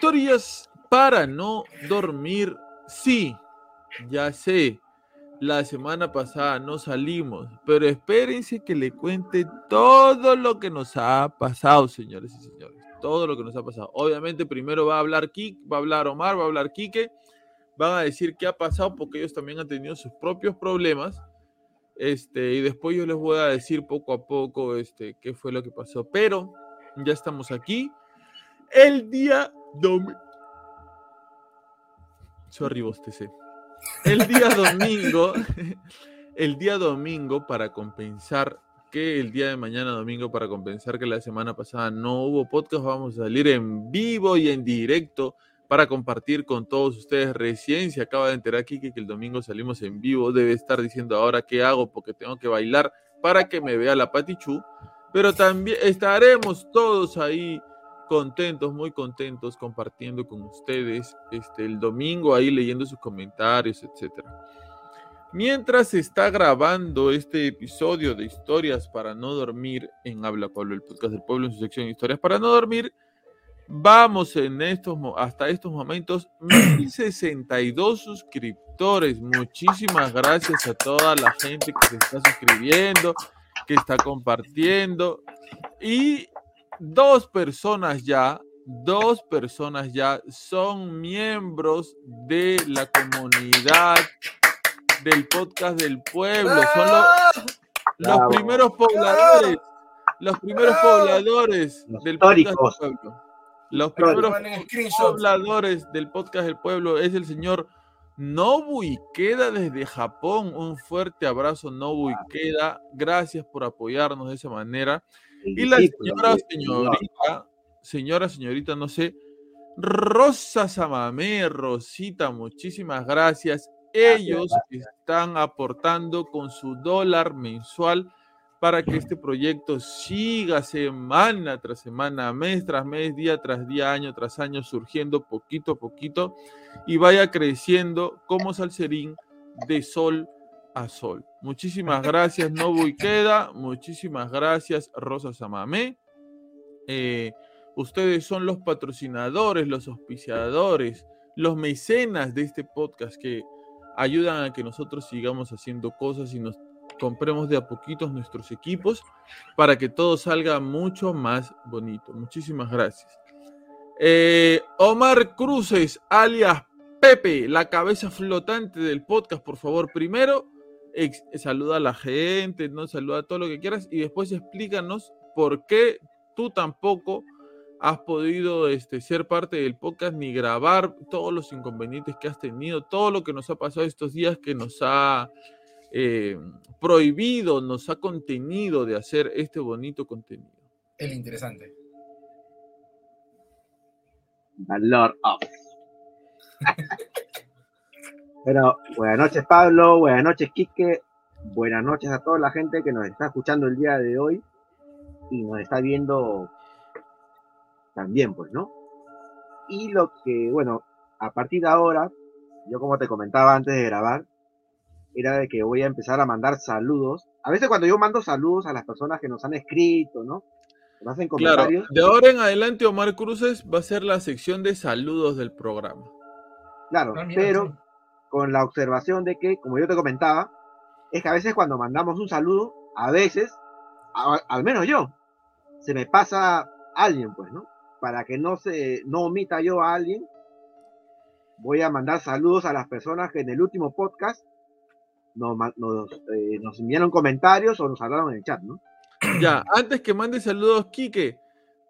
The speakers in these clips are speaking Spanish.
Historias para no dormir. Sí, ya sé, la semana pasada no salimos, pero espérense que le cuente todo lo que nos ha pasado, señores y señores. Todo lo que nos ha pasado. Obviamente, primero va a hablar Kik, va a hablar Omar, va a hablar Quique van a decir qué ha pasado porque ellos también han tenido sus propios problemas. Este, y después yo les voy a decir poco a poco este, qué fue lo que pasó. Pero ya estamos aquí. El día bostecé. El día domingo. el día domingo para compensar que el día de mañana domingo para compensar que la semana pasada no hubo podcast, vamos a salir en vivo y en directo para compartir con todos ustedes. Recién se acaba de enterar aquí que el domingo salimos en vivo. Debe estar diciendo ahora qué hago porque tengo que bailar para que me vea la Patichu. Pero también estaremos todos ahí contentos, muy contentos, compartiendo con ustedes este, el domingo, ahí leyendo sus comentarios, etc. Mientras se está grabando este episodio de Historias para no dormir en Habla Pablo, el podcast del pueblo en su sección Historias para no dormir, Vamos en estos, hasta estos momentos, 1062 suscriptores. Muchísimas gracias a toda la gente que se está suscribiendo, que está compartiendo. Y dos personas ya, dos personas ya son miembros de la comunidad del podcast del pueblo. Son los, primeros pobladores, los primeros pobladores del podcast del pueblo. Los primeros habladores del podcast del pueblo es el señor Nobu Ikeda desde Japón. Un fuerte abrazo, Nobu Ikeda. Gracias por apoyarnos de esa manera. Y la señora, señorita, señora, señorita, no sé, Rosa Samamé, Rosita, muchísimas gracias. Ellos están aportando con su dólar mensual para que este proyecto siga semana tras semana, mes tras mes, día tras día, año tras año, surgiendo poquito a poquito y vaya creciendo como salserín de sol a sol. Muchísimas gracias, Nobu Queda. Muchísimas gracias, Rosa Samamé. Eh, ustedes son los patrocinadores, los auspiciadores, los mecenas de este podcast que ayudan a que nosotros sigamos haciendo cosas y nos compremos de a poquitos nuestros equipos para que todo salga mucho más bonito. Muchísimas gracias. Eh, Omar Cruces, alias Pepe, la cabeza flotante del podcast, por favor, primero saluda a la gente, no saluda a todo lo que quieras y después explícanos por qué tú tampoco has podido este, ser parte del podcast ni grabar todos los inconvenientes que has tenido, todo lo que nos ha pasado estos días que nos ha eh, prohibido, nos ha contenido de hacer este bonito contenido. El interesante. The Lord of. Bueno, buenas noches Pablo, buenas noches Quique, buenas noches a toda la gente que nos está escuchando el día de hoy y nos está viendo también, pues, ¿no? Y lo que, bueno, a partir de ahora, yo como te comentaba antes de grabar, era de que voy a empezar a mandar saludos. A veces cuando yo mando saludos a las personas que nos han escrito, ¿no? Nos hacen Claro, comentarios. de ahora en adelante Omar Cruces va a ser la sección de saludos del programa. Claro, mira, pero sí. Con la observación de que, como yo te comentaba, es que a veces cuando mandamos un saludo, a veces, a- al menos yo, se me pasa alguien, pues, ¿no? Para que no se, no omita yo a alguien, voy a mandar saludos a las personas que en el último podcast nos, eh, nos enviaron comentarios o nos hablaron en el chat, ¿no? Ya, antes que mande saludos, Quique,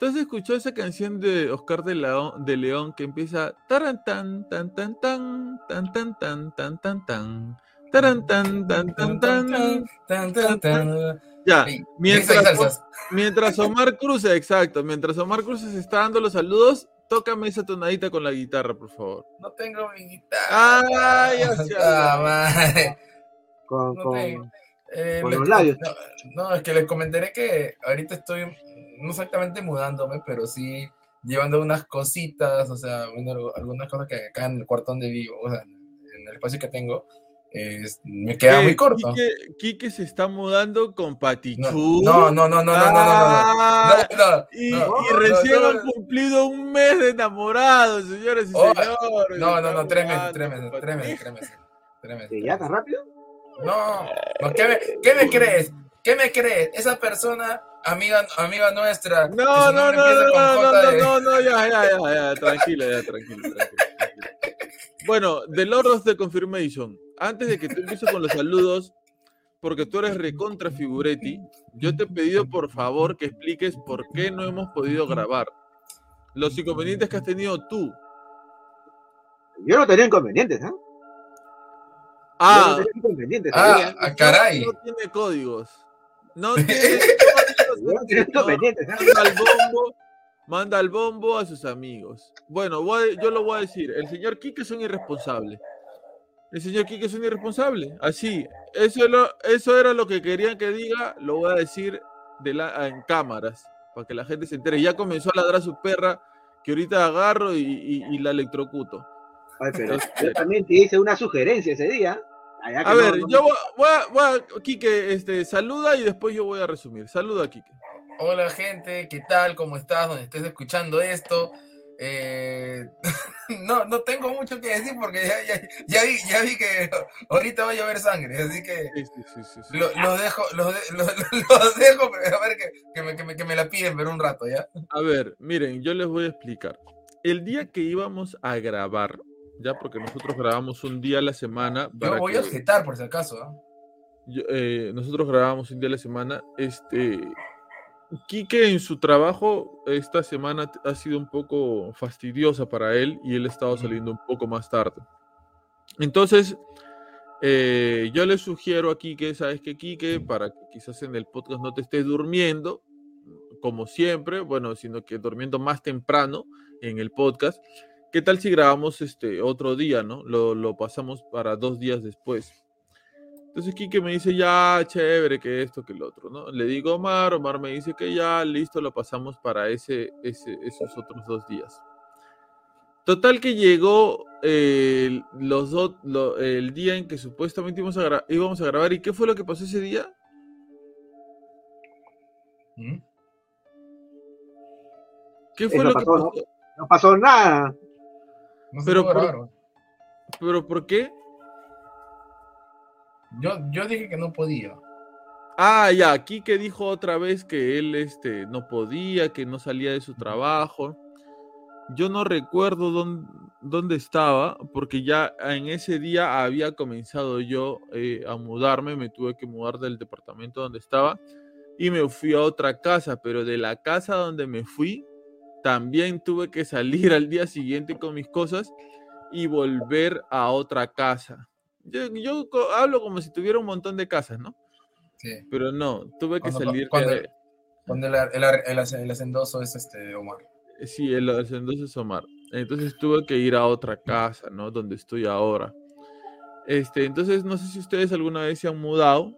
¿tú has escuchado esa canción de Oscar de León, de León que empieza taran tan tan tan tan tan tan tan tan tan tan taran tan tan tan tan Tan, tan, tan. ya mientras mientras Omar Cruces exacto mientras Omar Cruces está dando los saludos tócame esa tonadita con la guitarra por favor No tengo mi guitarra. Ay, ya se Ah, habló. madre. Con, No con- tengo. Eh, con les- los labios. No, no, es que les comentaré que ahorita estoy no exactamente mudándome, pero sí llevando unas cositas, o sea, algunas cosas que acá en el cuarto donde vivo, o sea, en el espacio que tengo, eh, me queda eh, muy corto. Quique, Quique, se está mudando con Patichú. No, no, no, no, no, no, no, no, y, recién han cumplido un mes de enamorados, señores y oh, señores. No, no, no, tres meses, tres meses, tres meses, tres meses. Tres meses. ¿Ya tan rápido? No, ¿qué me, ¿qué me crees? ¿Qué me crees? Esa persona amiga, amiga nuestra, No, no, no, no, no, J no, no, no, ya, ya, ya, ya, tranquilo, ya, tranquilo, tranquilo. Bueno, The Lord of the Confirmation, antes de que tú empieces con los saludos, porque tú eres recontra figuretti, yo te he pedido por favor que expliques por qué no hemos podido grabar. Los inconvenientes que has tenido tú. Yo no tenía inconvenientes, ¿ah? Yo Ah, no tenía inconvenientes. Ah, ah, caray. No tiene códigos. No tiene manda al bombo, manda al bombo a sus amigos. Bueno, voy a- yo lo voy a decir. El señor Quique es un irresponsable. El señor Quique es un irresponsable. Así, eso, es lo- eso era lo que querían que diga. Lo voy a decir de la, en cámaras para que la gente se entere. Ya comenzó a ladrar su perra, que ahorita agarro y, y- y la electrocuto. Ay, pero yo también te hice una sugerencia ese día. A no- ver, no- yo voy, voy a, voy a- Quique, este, saluda y después yo voy a resumir. Saluda, Quique. Hola gente, ¿qué tal? ¿Cómo estás? Donde estés escuchando esto. Eh, no, no tengo mucho que decir porque ya, ya, ya vi, ya vi que ahorita va a llover sangre, así que Sí, sí, sí, sí, sí. lo- los dejo, los, de- los- los dejo, pero a ver que, que me, que, me, que me la piden, pero un rato, ¿ya? A ver, miren, yo les voy a explicar. El día que íbamos a grabar, ya porque nosotros grabamos un día a la semana. Yo voy a objetar por si acaso, ¿ah? yo- eh, nosotros grabamos un día a la semana. Este, Quique en su trabajo esta semana ha sido un poco fastidiosa para él y él ha estado saliendo un poco más tarde. Entonces, eh, yo le sugiero a Quique, ¿sabes qué, Quique? Para que quizás en el podcast no te estés durmiendo, como siempre, bueno, sino que durmiendo más temprano en el podcast. ¿Qué tal si grabamos este otro día, no? Lo, lo pasamos para dos días después. Entonces Quique me dice, ya, chévere, que esto, que el otro, ¿no? Le digo a Omar, Omar me dice que ya, listo, lo pasamos para ese, ese, esos otros dos días. Total que llegó eh, los do- lo- el día en que supuestamente íbamos a, gra- íbamos a grabar. ¿Y qué fue lo que pasó ese día? ¿Mm? ¿Qué fue Eso lo que pasó, ¿no? pasó? No pasó nada. No Pero por- ¿no? ¿Pero por qué? Yo, yo dije que no podía. Ah, ya, Quique dijo otra vez que él este, no podía, que no salía de su trabajo. Yo no recuerdo dónde, dónde estaba, porque ya en ese día había comenzado yo eh, a mudarme, me tuve que mudar del departamento donde estaba y me fui a otra casa, pero de la casa donde me fui, también tuve que salir al día siguiente con mis cosas y volver a otra casa. Yo, yo hablo como si tuviera un montón de casas, ¿no? Sí. Pero no, tuve que Cuando- salir cuando- de... Cuando el, el, el, el hacendoso es este Omar. Sí, el entonces Omar. Entonces tuve que ir a otra casa, ¿no? Donde estoy ahora. Este, entonces no sé si ustedes alguna vez se han mudado,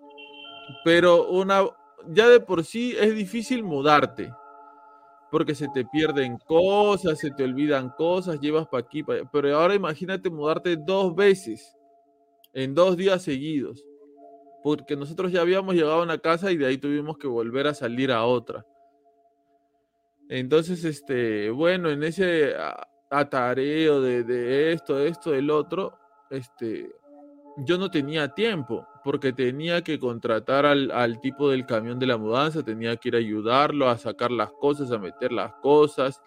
pero una ya de por sí es difícil mudarte. porque se te pierden cosas, se te olvidan cosas, llevas para aquí, pa' allá. pero ahora imagínate mudarte dos veces en dos días seguidos, porque nosotros ya habíamos llegado a una casa y de ahí tuvimos que volver a salir a otra. Entonces, este, bueno, en ese atareo de, de esto, esto, del otro, este, yo no tenía tiempo, porque tenía que contratar al, al tipo del camión de la mudanza, tenía que ir a ayudarlo a sacar las cosas, a meter las cosas.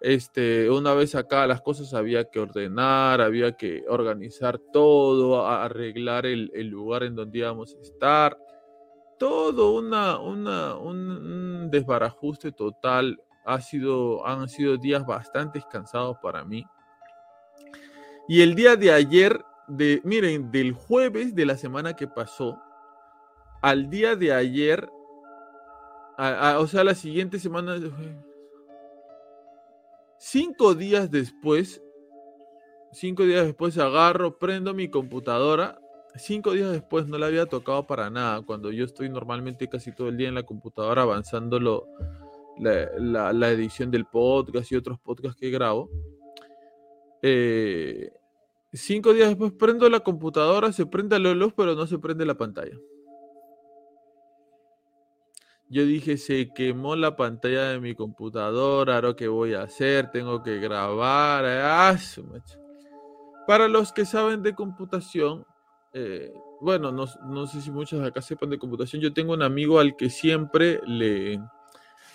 Este, una vez sacadas las cosas había que ordenar, había que organizar todo, arreglar el, el lugar en donde íbamos a estar. Todo una, una, un, un desbarajuste total. Ha sido, han sido días bastante cansados para mí. Y el día de ayer, de, miren, del jueves de la semana que pasó al día de ayer, a- a- o sea, la siguiente semana, cinco días después, cinco días después agarro, prendo mi computadora. Cinco días después no la había tocado para nada, cuando yo estoy normalmente casi todo el día en la computadora avanzando la- la edición del podcast y otros podcasts que grabo. Eh, cinco días después prendo la computadora, se prende la luz, pero no se prende la pantalla. Yo dije, se quemó la pantalla de mi computadora, ahora qué voy a hacer, tengo que grabar. ah. Para los que saben de computación, eh, bueno, no, sé si muchos acá sepan de computación, yo tengo un amigo al que siempre le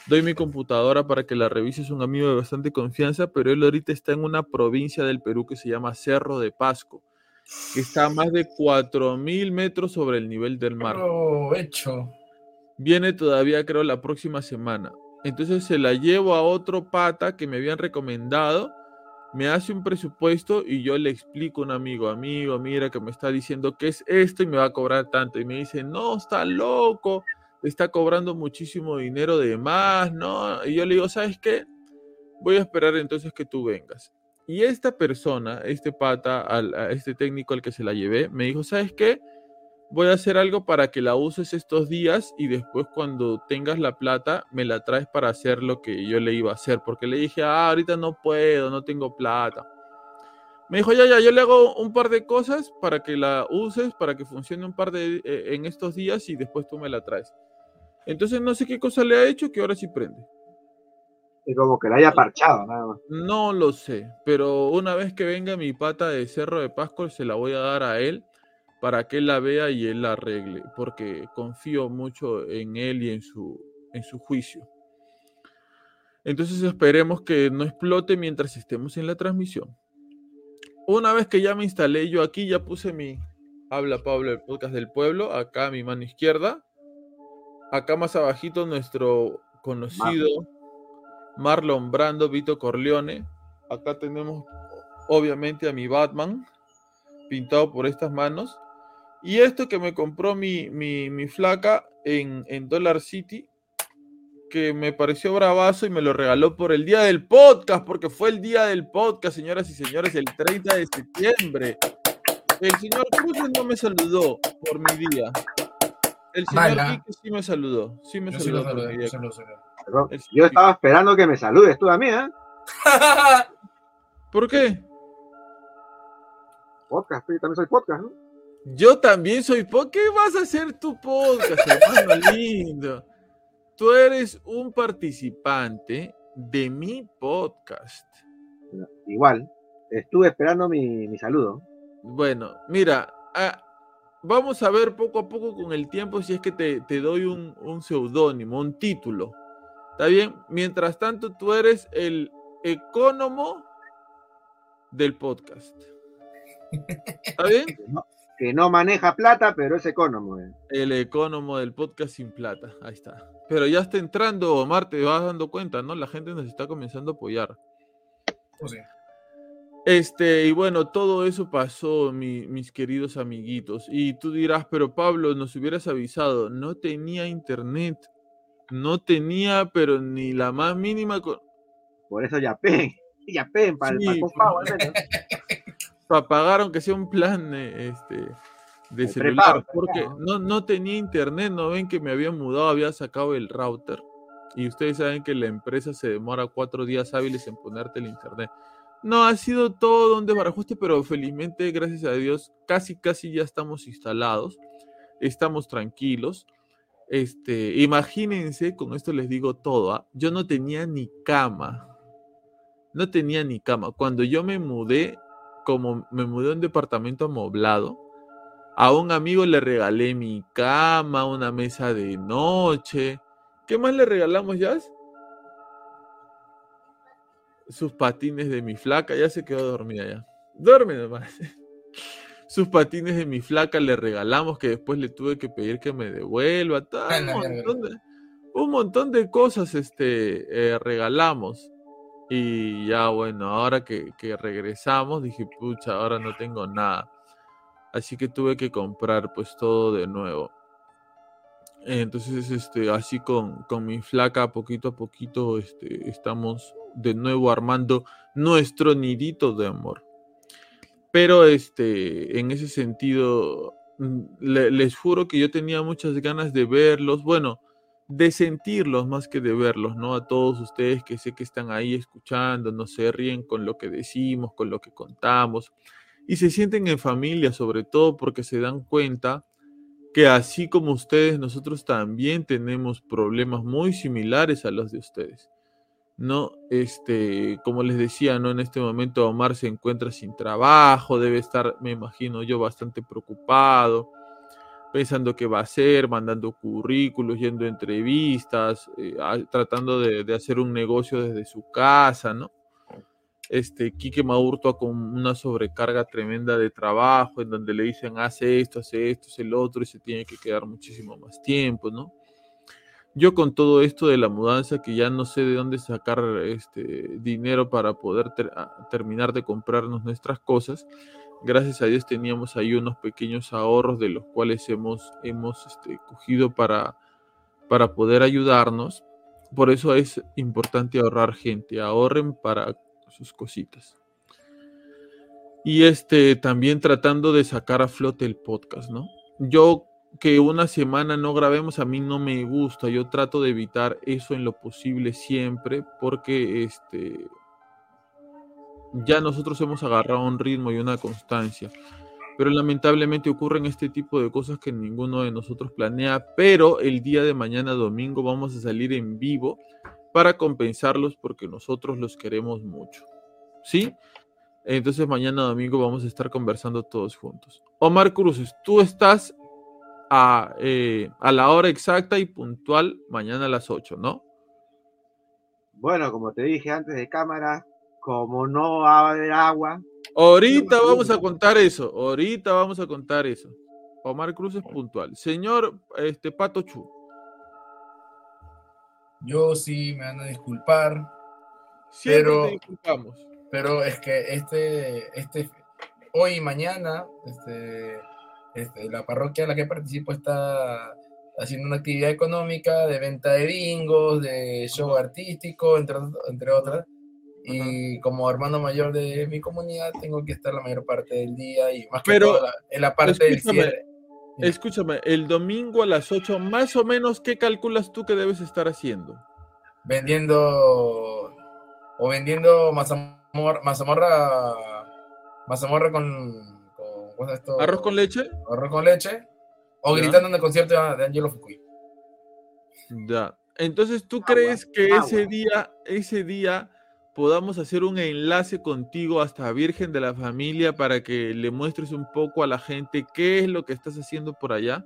doy mi computadora para que la revise, es un amigo de bastante confianza, pero él ahorita está en una provincia del Perú que se llama Cerro de Pasco, que está a más de 4.000 metros sobre el nivel del mar. Provecho. Viene todavía, creo, la próxima semana. Entonces se la llevo a otro pata que me habían recomendado, me hace un presupuesto y yo le explico a un amigo, amigo, mira que me está diciendo que es esto y me va a cobrar tanto. Y me dice, no, está loco, está cobrando muchísimo dinero de más, ¿no? Y yo le digo, ¿sabes qué? Voy a esperar entonces que tú vengas. Y esta persona, este pata, a este técnico al que se la llevé, me dijo, ¿sabes qué? Voy a hacer algo para que la uses estos días y después cuando tengas la plata me la traes para hacer lo que yo le iba a hacer, porque le dije, ah, ahorita no puedo, no tengo plata. Me dijo, ya, ya, yo le hago un par de cosas para que la uses, para que funcione un par de eh, en estos días y después tú me la traes. Entonces no sé qué cosa le ha hecho que ahora sí prende. Es como que la haya parchado, nada más. No lo sé, pero una vez que venga mi pata de Cerro de Pasco, se la voy a dar a él para que él la vea y él la arregle, porque confío mucho en él y en su, en su juicio. Entonces esperemos que no explote mientras estemos en la transmisión. Una vez que ya me instalé yo aquí, ya puse mi Habla Pablo, el podcast del pueblo, acá a mi mano izquierda. Acá más abajito nuestro conocido Marlon Brando, Vito Corleone. Acá tenemos obviamente a mi Batman, pintado por estas manos. Y esto que me compró mi, mi, mi flaca en, en Dollar City, que me pareció bravazo y me lo regaló por el día del podcast, porque fue el día del podcast, señoras y señores, el 30 de septiembre. El señor Cruz no me saludó por mi día. El señor. Quique sí me saludó. Sí me Yo sí saludó por mi día. yo Yo estaba esperando que me saludes tú a mí, ¿eh? ¿Por qué? Podcast, yo también soy podcast, ¿no? Yo también soy po- ¿Qué vas a hacer tu podcast, hermano lindo? Tú eres un participante de mi podcast. Igual, estuve esperando mi, mi saludo. Bueno, mira, vamos a ver poco a poco con el tiempo si es que te, te doy un, un seudónimo, un título. ¿Está bien? Mientras tanto, tú eres el ecónomo del podcast. ¿Está bien? No, que no maneja plata, pero es económico. ¿eh? El ecónomo del podcast sin plata. Ahí está. Pero ya está entrando, Omar, te vas dando cuenta, ¿no? La gente nos está comenzando a apoyar. Pues sí. Este, y bueno, todo eso pasó, mi- mis queridos amiguitos. Y tú dirás, pero Pablo, nos hubieras avisado. No tenía internet. No tenía, pero ni la más mínima. Por eso ya pen, ya pen, para Sí, el pago al menos. para pagar aunque sea un plan eh, este, de El celular, prepago, porque no, no tenía internet, no ven que me había mudado, había sacado el router y ustedes saben que la empresa se demora cuatro días hábiles en ponerte el internet. No, ha sido todo un desbarajuste, pero felizmente, gracias a Dios, casi, casi ya estamos instalados, estamos tranquilos. Este, imagínense, con esto les digo todo, ¿ah? yo no tenía ni cama, no tenía ni cama. Cuando yo me mudé, como me mudé a un departamento amoblado, a un amigo le regalé mi cama, una mesa de noche. ¿Qué más le regalamos, Jazz? Sus patines de mi flaca, ya se quedó dormida ya. Duerme nomás. Sus patines de mi flaca le regalamos, que después le tuve que pedir que me devuelva. un, montón de, un, montón de, cosas este, eh, regalamos. Y ya bueno, ahora que, que regresamos, dije, pucha, ahora no tengo nada. Así que tuve que comprar pues todo de nuevo. Entonces, este, así con, con mi flaca, poquito a poquito, este, estamos de nuevo armando nuestro nidito de amor. Pero este, en ese sentido, mm, les juro que yo tenía muchas ganas de verlos, bueno, de sentirlos más que de verlos, ¿no? A todos ustedes que sé que están ahí escuchando, no se ríen con lo que decimos, con lo que contamos, y se sienten en familia, sobre todo porque se dan cuenta que así como ustedes, nosotros también tenemos problemas muy similares a los de ustedes. No, este, como les decía, no en este momento Omar se encuentra sin trabajo, debe estar, me imagino yo, bastante preocupado, pensando qué va a hacer, mandando currículos, yendo a entrevistas, eh, tratando de, de hacer un negocio desde su casa, ¿no? este, Quique Maurto con una sobrecarga tremenda de trabajo, en donde le dicen hace esto, hace esto, hace el otro, y se tiene que quedar muchísimo más tiempo, ¿no? Yo con todo esto de la mudanza, que ya no sé de dónde sacar este dinero para poder terminar de comprarnos nuestras cosas, gracias a Dios teníamos ahí unos pequeños ahorros de los cuales hemos, hemos este, cogido para, para poder ayudarnos. Por eso es importante ahorrar gente, ahorren para sus cositas. Y este también tratando de sacar a flote el podcast, ¿no? Yo que una semana no grabemos a mí no me gusta, yo trato de evitar eso en lo posible siempre porque este ya nosotros hemos agarrado un ritmo y una constancia. Pero lamentablemente ocurren este tipo de cosas que ninguno de nosotros planea, pero el día de mañana domingo vamos a salir en vivo para compensarlos porque nosotros los queremos mucho. ¿Sí? Entonces mañana domingo vamos a estar conversando todos juntos. Omar Cruces, tú estás a, eh, a la hora exacta y puntual mañana a las 8, ¿no? Bueno, como te dije antes de cámara, como no va a haber agua. Ahorita vamos a contar eso, ahorita vamos a contar eso. Omar Cruz es puntual. Señor este, Pato Chu. Yo sí me van a disculpar. Siempre pero, disculpamos. Pero es que este, este, hoy y mañana, este, este, la parroquia a la que participo está haciendo una actividad económica de venta de bingos, de show artístico, entre, entre otras. Y como hermano mayor de mi comunidad, tengo que estar la mayor parte del día y más que todo en la parte del cierre. Escúchame, el domingo a las 8, más o menos, ¿qué calculas tú que debes estar haciendo? Vendiendo o vendiendo mazamorra, mazamorra, mazamorra con, con esto? arroz con leche, arroz con leche, o gritando en el concierto de Angelo Fukui. Ya. Entonces, ¿tú crees que ese día, ese día podamos hacer un enlace contigo hasta Virgen de la Familia para que le muestres un poco a la gente qué es lo que estás haciendo por allá?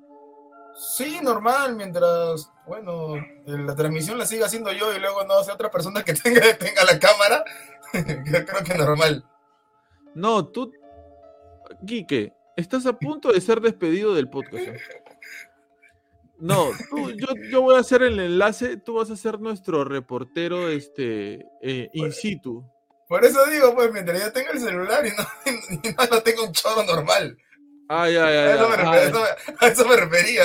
Sí, normal, mientras, bueno, la transmisión la siga haciendo yo y luego no sea otra persona que tenga, tenga la cámara, creo que normal. No, tú, Quique, estás a punto de ser despedido del podcast. ¿eh? No, yo, voy a hacer el enlace, tú vas a ser nuestro reportero este, eh, in situ. Por eso digo, pues, mientras yo tenga el celular y no, no, tengo un choro normal. Ay, ay, ay. A eso, me, refería,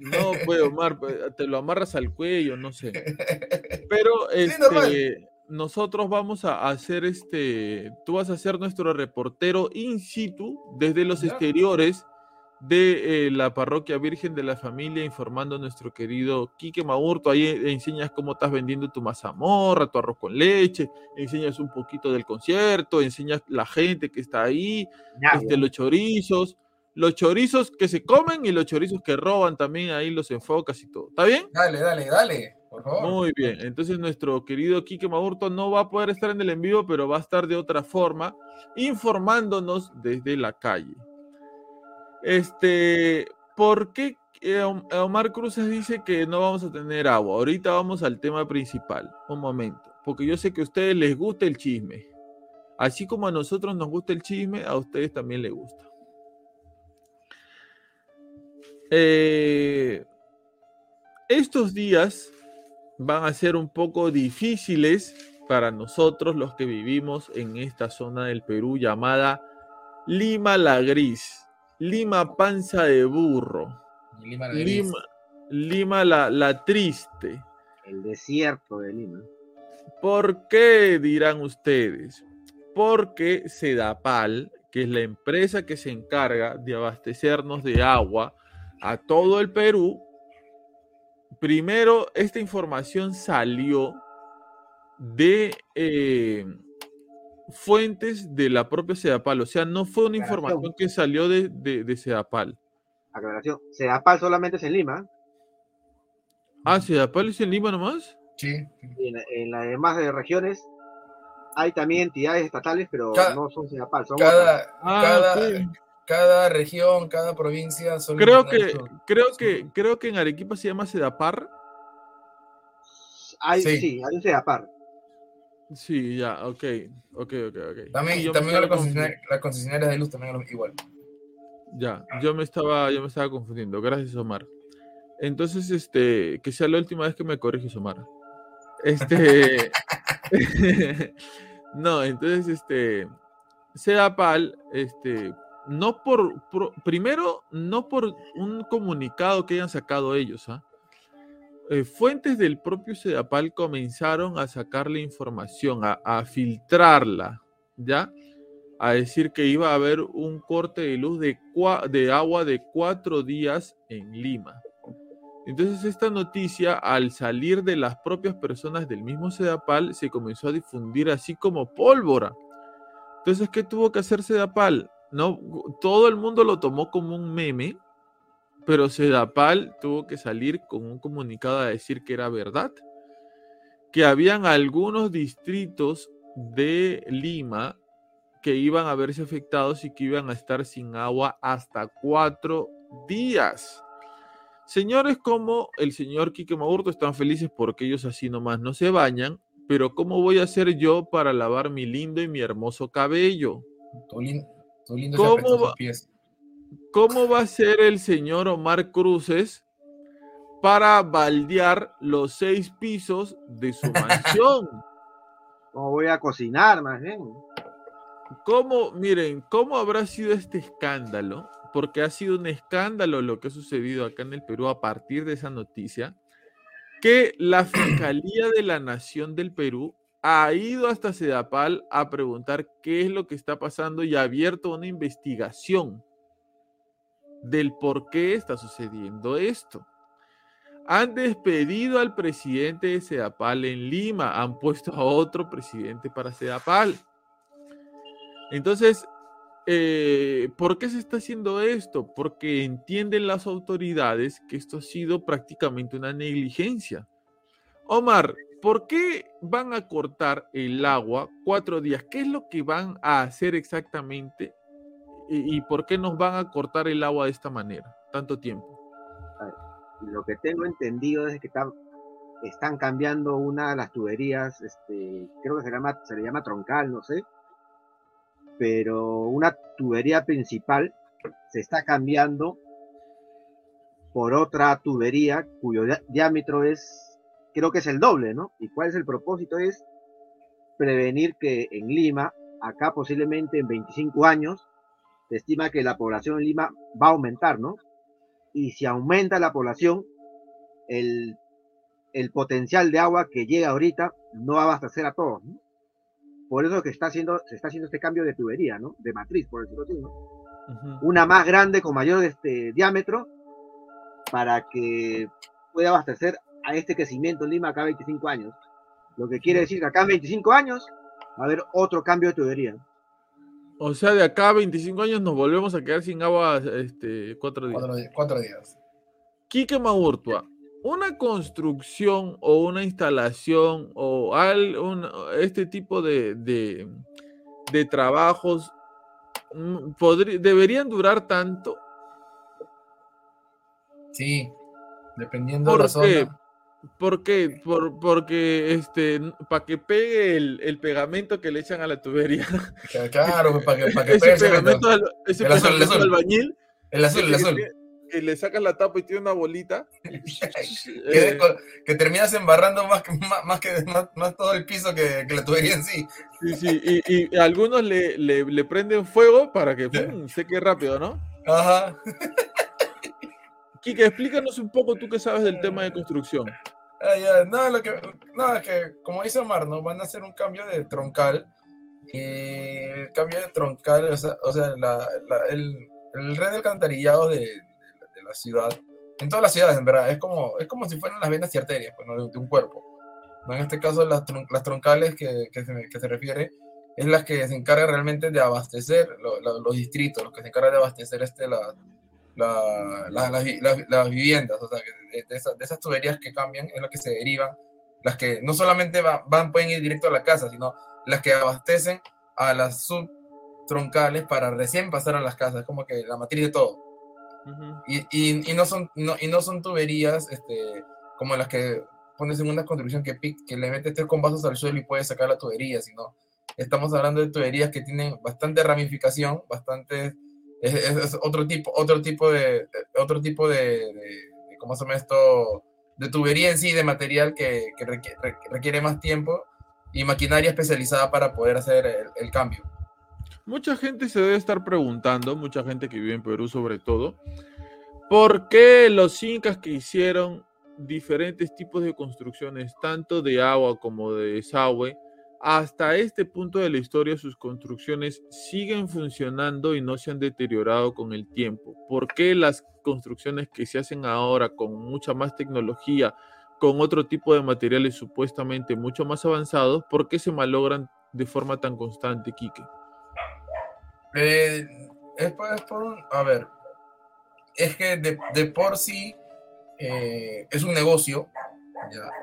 No, pues, Omar, pues, te lo amarras al cuello, no sé. Pero, este, nosotros vamos a hacer este, tú vas a ser nuestro reportero in situ desde los exteriores de eh, la parroquia Virgen de la Familia, informando a nuestro querido Quique Maurto. Ahí eh, enseñas cómo estás vendiendo tu mazamorra, tu arroz con leche, enseñas un poquito del concierto, enseñas la gente que está ahí, este, los chorizos, los chorizos que se comen y los chorizos que roban también, ahí los enfocas y todo. ¿Está bien? Dale, dale, dale, por favor. Muy bien, entonces nuestro querido Quique Maurto no va a poder estar en el en vivo, pero va a estar de otra forma, informándonos desde la calle. Este, ¿por qué eh, Omar Cruces dice que no vamos a tener agua? Ahorita vamos al tema principal. Un momento, porque yo sé que a ustedes les gusta el chisme. Así como a nosotros nos gusta el chisme, a ustedes también les gusta. Eh, estos días van a ser un poco difíciles para nosotros los que vivimos en esta zona del Perú llamada Lima la Gris. Lima panza de burro. Lima, la Lima, Lima la, la triste. El desierto de Lima. ¿Por qué dirán ustedes? Porque Sedapal, que es la empresa que se encarga de abastecernos de agua a todo el Perú, primero esta información salió de eh, fuentes de la propia Sedapal, o sea, no fue una Aclaración. información que salió de, de, de Sedapal. Aclaración. Sedapal solamente es en Lima. Ah, Sedapal es en Lima nomás. Sí. En, en las demás de regiones hay también entidades estatales, pero Cada- no son Sedapal. Son. Cada, Ah, cada, región, cada provincia son Creo que, creo su- que, creo que en Arequipa se llama Sedapar. Hay, Sí. sí. hay un Sedapal. Sí, ya, ok, ok, ok, ok. También, yo también la concesionaria, la concesionaria de luz también lo- igual. Ya, yo me estaba, yo me estaba confundiendo. Gracias, Omar. Entonces, este, que sea la última vez que me corriges, Omar. Este, no, entonces, este, Sedapal, este, no por, por- primero, no por un comunicado que hayan sacado ellos, ¿ah? Eh, fuentes del propio Sedapal comenzaron a sacarle información, a, filtrarla, ¿ya? a decir que iba a haber un corte de luz de agua de cuatro días en Lima. Entonces esta noticia, al salir de las propias personas del mismo Sedapal, se comenzó a difundir así como pólvora. Entonces, ¿qué tuvo que hacer Sedapal? No, todo el mundo lo tomó como un meme, pero Sedapal tuvo que salir con un comunicado a decir que era verdad, que habían algunos distritos de Lima que iban a verse afectados y que iban a estar sin agua hasta cuatro días. Señores como el señor Quique Maurto están felices porque ellos así nomás no se bañan, pero ¿cómo voy a hacer yo para lavar mi lindo y mi hermoso cabello? Tu lindo ¿Cómo se apretó sus va- pies. ¿Cómo va a ser el señor Omar Cruces para baldear los seis pisos de su mansión? ¿Cómo voy a cocinar, más bien? ¿Cómo, miren, cómo habrá sido este escándalo? Porque ha sido un escándalo lo que ha sucedido acá en el Perú a partir de esa noticia, que la Fiscalía de la Nación del Perú ha ido hasta Sedapal a preguntar qué es lo que está pasando y ha abierto una investigación del por qué está sucediendo esto. Han despedido al presidente de Sedapal en Lima, han puesto a otro presidente para Sedapal. Entonces, eh, ¿por qué se está haciendo esto? Porque entienden las autoridades que esto ha sido prácticamente una negligencia. Omar, ¿por qué van a cortar el agua cuatro días? ¿Qué es lo que van a hacer exactamente? ¿Y, y por qué nos van a cortar el agua de esta manera? Tanto tiempo. Lo que tengo entendido es que están, están cambiando una de las tuberías, este, creo que se llama, se le llama troncal, no sé, pero una tubería principal se está cambiando por otra tubería cuyo diámetro es, creo que es el doble, ¿no? ¿Y cuál es el propósito? Es prevenir que en Lima, acá posiblemente en 25 años, se estima que la población en Lima va a aumentar, ¿no? Y si aumenta la población, el, el potencial de agua que llega ahorita no va a abastecer a todos, ¿no? Por eso que está haciendo, se está haciendo este cambio de tubería, ¿no? De matriz, por decirlo así, ¿no? Ujú. una más grande con mayor este, diámetro para que pueda abastecer a este crecimiento en Lima acá 25 años. Lo que quiere decir que acá en 25 años va a haber otro cambio de tubería. O sea, de acá a 25 años nos volvemos a quedar sin agua este, cuatro días. Cuatro, cuatro días. Quique Maurtua, una construcción o una instalación o al- un- este tipo de, de- de trabajos mm, deberían durar tanto. Sí, dependiendo de la zona. ¿Por qué? Por- porque este, para que pegue el, el pegamento que le echan a la tubería. Claro, pues, para que, para que ese pegue cemento. pegamento, al- ese El azul, el azul. albañil. El azul, el azul. Que, que le sacas la tapa y tiene una bolita. que, Eh, que terminas embarrando más que, más, más que más, más todo el piso que, que la tubería en sí. Sí, sí, y, y algunos le, le, le prenden fuego para que ¡pum! seque rápido, ¿no? Ajá. Kike, explícanos un poco tú que sabes del tema de construcción. Ah, ya, No, lo que, no, es que como dice Omar, ¿no? Van a hacer un cambio de troncal. Y el cambio de troncal, o sea, o sea, la, la- el, el red de alcantarillado de, de la- de la ciudad, en todas las ciudades, en verdad, es como, es como si fueran las venas y arterias pues, ¿no? de, de un cuerpo. ¿no? En este caso, las, tron- las troncales que, que, se, que se refiere es las que se encargan realmente de abastecer lo- lo- los distritos, los que se encargan de abastecer este, la, la- la- las vi- las- las viviendas, o sea, de, de esas, de esas tuberías que cambian es lo que se derivan, las que no solamente va- van, pueden ir directo a la casa, sino las que abastecen a las subtroncales para recién pasar a las casas, como que la matriz de todo. Ujú. Y, y, y no, son, no, y no son tuberías este, como las que pones en una construcción que, que le metes tres compassos al suelo y puedes sacar la tubería, sino estamos hablando de tuberías que tienen bastante ramificación, bastante es, es- es otro tipo, otro tipo de, de- otro tipo de, de- de- ¿cómo se llama esto? De tubería en sí, de material que, que requiere, requiere más tiempo y maquinaria especializada para poder hacer el, el cambio. Mucha gente se debe estar preguntando, mucha gente que vive en Perú sobre todo, ¿por qué los incas que hicieron diferentes tipos de construcciones, tanto de agua como de desagüe, hasta este punto de la historia sus construcciones siguen funcionando y no se han deteriorado con el tiempo? ¿Por qué las construcciones que se hacen ahora con mucha más tecnología, con otro tipo de materiales supuestamente mucho más avanzados, por qué se malogran de forma tan constante, Quique? Eh, es, por, a ver, es que de, por sí eh, es un negocio,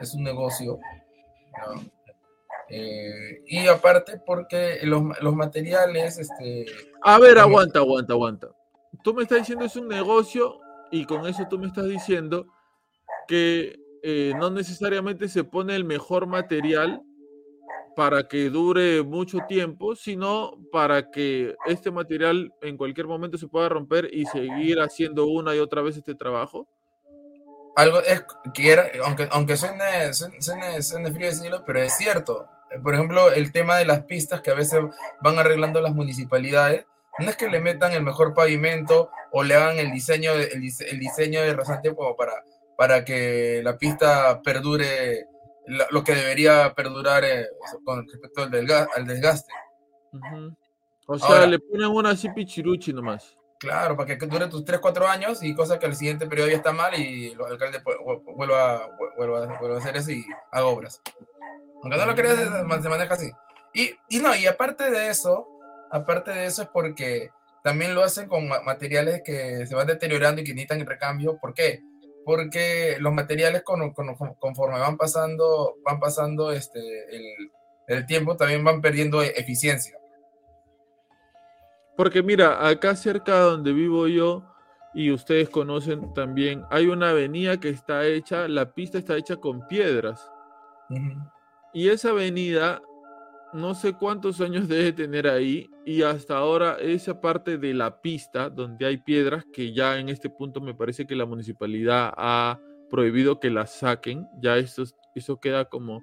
es un negocio, eh, y aparte porque los, los materiales, este, A ver, También- aguanta, aguanta, aguanta. Tú me estás diciendo es un negocio y con eso tú me estás diciendo que eh, no necesariamente se pone el mejor material para que dure mucho tiempo, sino para que este material en cualquier momento se pueda romper y seguir haciendo una y otra vez este trabajo. algo es que era, aunque, aunque suene, suene, suene frío decirlo, pero es cierto. Por ejemplo, el tema de las pistas que a veces van arreglando las municipalidades, no es que le metan el mejor pavimento o le hagan el diseño, de- el, el diseño de rasante como para, para que la pista perdure lo que debería perdurar eh, con respecto al, delga- al desgaste. O sea, Ahora- le ponen una así pichiruchi nomás. Claro, para que dure tus 3, 4 años y cosa que el siguiente periodo ya está mal y el alcalde pu- vu- vuelva, vu- vuelva, vuelva a hacer eso y haga obras. Aunque no lo creas, se ma- se maneja así. Y, y no, y aparte de eso, aparte de eso es porque también lo hacen con ma- materiales que se van deteriorando y que necesitan recambio. ¿Por qué? Porque los materiales con- con- conforme van pasando, van pasando este, el, el tiempo también van perdiendo e- eficiencia. Porque mira, acá cerca donde vivo yo, y ustedes conocen también, hay una avenida que está hecha, la pista está hecha con piedras. Ujú. Y esa avenida, no sé cuántos años debe tener ahí, y hasta ahora esa parte de la pista donde hay piedras, que ya en este punto me parece que la municipalidad ha prohibido que las saquen, ya eso, eso queda como,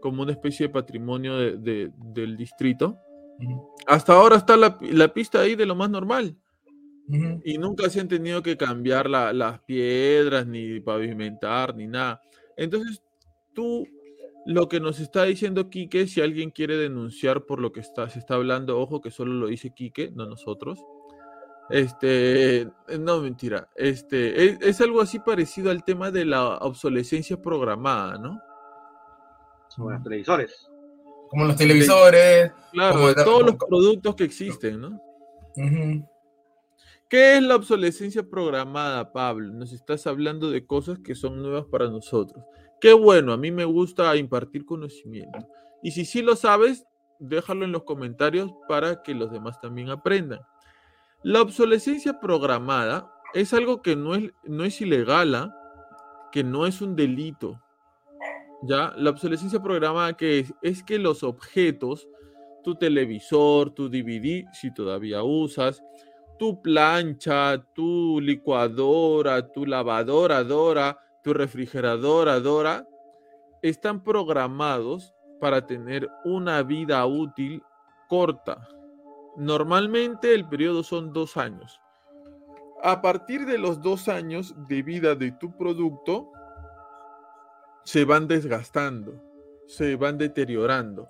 como una especie de patrimonio de- de- del distrito. Hasta ahora está la, la pista ahí de lo más normal. Y nunca se han tenido que cambiar la- las piedras, ni pavimentar, ni nada. Entonces, tú, lo que nos está diciendo Quique, si alguien quiere denunciar por lo que está, se está hablando, ojo que solo lo dice Quique, no nosotros, Este, no mentira, este, es, es algo así parecido al tema de la obsolescencia programada, ¿no? Como los televisores. Como los televisores. Claro, Como todos los productos que existen, ¿no? ¿Qué es la obsolescencia programada, Pablo? Nos estás hablando de cosas que son nuevas para nosotros. Qué bueno, a mí me gusta impartir conocimiento. Y si sí lo sabes, déjalo en los comentarios para que los demás también aprendan. La obsolescencia programada es algo que no es, no es ilegal, ¿ah? que no es un delito. ¿Ya? La obsolescencia programada que es, es que los objetos, tu televisor, tu DVD, si todavía usas, tu plancha, tu licuadora, tu lavadora Dora, tu refrigeradora Dora, están programados para tener una vida útil corta. Normalmente el periodo son dos años. A partir de los dos años de vida de tu producto, se van desgastando, se van deteriorando,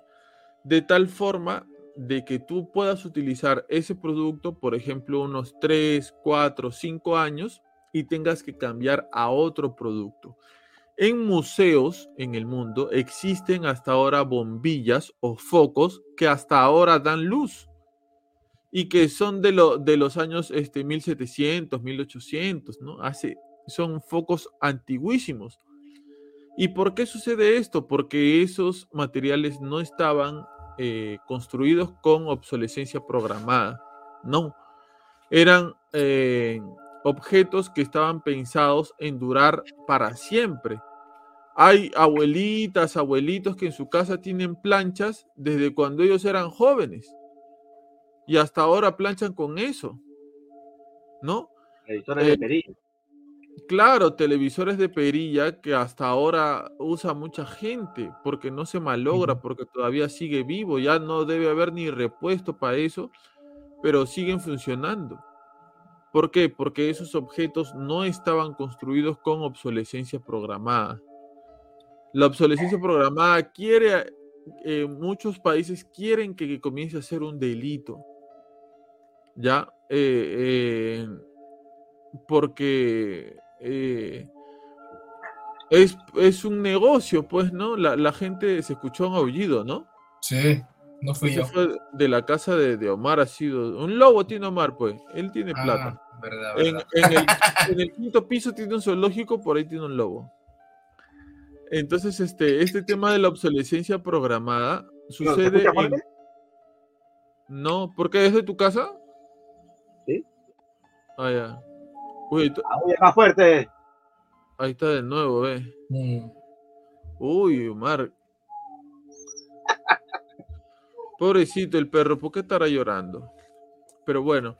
de tal forma de que tú puedas utilizar ese producto, por ejemplo, unos 3, 4, 5 años y tengas que cambiar a otro producto. En museos en el mundo existen hasta ahora bombillas o focos que hasta ahora dan luz y que son de, lo- de los años este, 1700, 1800, ¿no? Hace, son focos antiguísimos. ¿Y por qué sucede esto? Porque esos materiales no estaban eh, construidos con obsolescencia programada. No. Eran eh, objetos que estaban pensados en durar para siempre. Hay abuelitas, abuelitos que en su casa tienen planchas desde cuando ellos eran jóvenes. Y hasta ahora planchan con eso. ¿No? Televisores Eh, de perilla. Claro, televisores de perilla que hasta ahora usa mucha gente porque no se malogra, porque todavía sigue vivo, ya no debe haber ni repuesto para eso, pero siguen funcionando. ¿Por qué? Porque esos objetos no estaban construidos con obsolescencia programada. La obsolescencia programada quiere, eh, muchos países quieren que, comience a ser un delito. ¿Ya? Eh, eh, porque eh, es, es un negocio, pues, ¿no? La, la gente se escuchó un aullido, ¿no? Sí, no fui Ese yo. fue de la casa de, de Omar, ha sido. Un lobo tiene Omar, pues. Él tiene plata. Ah, verdad, En, el, en el quinto piso tiene un zoológico, por ahí tiene un lobo. Entonces, este, este tema de la obsolescencia programada ¿No, ¿Se sucede. escucha en-? No, ¿por qué es de tu casa? Sí. Ah, ya. Uy, Aún más fuerte. ahí está de nuevo, eh. Mm. Uy, Omar. Pobrecito el perro, ¿por qué estará llorando? Pero bueno,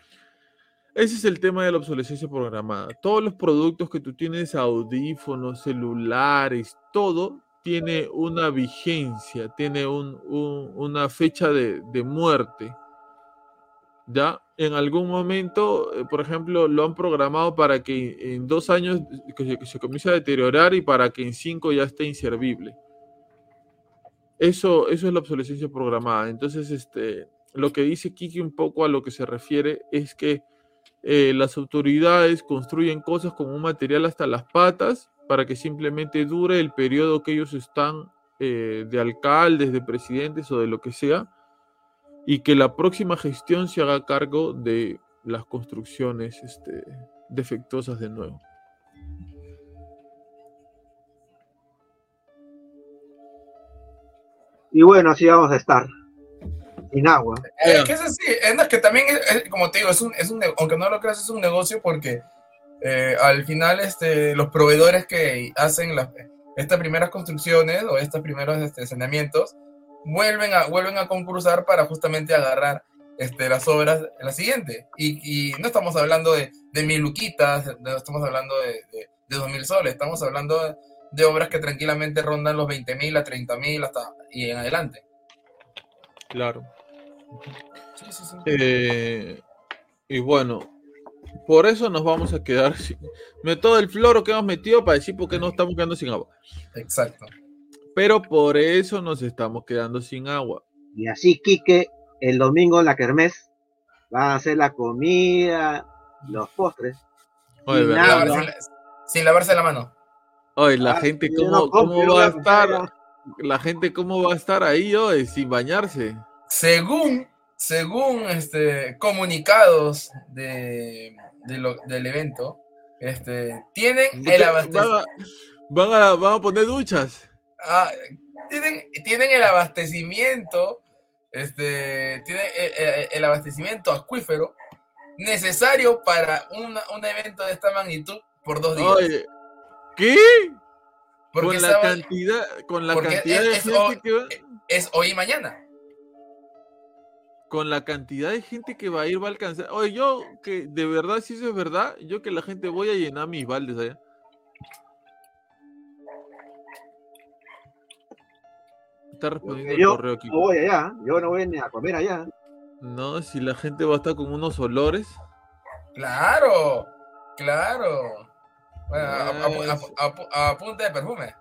ese es el tema de la obsolescencia programada. Todos los productos que tú tienes, audífonos, celulares, todo tiene una vigencia, tiene un- un- una fecha de, muerte. ¿Ya? En algún momento, eh, por ejemplo, lo han programado para que en dos años se comience a deteriorar y para que en cinco ya esté inservible. Eso, eso es la obsolescencia programada. Entonces, este, lo que dice Kiki un poco a lo que se refiere es que eh, las autoridades construyen cosas con un material hasta las patas para que simplemente dure el periodo que ellos están eh, de alcaldes, de presidentes o de lo que sea, y que la próxima gestión se haga cargo de las construcciones este, defectuosas de nuevo. Y bueno, así vamos a estar. Sin agua. Es que es así, es que también, es, es- como te digo, es un, es un, aunque no lo creas, es un negocio porque eh, al final este, los proveedores que hacen las, estas primeras construcciones o estos primeros este, saneamientos vuelven a, vuelven a concursar para justamente agarrar este, las obras en la siguiente. Y, y no estamos hablando de, de mil luquitas, no estamos hablando de, de, de dos mil soles, estamos hablando de, obras que tranquilamente rondan los 20 mil a 30 mil hasta y en adelante. Claro. Sí, sí, sí. Eh, y bueno, por eso nos vamos a quedar sin. me- Todo el floro que hemos metido para decir por qué no estamos quedando sin agua. Exacto. Pero por eso nos estamos quedando sin agua. Y así, Quique, el domingo en la Kermés, van a hacer la comida, los postres. Sin lavarse la mano. Oye, la Ah, gente cómo, no cómo va a estar, la gente cómo va a estar ahí hoy sin bañarse. Según, según este, comunicados de, de lo- del evento, este, tienen el Van abastecimiento. a, van a, van a poner duchas. Ah, tienen, tienen el abastecimiento, este, tienen el, el- el abastecimiento acuífero necesario para una- un evento de esta magnitud por dos días. Oye, ¿qué? porque Con la cantidad, con la porque cantidad es- de es gente hoy- que va, es hoy y mañana. con la cantidad de gente que va a ir va a alcanzar. Oye, yo que de verdad, si eso es verdad, yo que la gente voy a llenar mis baldes allá. Está respondiendo el correo aquí. no voy allá, yo no voy ni a comer allá. No, si la gente va a estar con unos olores. Claro, claro. Bueno, a, a- a- a- a- a punta de perfume.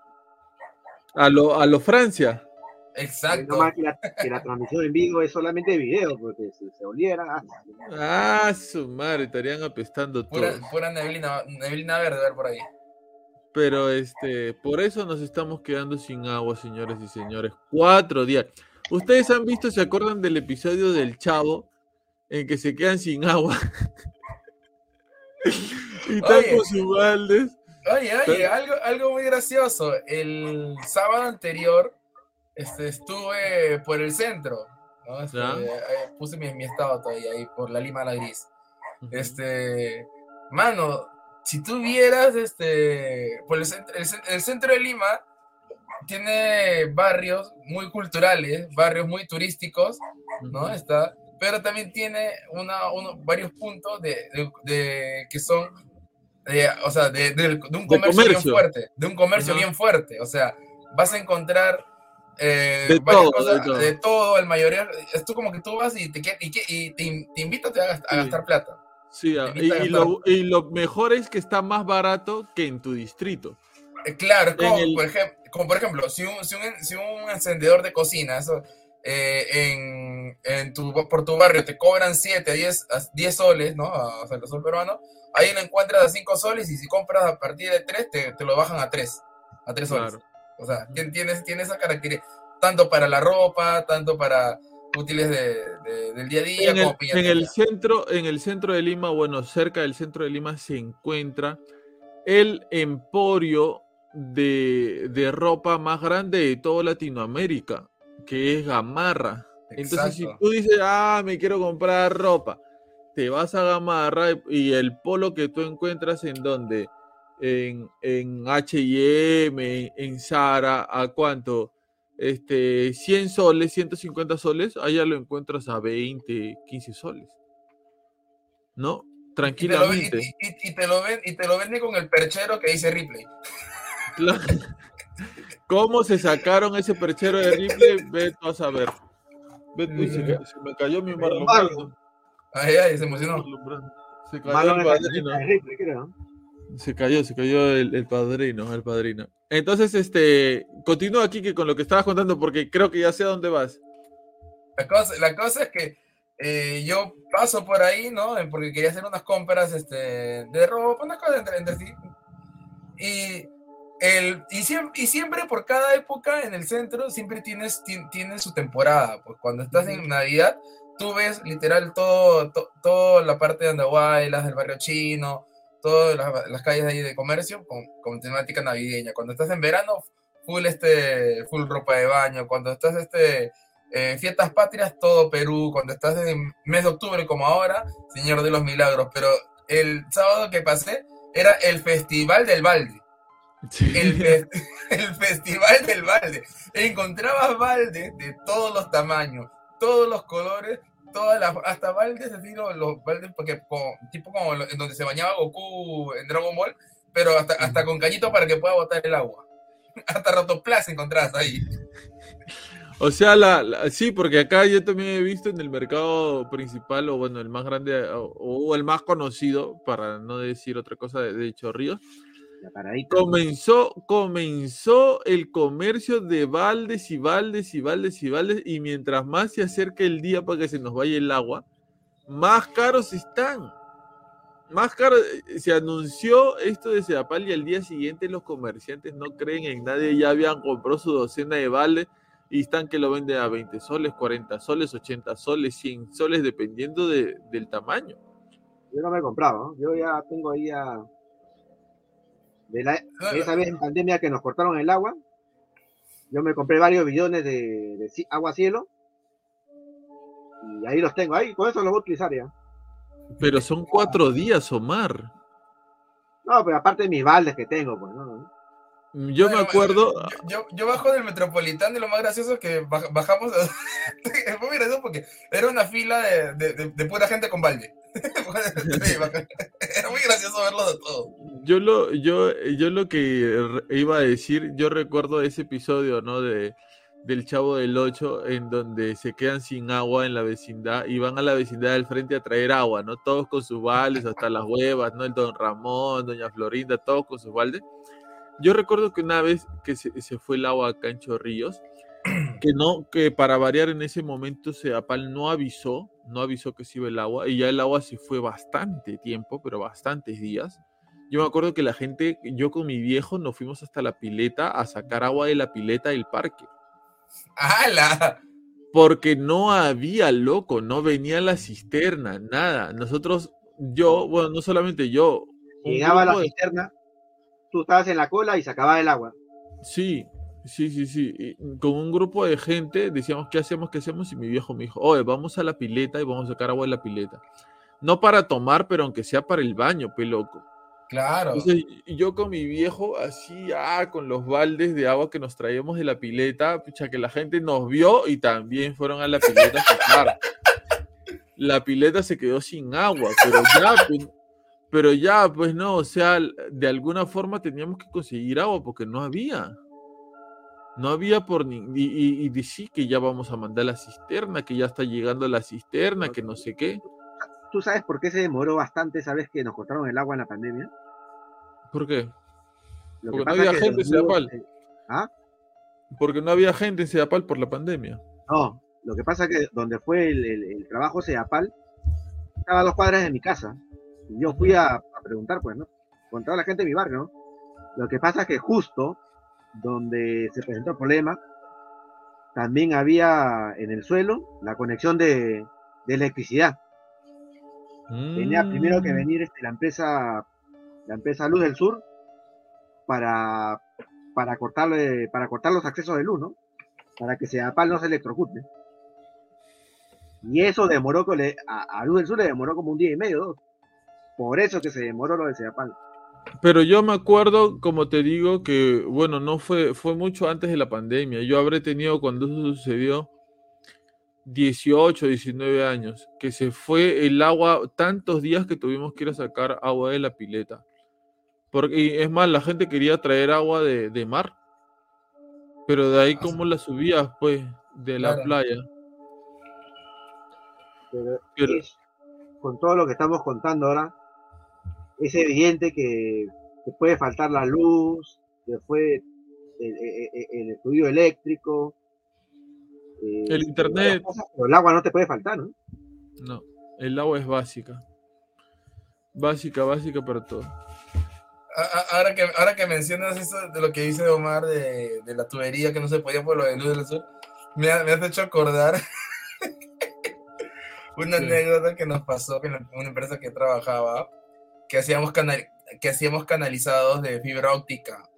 A lo, a lo Francia. Exacto. No más que la, que la transmisión en vivo es solamente video, porque si se oliera. ah, Ah, su madre, estarían apestando Pura, todos. pura neblina, neblina verde ver por ahí. Pero este, por eso nos estamos quedando sin agua, señores y señores. Cuatro días. Ustedes han visto, se acuerdan del episodio del Chavo en que se quedan sin agua. y Oye. Oye, oye, algo, algo muy gracioso. El sábado anterior este, estuve por el centro. ¿no? Este, eh, puse mi, mi estado todavía ahí por la Lima La Gris. Este, mano, si tú vieras, este, por el, cent- el cen- el centro de Lima tiene barrios muy culturales, barrios muy turísticos, ¿no? Está, pero también tiene una, uno- varios puntos de, de- de- que son, de, o sea, de, de- de un comercio, bien comercio. fuerte, de un comercio Ajá. bien fuerte, o sea, vas a encontrar eh, De todo, cosas, de todo. de todo, el mayoría, es tú como que tú vas y te, y, y te, te invitas a, gast- a Sí. gastar plata. Sí, ah, y, y gastar. lo, y lo mejor es que está más barato que en tu distrito. Eh, Claro, como, el- por ejemplo, como por ejemplo, si un, si un, si un encendedor de cocina eso, eh, en, en tu, por tu barrio te cobran 7 a 10, a 10 soles, ¿no? O sea, el sol peruano, ahí lo encuentras a 5 soles y si compras a partir de 3 te, te lo bajan a 3, a 3 soles. Claro. O sea, tien- tienes, tiene esa característica, tanto para la ropa, tanto para útiles de, de- del día a día, En el, en centro, en el centro de Lima, bueno, cerca del centro de Lima se encuentra el emporio de, de ropa más grande de toda Latinoamérica, que es Gamarra. Entonces, si tú dices, ah, me quiero comprar ropa, te vas a Gamarra y, y el polo que tú encuentras en donde, en, en H&M, en Zara, ¿a cuánto? Este, 100 soles, 150 soles, allá lo encuentras a 20, 15 soles. ¿No? Y te, lo, ven- y- Tranquilamente. y- y te lo ven, y te lo venden con el perchero que dice Ripley. Claro. ¿Cómo se sacaron ese perchero de Ripley? Ve tú a saber. Se, ca- se me cayó mi Marlon. Ay, ay, se emocionó. Se cayó el padrino. Se cayó, se cayó el, el padrino, el padrino. Entonces, este, continúa aquí que con lo que estabas contando, porque creo que ya sé a dónde vas. La cosa, la cosa es que eh, yo paso por ahí, ¿no? Eh, Porque quería hacer unas compras este, de ropa, una cosa entre, entre sí. Y, el, y, siempre, y siempre por cada época en el centro, siempre tienes, ti- tienes su temporada. Pues cuando estás en Navidad, tú ves literal todo, to- toda la parte de Andahuaylas, del barrio chino, todas las, las calles ahí de comercio con, con temática navideña. Cuando estás en verano, full, este, full ropa de baño. Cuando estás este, eh, fiestas patrias, todo Perú. Cuando estás en mes de octubre como ahora, Señor de los Milagros. Pero el sábado que pasé era el Festival del Balde. El, fe- el Festival del Balde. Encontrabas baldes de todos los tamaños, todos los colores, todas las, hasta baldes así, los, los baldes, porque como- tipo como en donde se bañaba Goku en Dragon Ball, pero hasta, hasta con cañito para que pueda botar el agua. Hasta rotoplas encontrabas ahí. O sea, la, la- sí, porque acá yo también he visto en el mercado principal, o bueno, el más grande, o, o el más conocido, para no decir otra cosa de, de Chorrillos. Comenzó, comenzó el comercio de baldes y baldes y baldes y baldes, y mientras más se acerca el día para que se nos vaya el agua, más caros están. Más caro, eh, se anunció esto de Sedapal y al día siguiente los comerciantes no creen en nadie, ya habían comprado su docena de balde y están que lo venden a 20 soles, 40 soles, 80 soles, 100 soles, dependiendo de, del tamaño. Yo no me he comprado, ¿no? yo ya tengo ahí a... De, la, de esa vez en pandemia que nos cortaron el agua, yo me compré varios billones de, agua cielo y ahí los tengo, ahí con eso los voy a utilizar ya. Pero son cuatro días, Omar. No, pero aparte de mis baldes que tengo, pues, ¿no? Yo me acuerdo, Yo, yo, yo bajo del Metropolitano y lo más gracioso es que baj- bajamos. Fue muy gracioso porque era una fila de, de, de- de pura gente con balde. gracioso yo lo, yo, yo lo que iba a decir, yo recuerdo ese episodio, ¿no? De, del Chavo del 8, en donde se quedan sin agua en la vecindad y van a la vecindad del frente a traer agua, ¿no? Todos con sus baldes, hasta las huevas, ¿no? El don Ramón, doña Florinda, todos con sus baldes. Yo recuerdo que una vez que se, se fue el agua acá en Chorrillos, que no, que para variar en ese momento Sedapal no avisó, no avisó que se iba el agua, y ya el agua se fue bastante tiempo, pero bastantes días. Yo me acuerdo que la gente, yo con mi viejo nos fuimos hasta la pileta a sacar agua de la pileta del parque. ¡Hala! Porque no había loco, no venía la cisterna, nada. Nosotros, yo, bueno, no solamente yo. Llegaba a la de- cisterna, tú estabas en la cola y se acababa el agua. Sí, sí, sí, sí. y con un grupo de gente decíamos, ¿qué hacemos? ¿Qué hacemos? Y mi viejo me dijo, oye, vamos a la pileta y vamos a sacar agua de la pileta. No para tomar, pero aunque sea para el baño, peloco. Claro. Entonces, yo con mi viejo, así, ah, con los baldes de agua que nos traíamos de la pileta, pucha, que la gente nos vio y también fueron a la pileta a sacar. La pileta se quedó sin agua, pero ya, pues, pero ya, pues no, o sea, de alguna forma teníamos que conseguir agua porque no había. No había por ni. Y, y, y de sí que ya vamos a mandar la cisterna, que ya está llegando la cisterna, que no sé qué. ¿Tú sabes por qué se demoró bastante esa vez que nos cortaron el agua en la pandemia? ¿Por qué? Lo Porque no había gente en Sedapal. eh, ¿Ah? Porque no había gente en Sedapal por la pandemia. No, lo que pasa es que donde fue el, el- el trabajo Sedapal, estaba a dos cuadras de mi casa. Y yo fui a, a preguntar, pues, ¿no? Con toda la gente de mi barrio, ¿no? Lo que pasa es que justo donde se presentó el problema, también había en el suelo la conexión de, de electricidad. Tenía primero que Mm. venir este, la empresa la empresa Luz del Sur para, para cortarle, para cortar los accesos de luz, ¿no? Para que Sedapal no se electrocute. Y eso demoró a, a Luz del Sur le demoró como un día y medio, dos. Por eso que se demoró lo de Sedapal. Pero yo me acuerdo, como te digo, que bueno, no fue, fue mucho antes de la pandemia. Yo habré tenido cuando eso sucedió 18, 19 años, que se fue el agua tantos días que tuvimos que ir a sacar agua de la pileta. Porque, y es más, la gente quería traer agua de, de mar. Pero de ahí, Ah, ¿cómo la subías, pues? De la Claro. playa. Pero Pero- es- con todo lo que estamos contando ahora, es evidente que, que puede faltar la luz, que fue el, el- el estudio eléctrico. eh, El internet. cosas, Pero el agua no te puede faltar, ¿no? No, el agua es básica. Básica, básica para todo. Ahora que, ahora que mencionas eso de lo que dice Omar de, de la tubería que no se podía por lo de luz del sur, me, ha- me has hecho acordar una Sí. anécdota que nos pasó en una empresa que trabajaba, que hacíamos, canal, que hacíamos canalizados de fibra óptica,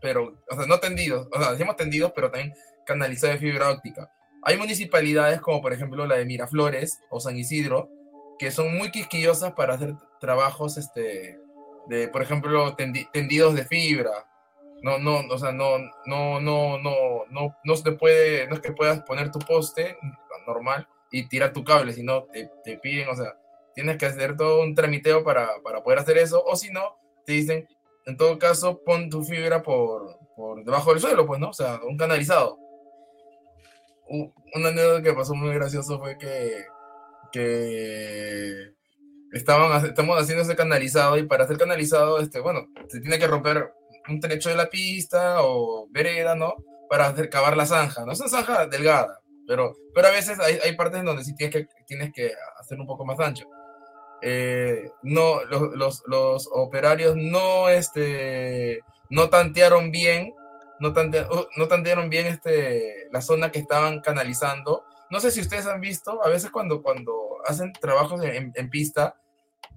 pero, o sea, no tendidos, o sea, hacíamos tendidos, pero también canalizados de fibra óptica. Hay municipalidades como por ejemplo la de Miraflores o San Isidro, que son muy quisquillosas para hacer trabajos, este, de, por ejemplo, tendi- tendidos de fibra. No, no, o sea, no, no, no, no, no, no se puede, no es que puedas poner tu poste normal y tirar tu cable, sino te, te piden, o sea, tienes que hacer todo un tramiteo para, para poder hacer eso, o si no, te dicen, en todo caso, pon tu fibra por, por debajo del suelo, pues, ¿no? O sea, un canalizado. Una anécdota que pasó muy gracioso fue que, que estaban, estamos haciendo ese canalizado y para hacer canalizado, este, bueno, se tiene que romper un trecho de la pista o vereda, ¿no? Para hacer cavar la zanja, ¿no? Es una zanja delgada, Pero, pero a veces hay, hay partes en donde sí tienes que, tienes que hacer un poco más ancho. Eh, no, los, los, los, operarios no, este, no tantearon bien, no, tante, no tantearon bien este, la zona que estaban canalizando. No sé si ustedes han visto, a veces cuando, cuando hacen trabajos en, en pista,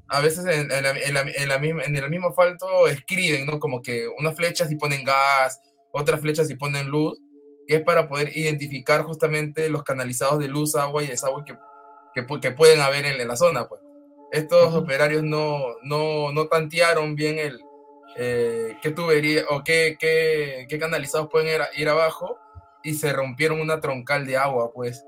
a veces en, en, la, la, la misma, en, el mismo asfalto escriben, ¿no? Como que unas flechas y ponen gas, otras flechas y ponen luz, que es para poder identificar justamente los canalizados de luz, agua y desagüe que, que, que pueden haber en, la zona, pues. Estos uh -huh. operarios no, no, no tantearon bien el eh, qué tubería o qué, qué, qué canalizados pueden ir, ir abajo y se rompieron una troncal de agua, pues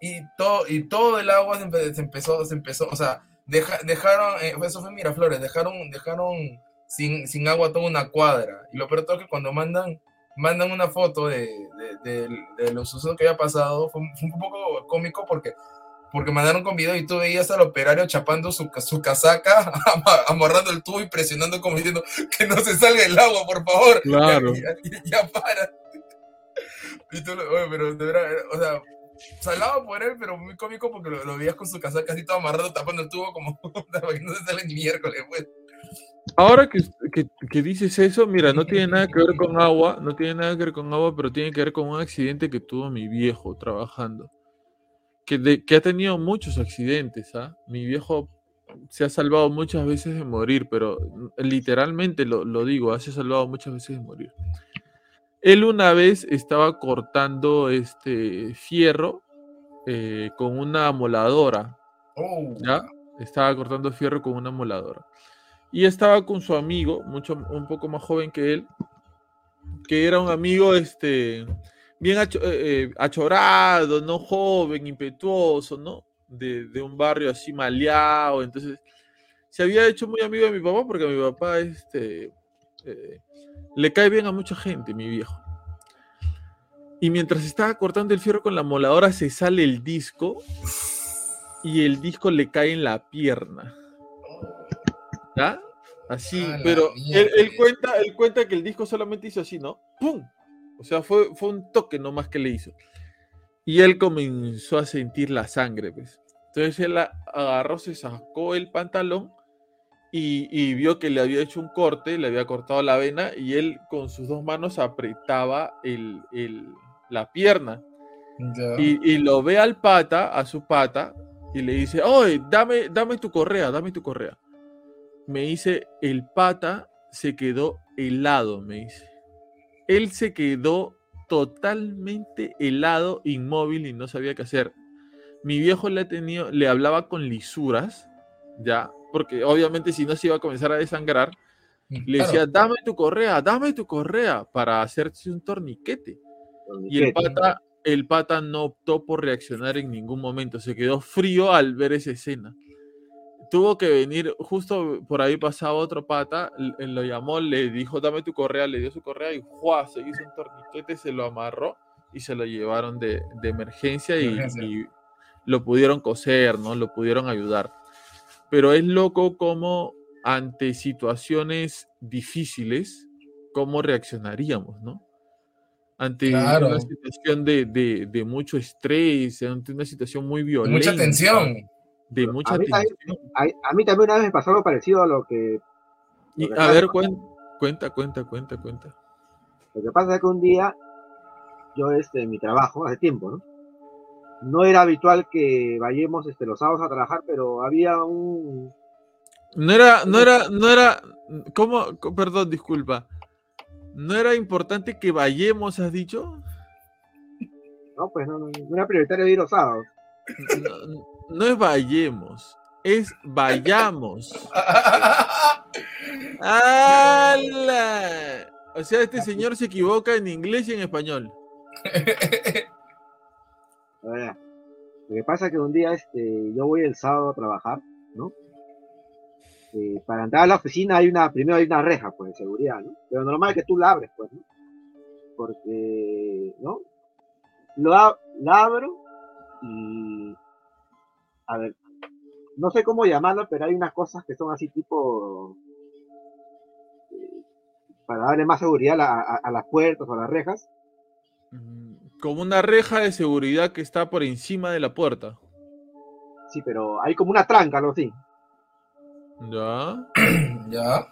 y todo, y todo el agua se, se empezó, se empezó, o sea, deja, dejaron, eh, eso fue Miraflores, dejaron, dejaron sin, sin agua toda una cuadra. Y lo peor es que cuando mandan, mandan una foto de, de, de, de los sucesos que había pasado, fue, fue, un poco cómico porque, porque mandaron con video y tú veías al operario chapando su, su casaca, amarrando el tubo y presionando como diciendo que no se salga el agua, por favor. Claro. Ya, ya, ya para. Y tú, oye, pero de verdad, o sea, salado por él, pero muy cómico porque lo, lo veías con su casaca así todo amarrado, tapando el tubo como para que no se sale ni miércoles, pues. Ahora que, que, que, dices eso, mira, no tiene nada que ver con agua, no tiene nada que ver con agua, pero tiene que ver con un accidente que tuvo mi viejo trabajando. Que, de, que ha tenido muchos accidentes, ¿ah? Mi viejo se ha salvado muchas veces de morir, pero literalmente lo, lo digo, se ha salvado muchas veces de morir. Él una vez estaba cortando este fierro eh, con una moladora. Oh. ¿Ya? Estaba cortando fierro con una moladora. Y estaba con su amigo, mucho, un poco más joven que él, que era un amigo este, bien acho, eh, achorado, ¿no? Joven, impetuoso, ¿no? De, de, un barrio así maleado. Entonces, se había hecho muy amigo de mi papá porque mi papá, este. Eh, le cae bien a mucha gente, mi viejo. Y mientras estaba cortando el fierro con la moladora, se sale el disco y el disco le cae en la pierna. ¿Ya? Así, pero él, él, cuenta, él cuenta que el disco solamente hizo así, ¿no? ¡Pum! O sea, fue, fue un toque nomás que le hizo. Y él comenzó a sentir la sangre, pues. Entonces él agarró, se sacó el pantalón y, y, vio que le había hecho un corte, le había cortado la vena y él con sus dos manos apretaba el, el, la pierna. Y, y, lo ve al pata, a su pata, y le dice, oye, dame, dame tu correa, dame tu correa. Me dice, el pata se quedó helado, me dice. Él se quedó totalmente helado, inmóvil y no sabía qué hacer. Mi viejo le, tenido, le hablaba con lisuras, ya, porque obviamente si no se iba a comenzar a desangrar, le decía, dame tu correa, dame tu correa para hacerse un torniquete. torniquete. Y el pata, el pata no optó por reaccionar en ningún momento, se quedó frío al ver esa escena. Tuvo que venir, justo por ahí pasaba otro pata, lo llamó, le dijo, dame tu correa, le dio su correa y ¡juá! se hizo un torniquete, se lo amarró y se lo llevaron de, de emergencia, y, y lo pudieron coser, ¿no? Lo pudieron ayudar pero es loco cómo ante situaciones difíciles, cómo reaccionaríamos, ¿no? Ante claro. una situación de, de, de, mucho estrés, ante una situación muy violenta. Mucha tensión. De mucha a mí. También, a, a, mí también una vez me pasó algo parecido a lo que... Lo y, que a ver, cuenta, cuenta, cuenta, cuenta, cuenta. Lo que pasa es que un día, yo este, en mi trabajo, hace tiempo, ¿no? no era habitual que vayamos este, los sábados a trabajar, pero había un... No era, no era, no era, ¿cómo? Perdón, disculpa. ¿No era importante que vayamos, has dicho? No, pues no, no, no era prioritario ir los sábados. No, no es vayamos, es vayamos. ¡Hala! O sea, este señor se equivoca en inglés y en español. Lo que pasa es que un día este, yo voy el sábado a trabajar, ¿no? Eh, para entrar a la oficina hay una, primero hay una reja, pues, de seguridad, ¿no? Pero normal es que tú la abres, pues, ¿no? Porque, ¿no? Lo la abro y, a ver, no sé cómo llamarlo, pero hay unas cosas que son así tipo, eh, para darle más seguridad a, a, a las puertas o a las rejas, Mm, Como una reja de seguridad que está por encima de la puerta. Sí, pero hay como una tranca, algo así. ¿Ya? Ya.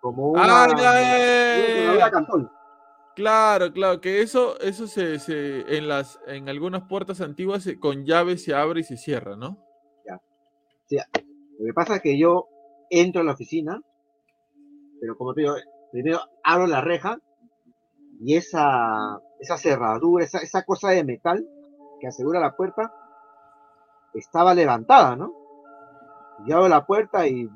Como una. Ah, ya, ya, ya, una ya, olla ya. cantón. Claro, claro, que eso, eso se, en las, en algunas puertas antiguas se- con llave se abre y se cierra, ¿no? Lo que pasa es que yo entro a la oficina, pero como te digo, primero abro la reja y esa, esa cerradura, esa, esa cosa de metal que asegura la puerta, estaba levantada, ¿no? Y abro la puerta y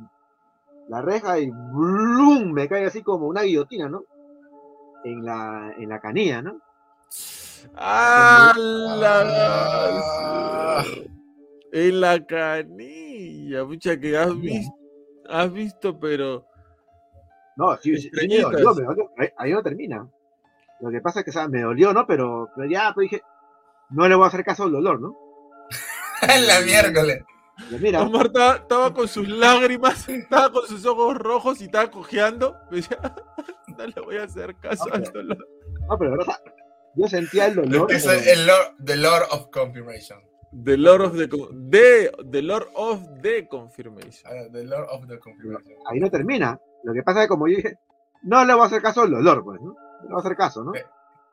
la reja y ¡blum! me cae así como una guillotina, ¿no? En la, en la canilla, ¿no? ¡Ah! Ah. la- En la canilla, mucha que has visto, has visto, pero No, sí, sí, sí me dolió, me dolió. Ahí, ahí no termina. Lo que pasa es que, o sea, me dolió, ¿no? Pero, pero ya, pues dije, no le voy a hacer caso al dolor, ¿no? la miércoles. Y mira, Omar estaba, estaba con sus lágrimas, estaba con sus ojos rojos y estaba cojeando. No le voy a hacer caso al dolor. no, pero verdad, yo sentía el dolor. Es pero- el Lord, the Lord of Confirmation. The Lord of the, de, the Lord of the Confirmation. Ah, the Lord of the Confirmation. ahí no termina. Lo que pasa es que, como yo dije, no le voy a hacer caso al dolor, pues, ¿no? No le voy a hacer caso, ¿no?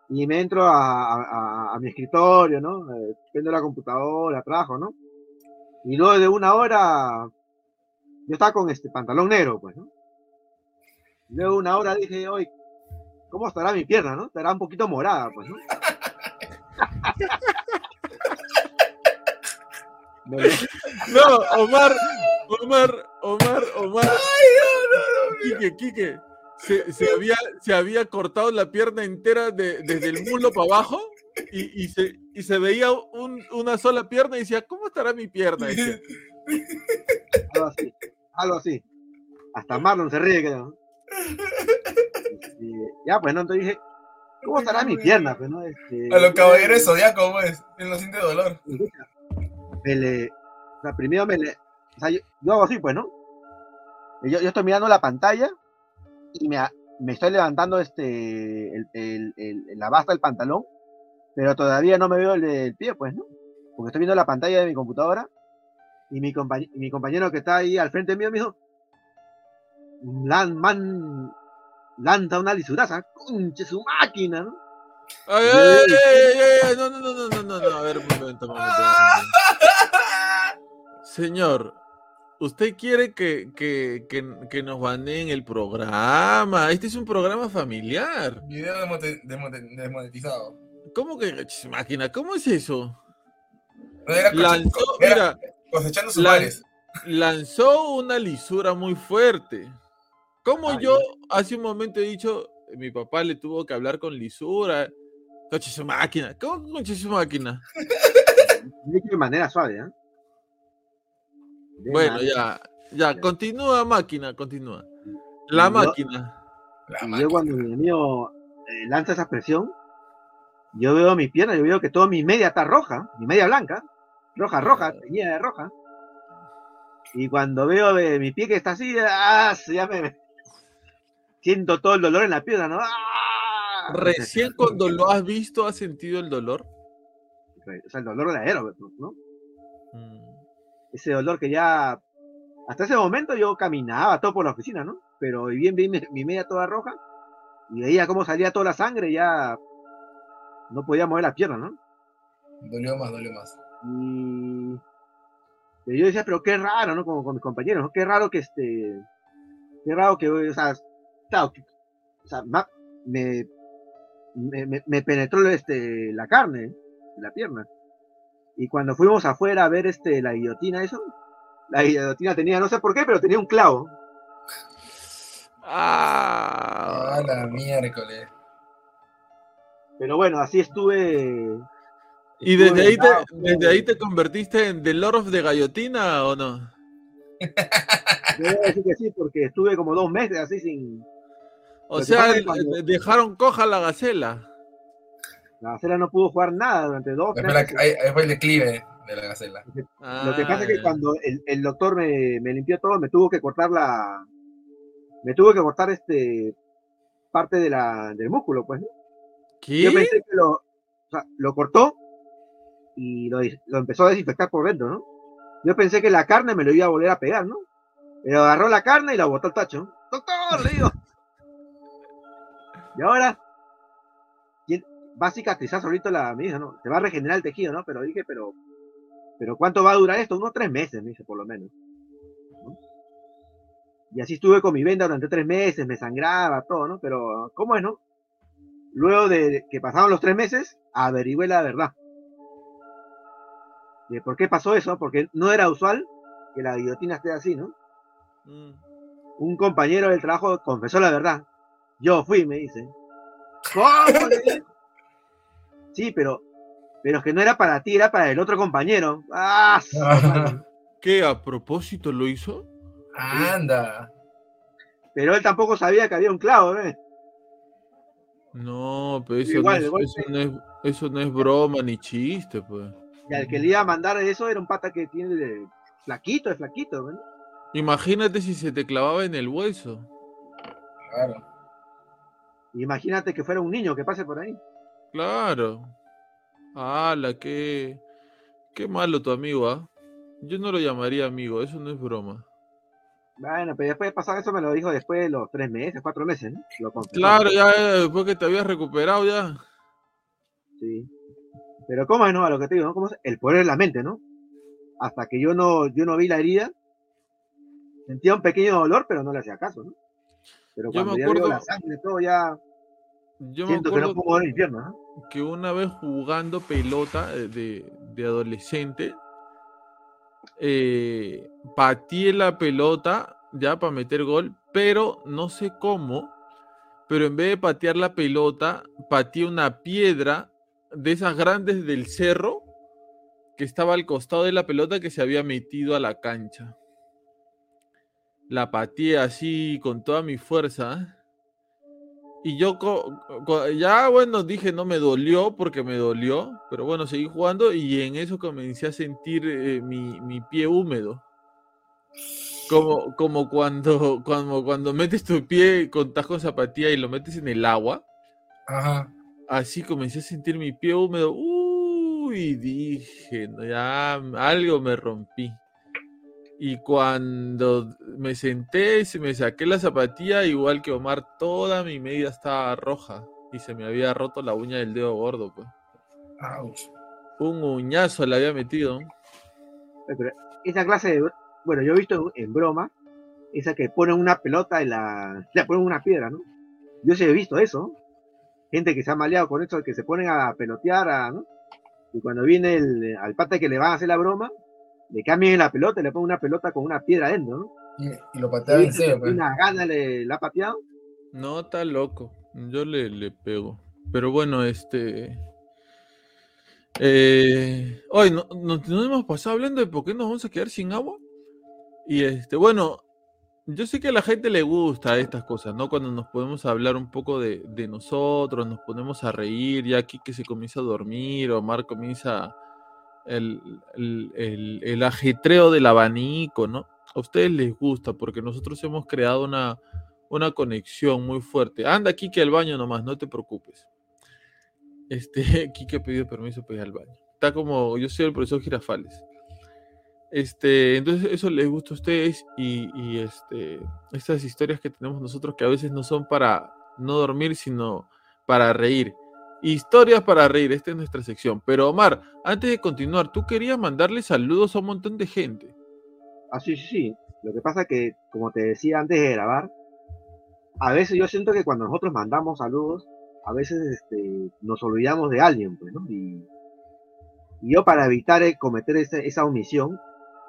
Y me entro a, a- a- a mi escritorio, ¿no? Eh, prendo la computadora, trabajo, ¿no? Y luego de una hora, yo estaba con este pantalón negro, pues, ¿no? Luego una hora dije, oye, ¿cómo estará mi pierna, no? Estará un poquito morada, pues, ¿no? No, Omar, Omar, Omar, Omar. Quique, Quique. Se, se había, se había cortado la pierna entera de- desde el muslo para abajo y, y se, y se veía un- una sola pierna y decía, ¿cómo estará mi pierna? Decía. algo así, algo así. Hasta Marlon se ríe, creo. Y ya, pues, ¿no? Entonces dije, ¿cómo estará mi pierna? Pues, ¿no? Este, A los caballeros de Zodíaco, pues. Él no siente dolor. me le, o sea, primero me le, o sea, yo, yo hago así, pues, ¿no? Yo, yo estoy mirando la pantalla y me, me estoy levantando este, el, el- el- la basta del pantalón, pero todavía no me veo el, del pie, pues, ¿no? Porque estoy viendo la pantalla de mi computadora y mi, compañ- mi compañero que está ahí al frente mío me dijo, "Lan- man, lanza una lisuraza, conche su máquina, ¿no? Ay, ay, ay, ay, ay, ay, no, no, no, no, no, no, no, a ver, un momento, un momento. Señor, ¿usted quiere que, que, que, que nos baneen el programa? Este es un programa familiar. Video desmonetizado. ¿Cómo que máquina? ¿Cómo es eso? No era Lanzó, era mira, cosechando sus la- males. lanzó una lisura muy fuerte. Como Ah, yo hace un momento he dicho, mi papá le tuvo que hablar con lisura. Coche su máquina. ¿Cómo coche su máquina? De manera suave, ¿eh? De Bueno, manera- ya, ya, Ya. continúa máquina, continúa. La Yo- máquina. La yo máquina. cuando mi amigo eh, lanza esa presión, yo veo mi pierna, yo veo que toda mi media está roja, mi media blanca, roja, roja, teñida de roja. Y cuando veo eh, mi pie que está así, ¡ah! ya me- siento todo el dolor en la pierna, ¿no? ¡Ah! Recién cuando lo has visto, has sentido el dolor. O sea, el dolor verdadero, ¿no? Mm. Ese dolor que ya, hasta ese momento yo caminaba todo por la oficina, ¿no? Pero bien, bien, mi, mi media toda roja, y veía cómo salía toda la sangre, ya no podía mover la pierna, ¿no? Dolió más, dolió más. Y pero yo decía, pero qué raro, ¿no? Como con mis compañeros, ¿no? Qué raro que este, qué raro que, o sea, claro, que- o sea, me, me, me- penetró este, la carne, la pierna. Y cuando fuimos afuera a ver este, la guillotina, eso, la guillotina tenía, no sé por qué, pero tenía un clavo. Ah, Ah, la miércoles. Pero bueno, así estuve. ¿Y desde ahí, te, desde ahí te convertiste en The Lord of the Gallotina o no? A decir que sí, porque estuve como dos meses así sin. O Lo sea, cuando- dejaron coja la gacela. La acera no pudo jugar nada durante dos meses. fue el declive de la gacela. Lo que pasa es que Ah, cuando el, el doctor me, me limpió todo, me tuvo que cortar la. Me tuvo que cortar este parte de la, del músculo, pues. ¿no? ¿Qué? Yo pensé que lo. sea, lo cortó y lo, empezó a desinfectar por dentro, ¿no? Yo pensé que la carne me lo iba a volver a pegar, ¿no? Pero agarró la carne y la botó al tacho. ¡Doctor! Le digo. Y ahora, ¿quién- va a cicatrizar solito la me dijo, ¿no? Se va a regenerar el tejido, ¿no? Pero dije, pero, pero ¿cuánto va a durar esto? Unos tres meses, me dice, por lo menos. ¿no? Y así estuve con mi venda durante tres meses, me sangraba, todo, ¿no? Pero, ¿cómo es, no? Luego de que pasaron los tres meses, averigüé la verdad. De por qué pasó eso, porque no era usual que la guillotina esté así, ¿no? Mm. Un compañero del trabajo confesó la verdad. Yo fui, me dice. Sí, pero, pero es que no era para ti, era para el otro compañero. ¡Ah! ¿Qué a propósito lo hizo? Anda. Pero él tampoco sabía que había un clavo, ¿ves? No, pero eso, Igual, no, es, eso, no es, eso no es broma ni chiste, pues. Y al que le iba a mandar eso era un pata que tiene de flaquito, es flaquito, ¿ves? Imagínate si se te clavaba en el hueso. Claro. Imagínate que fuera un niño que pase por ahí. Claro. ¡Hala! Qué, qué malo tu amigo, ¿ah? Yo no lo llamaría amigo, eso no es broma. Bueno, pero después de pasar eso me lo dijo después de los tres meses, cuatro meses, ¿no? Lo. Claro, ya ya, después que te habías recuperado ya. Sí. Pero cómo es, ¿no? A lo que te digo, ¿no? ¿Cómo es? El poder de la mente, ¿no? Hasta que yo no, yo no vi la herida, sentía un pequeño dolor, pero no le hacía caso, ¿no? Pero Yo me cuando ya veo acuerdo- la sangre, todo ya Yo me siento que no acuerdo puedo mover el infierno, ¿no? que una vez jugando pelota eh, de, de adolescente, eh, pateé la pelota ya para meter gol, pero no sé cómo, pero en vez de patear la pelota, pateé una piedra de esas grandes del cerro que estaba al costado de la pelota que se había metido a la cancha. La pateé así con toda mi fuerza. Y yo ya, bueno, dije, no me dolió porque me dolió, pero bueno, seguí jugando y en eso comencé a sentir eh, mi, mi pie húmedo. Como, como cuando, cuando, cuando metes tu pie con estás con zapatilla y lo metes en el agua, Ajá. así comencé a sentir mi pie húmedo. Uy, dije, no, ya algo me rompí. Y cuando me senté y me saqué la zapatilla, igual que Omar, toda mi media estaba roja y se me había roto la uña del dedo gordo, pues. Ouch. Un uñazo le había metido. Pero esa clase de, bueno, yo he visto en broma, esa que ponen una pelota y la, le ponen una piedra, ¿no? Yo sí he visto eso, gente que se ha maleado con eso, que se ponen a pelotear, a, ¿no? Y cuando viene el, al pata que le van a hacer la broma, le cambian la pelota y le ponen una pelota con una piedra adentro, ¿no? Y, y lo pateaba en serio, pues. Una gana le, la ha pateado. No, está loco. Yo le, le pego. Pero bueno, este. Eh, hoy no, no, no hemos pasado hablando de por qué nos vamos a quedar sin agua. Y este, bueno, yo sé que a la gente le gusta estas cosas, ¿no? Cuando nos podemos hablar un poco de, de nosotros, nos ponemos a reír, ya aquí que se comienza a dormir, Omar comienza el, el, el- el ajetreo del abanico, ¿no? A ustedes les gusta porque nosotros hemos creado una, una conexión muy fuerte. Anda, Kike, al baño nomás, no te preocupes. Este, Kike ha pedido permiso para ir al baño. Está como, yo soy el profesor Girafales. Este, entonces eso les gusta a ustedes y, y, este, estas historias que tenemos nosotros que a veces no son para no dormir, sino para reír. Historias para reír, esta es nuestra sección. Pero Omar, antes de continuar, tú querías mandarle saludos a un montón de gente. Ah, sí, sí, sí. Lo que pasa que, como te decía antes de grabar, a veces yo siento que cuando nosotros mandamos saludos, a veces este, nos olvidamos de alguien, pues, ¿no? Y, yo para evitar eh, cometer esa omisión,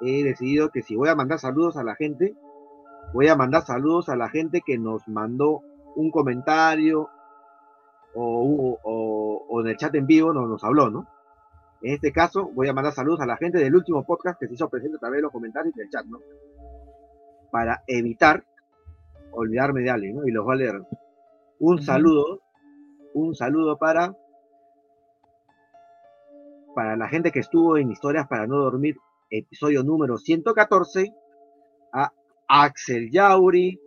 he decidido que si voy a mandar saludos a la gente, voy a mandar saludos a la gente que nos mandó un comentario o, o- o en el chat en vivo nos, nos habló, ¿no? En este caso, voy a mandar saludos a la gente del último podcast que se hizo presente a través de los comentarios del chat, ¿no? Para evitar olvidarme de alguien, ¿no? Y los voy a leer. Un saludo, un saludo para para la gente que estuvo en Historias para no dormir, episodio número 114, a Axel Yauri,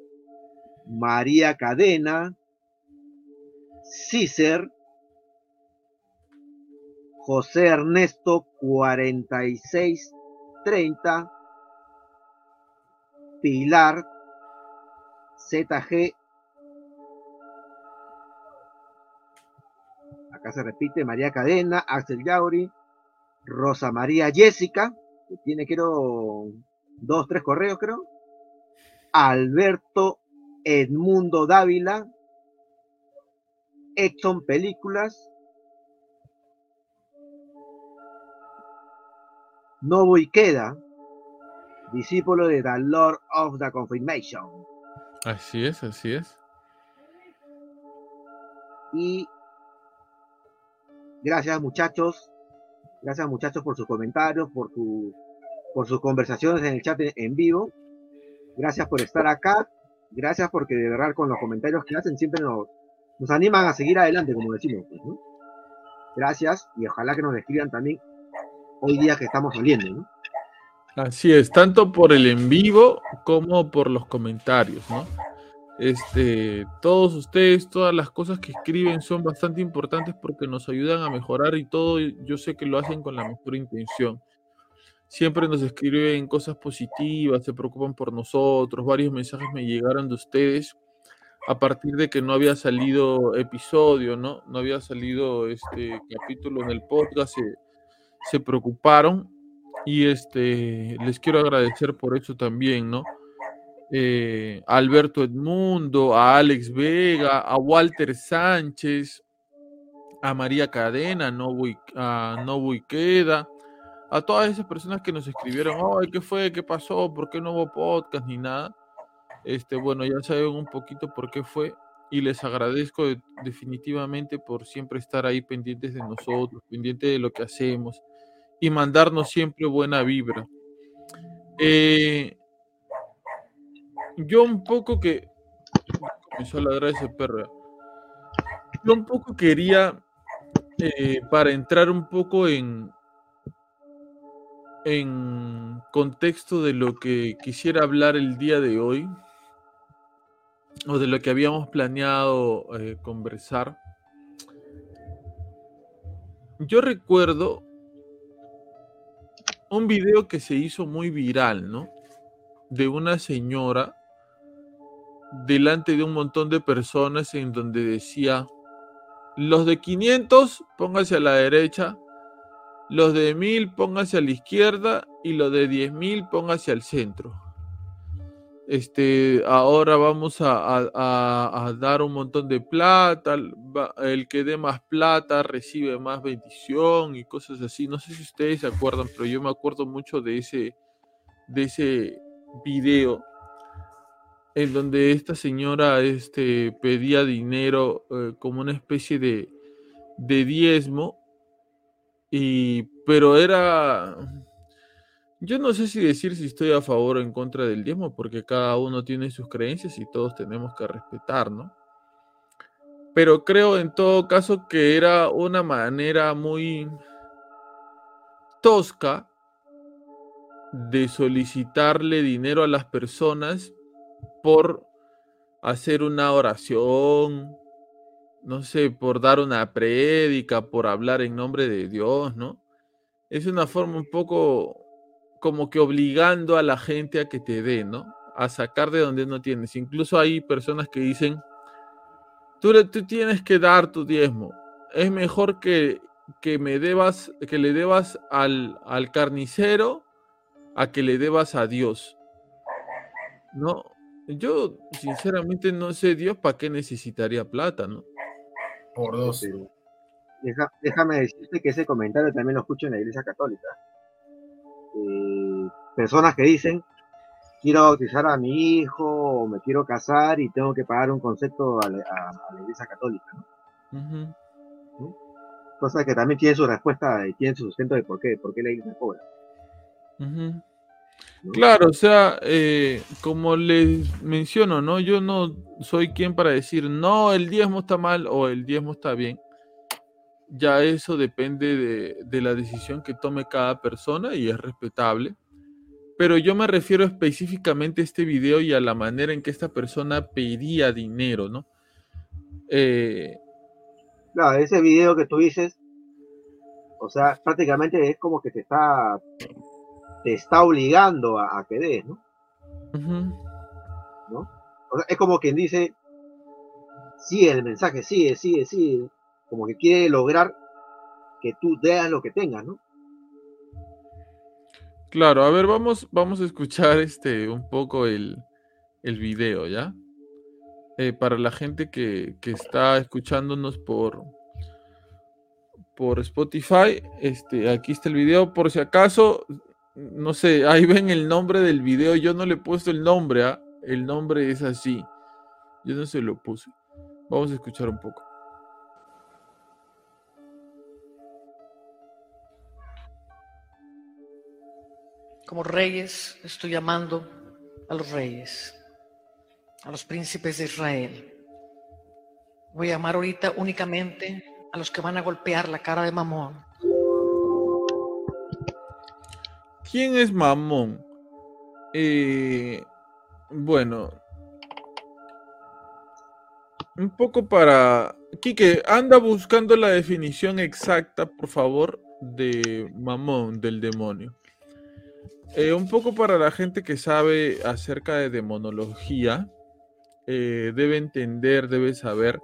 María Cadena, Cícer, José Ernesto 4630, Pilar ZG. Acá se repite María Cadena, Axel Yauri, Rosa María Jessica, que tiene creo dos, tres correos creo. Alberto Edmundo Dávila, Edson Películas, Novo Ikeda, discípulo de The Lord of the Confirmation. Así es, así es. Y gracias muchachos, gracias muchachos por sus comentarios, por, tu, por sus conversaciones en el chat en vivo. Gracias por estar acá. Gracias porque de verdad con los comentarios que hacen siempre nos, nos animan a seguir adelante, como decimos. Pues, ¿no? Gracias y ojalá que nos escriban también hoy día que estamos saliendo. ¿no? Así es, tanto por el en vivo como por los comentarios, ¿no? Este, todos ustedes, todas las cosas que escriben son bastante importantes porque nos ayudan a mejorar y todo, yo sé que lo hacen con la mejor intención. Siempre nos escriben cosas positivas, se preocupan por nosotros, varios mensajes me llegaron de ustedes a partir de que no había salido episodio, ¿no? No había salido este capítulo en el podcast, se, preocuparon y este les quiero agradecer por eso también, ¿no? Eh, a Alberto Edmundo, a Alex Vega, a Walter Sánchez, a María Cadena, a Novo Queda, a todas esas personas que nos escribieron, ay, ¿qué fue? ¿Qué pasó? ¿Por qué no hubo podcast ni nada? Este, bueno, ya saben un poquito por qué fue y les agradezco definitivamente por siempre estar ahí pendientes de nosotros, pendientes de lo que hacemos y mandarnos siempre buena vibra. Eh, yo un poco que comenzó a ladrar ese perro. Yo un poco quería eh, para entrar un poco en en contexto de lo que quisiera hablar el día de hoy o de lo que habíamos planeado eh, conversar. Yo recuerdo un video que se hizo muy viral, ¿no? De una señora delante de un montón de personas en donde decía, los de 500, pónganse a la derecha, los de 1000, pónganse a la izquierda y los de 10.000, pónganse al centro. Este, ahora vamos a, dar un montón de plata, el que dé más plata recibe más bendición y cosas así. No sé si ustedes se acuerdan, pero yo me acuerdo mucho de ese, de ese video en donde esta señora este, pedía dinero eh, como una especie de, de diezmo, y, pero era yo no sé si decir si estoy a favor o en contra del diezmo, porque cada uno tiene sus creencias y todos tenemos que respetar, ¿no? Pero creo en todo caso que era una manera muy tosca de solicitarle dinero a las personas por hacer una oración, no sé, por dar una prédica, por hablar en nombre de Dios, ¿no? Es una forma un poco como que obligando a la gente a que te dé, ¿no? A sacar de donde no tienes. Incluso hay personas que dicen, tú, tú tienes que dar tu diezmo. Es mejor que, que me debas, que le debas al, al carnicero a que le debas a Dios. No, yo sinceramente no sé Dios para qué necesitaría plata, ¿no? Por dos. déjame decirte que ese comentario también lo escucho en la iglesia católica. Eh, personas que dicen, quiero bautizar a mi hijo o me quiero casar y tengo que pagar un concepto a la, iglesia católica. Cosa que también tiene su respuesta y tiene su sustento de por qué, por qué la iglesia cobra. Claro, o sea, eh, como les menciono, ¿no? Yo no soy quien para decir, no, el diezmo está mal o el diezmo está bien ya eso depende de, la decisión que tome cada persona y es respetable. Pero yo me refiero específicamente a este video y a la manera en que esta persona pedía dinero, ¿no? Eh, claro, ese video que tú dices O sea, prácticamente es como que te está, te está obligando a, a que des, ¿no? Ujú. O sea, es como quien dice, sigue el mensaje, sigue, sigue, sigue, como que quiere lograr que tú veas lo que tengas, ¿no? Claro, a ver, vamos, vamos a escuchar este un poco el, el video, ¿ya? Eh, para la gente que, que está escuchándonos por, por Spotify, este, aquí está el video, por si acaso, no sé, ahí ven el nombre del video, yo no le he puesto el nombre, ¿ah? El nombre es así, yo no se lo puse. Vamos a escuchar un poco. Como reyes estoy llamando a los reyes, a los príncipes de Israel. Voy a llamar ahorita únicamente a los que van a golpear la cara de Mamón. ¿Quién es Mamón? Eh, bueno, un poco para... Quique, anda buscando la definición exacta, por favor, de Mamón, del demonio. Eh, un poco para la gente que sabe acerca de demonología, eh, debe entender, debe saber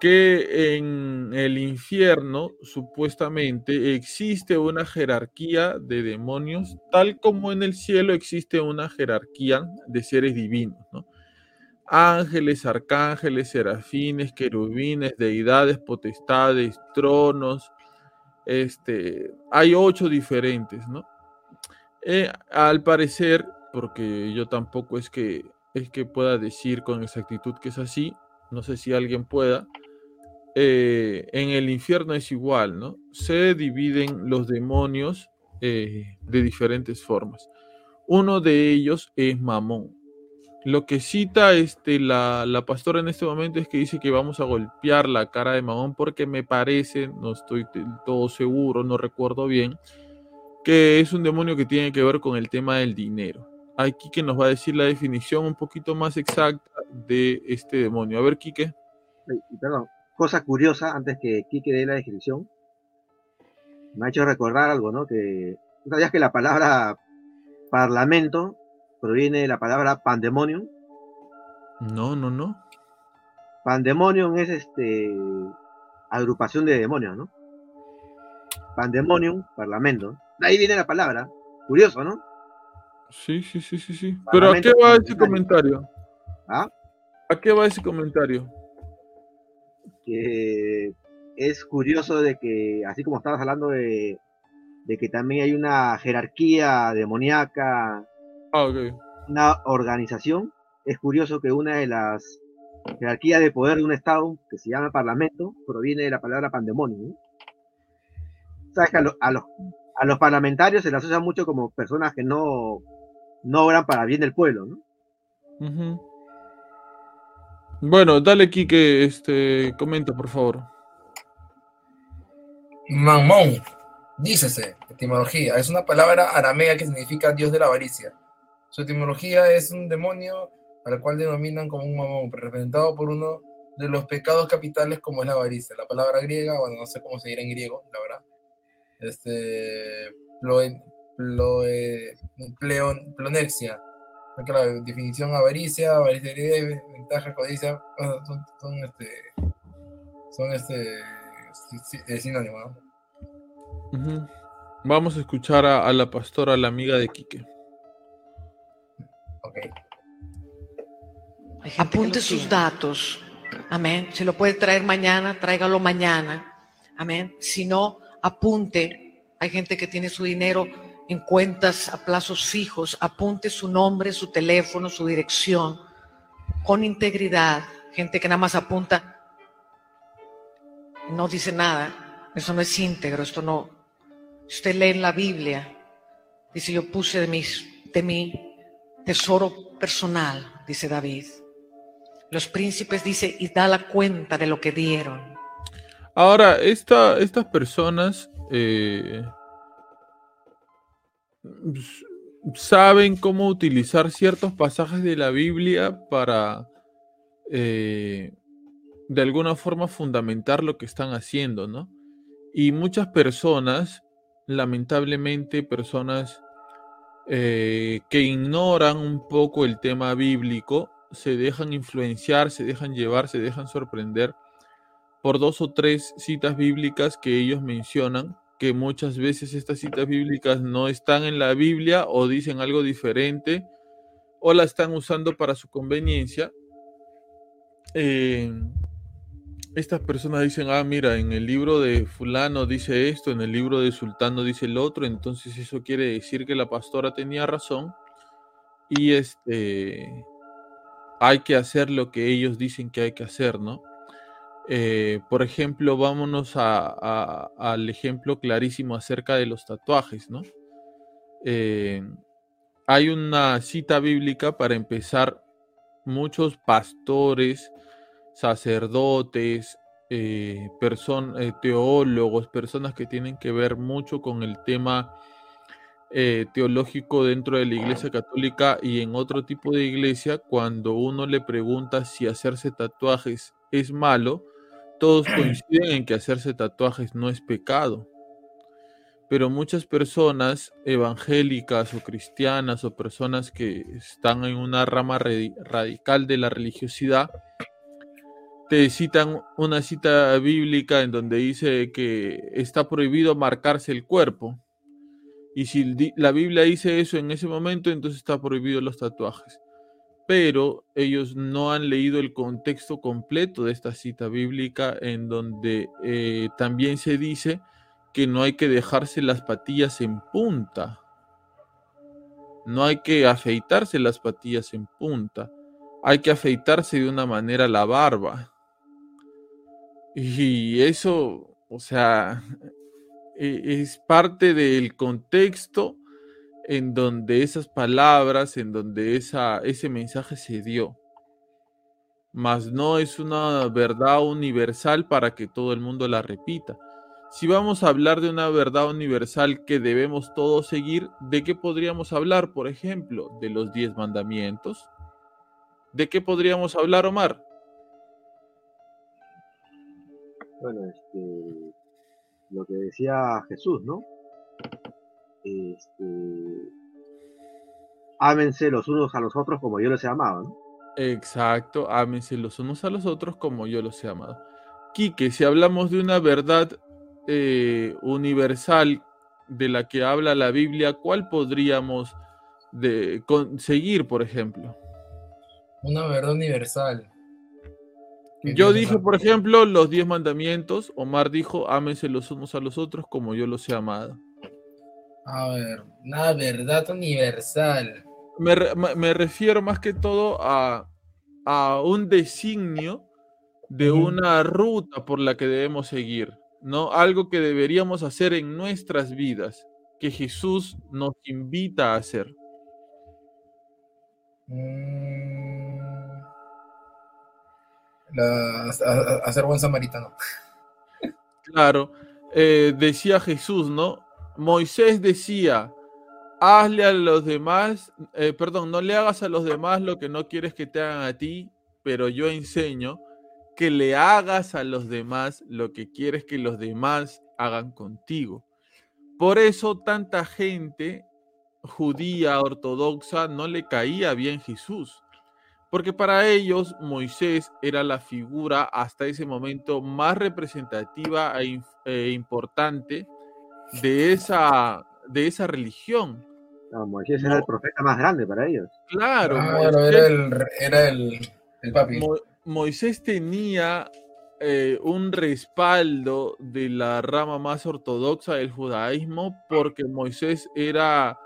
que en el infierno supuestamente existe una jerarquía de demonios, tal como en el cielo existe una jerarquía de seres divinos, ¿no? Ángeles, arcángeles, serafines, querubines, deidades, potestades, tronos, este, hay ocho diferentes, ¿no? Eh, al parecer, porque yo tampoco es que, es que pueda decir con exactitud que es así, no sé si alguien pueda, eh, en el infierno es igual, ¿no? Se dividen los demonios eh, de diferentes formas. Uno de ellos es Mamón. Lo que cita este, la, la pastora en este momento es que dice que vamos a golpear la cara de Mamón porque me parece, no estoy del todo seguro, no recuerdo bien, que es un demonio que tiene que ver con el tema del dinero. Aquí que nos va a decir la definición un poquito más exacta de este demonio. A ver, Quique. Perdón, cosa curiosa, antes que Kike dé la descripción, me ha hecho recordar algo, ¿no? Que, ¿tú ¿sabías que la palabra parlamento proviene de la palabra pandemonium? No, no, no. Pandemonium es este agrupación de demonios, ¿no? Pandemonium, parlamento. Ahí viene la palabra. Curioso, ¿no? Sí, sí, sí, sí, sí. Pero ¿a qué va ese comentario? ¿Ah? ¿A qué va ese comentario? Que es curioso de que, así como estabas hablando de, de que también hay una jerarquía demoníaca, Ah, una organización, es curioso que una de las jerarquías de poder de un Estado, que se llama Parlamento, proviene de la palabra pandemonio. que a, lo- a los, a los parlamentarios se les asocia mucho como personas que no, no obran para bien del pueblo, ¿no? Bueno, dale, Quique, este, comenta, por favor. Mamón, dícese, etimología, es una palabra aramea que significa dios de la avaricia. Su etimología es un demonio al cual denominan como un mamón, representado por uno de los pecados capitales como es la avaricia. La palabra griega, bueno, no sé cómo se dirá en griego, la. Este, ploe- ploe- pleon- plonexia. Porque la definición avaricia, avaricia ventaja, codicia, son, son este, son este. Vamos a escuchar a, a la pastora, la amiga de Quique. Ok. Hay gente que Apunte sus tiene. datos. Amén. Si lo puede traer mañana, tráigalo mañana. Amén. Si no, apunte. Hay gente que tiene su dinero en cuentas a plazos fijos. Apunte su nombre, su teléfono, su dirección. Con integridad. Gente que nada más apunta. No dice nada. Eso no es íntegro. Esto no. Usted lee en la Biblia, dice yo puse de, mis, de mi tesoro personal, dice David. Los príncipes dice y da la cuenta de lo que dieron. Ahora, esta, estas personas eh, saben cómo utilizar ciertos pasajes de la Biblia para eh, de alguna forma fundamentar lo que están haciendo, ¿no? Y muchas personas, lamentablemente, personas eh, que ignoran un poco el tema bíblico, se dejan influenciar, se dejan llevar, se dejan sorprender por dos o tres citas bíblicas que ellos mencionan, que muchas veces estas citas bíblicas no están en la Biblia o dicen algo diferente o la están usando para su conveniencia. Eh, estas personas dicen, ah, mira, en el libro de fulano dice esto, en el libro de sultano dice el otro, entonces eso quiere decir que la pastora tenía razón y este hay que hacer lo que ellos dicen que hay que hacer, ¿no? Eh, por ejemplo, vámonos al ejemplo clarísimo acerca de los tatuajes, ¿no? Eh, hay una cita bíblica para empezar, muchos pastores, sacerdotes, eh, teólogos, personas que tienen que ver mucho con el tema teológico dentro de la Iglesia Católica y en otro tipo de iglesia, cuando uno le pregunta si hacerse tatuajes es malo, todos coinciden en que hacerse tatuajes no es pecado. Pero muchas personas evangélicas o cristianas o personas que están en una rama radical de la religiosidad te citan una cita bíblica en donde dice que está prohibido marcarse el cuerpo. Y si la Biblia dice eso en ese momento, entonces está prohibido los tatuajes pero ellos no han leído el contexto completo de esta cita bíblica en donde eh, también se dice que no hay que dejarse las patillas en punta. No hay que afeitarse las patillas en punta. Hay que afeitarse de una manera la barba. Y eso, o sea, e-, es parte del contexto en donde esas palabras, en donde esa, ese mensaje se dio. Mas no es una verdad universal para que todo el mundo la repita. Si vamos a hablar de una verdad universal que debemos todos seguir, ¿de qué podríamos hablar, por ejemplo? ¿De los diez mandamientos? ¿De qué podríamos hablar, Omar? Bueno, este, lo que decía Jesús, ¿no? Este, ámense los unos a los otros como yo los he amado, ¿no? Exacto, ámense los unos a los otros como yo los he amado. Quique, si hablamos de una verdad eh, universal de la que habla la Biblia, ¿cuál podríamos de, conseguir, por ejemplo? Una verdad universal. Yo dije, por ejemplo, los diez mandamientos. Omar dijo, ámense los unos a los otros como yo los he amado. A ver, una verdad universal. Me, refiero más que todo a, un designio de una ruta por la que debemos seguir, ¿no? Algo que deberíamos hacer en nuestras vidas, que Jesús nos invita a hacer. Mm. hacer buen samaritano. Claro, eh, decía Jesús, ¿no? Moisés decía, hazle a los demás, eh, perdón, no le hagas a los demás lo que no quieres que te hagan a ti, pero yo enseño que le hagas a los demás lo que quieres que los demás hagan contigo. Por eso tanta gente judía ortodoxa no le caía bien Jesús, porque para ellos Moisés era la figura hasta ese momento más representativa e, e importante de esa, de esa religión. Moisés era el profeta más grande para ellos. Claro, era el, era el, papi. Moisés tenía eh, un respaldo de la rama más ortodoxa del judaísmo porque Moisés era,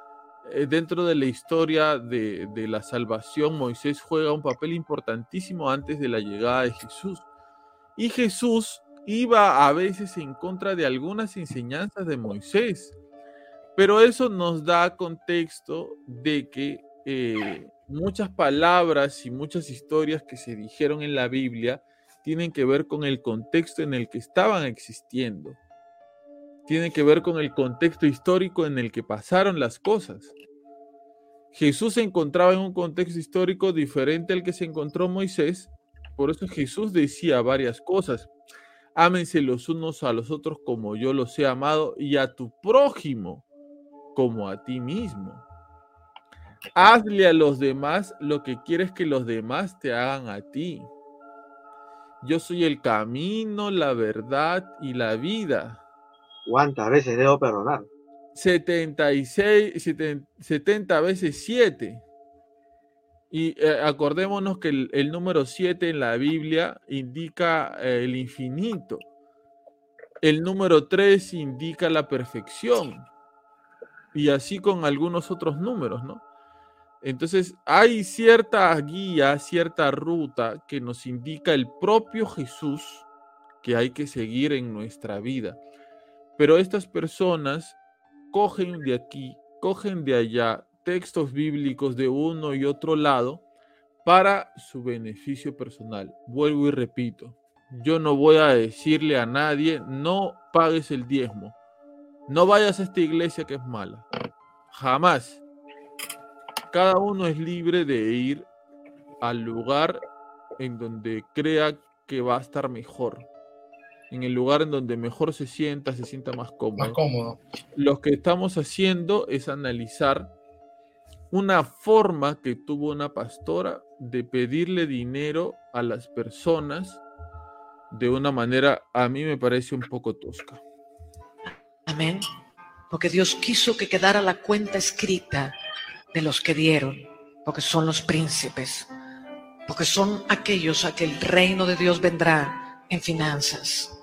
eh, dentro de la historia de, de, la salvación, Moisés juega un papel importantísimo antes de la llegada de Jesús. Y Jesús iba a veces en contra de algunas enseñanzas de Moisés. Pero eso nos da contexto de que eh, muchas palabras y muchas historias que se dijeron en la Biblia tienen que ver con el contexto en el que estaban existiendo. Tienen que ver con el contexto histórico en el que pasaron las cosas. Jesús se encontraba en un contexto histórico diferente al que se encontró Moisés, por eso Jesús decía varias cosas. Ámense los unos a los otros como yo los he amado y a tu prójimo como a ti mismo. Hazle a los demás lo que quieres que los demás te hagan a ti. Yo soy el camino, la verdad y la vida. ¿Cuántas veces debo perdonar? 76, 70 veces 7. Y eh, acordémonos que el, número 7 en la Biblia indica eh, el infinito. El número 3 indica la perfección. Y así con algunos otros números, ¿no? Entonces hay cierta guía, cierta ruta que nos indica el propio Jesús que hay que seguir en nuestra vida. Pero estas personas cogen de aquí, cogen de allá textos bíblicos de uno y otro lado para su beneficio personal. Vuelvo y repito, yo no voy a decirle a nadie, no pagues el diezmo, no vayas a esta iglesia que es mala. Jamás. Cada uno es libre de ir al lugar en donde crea que va a estar mejor. En el lugar en donde mejor se sienta, se sienta más cómodo. Más cómodo. Lo que estamos haciendo es analizar una forma que tuvo una pastora de pedirle dinero a las personas de una manera, a mí me parece un poco tosca. Amén. Porque Dios quiso que quedara la cuenta escrita de los que dieron, porque son los príncipes, porque son aquellos a que el reino de Dios vendrá en finanzas.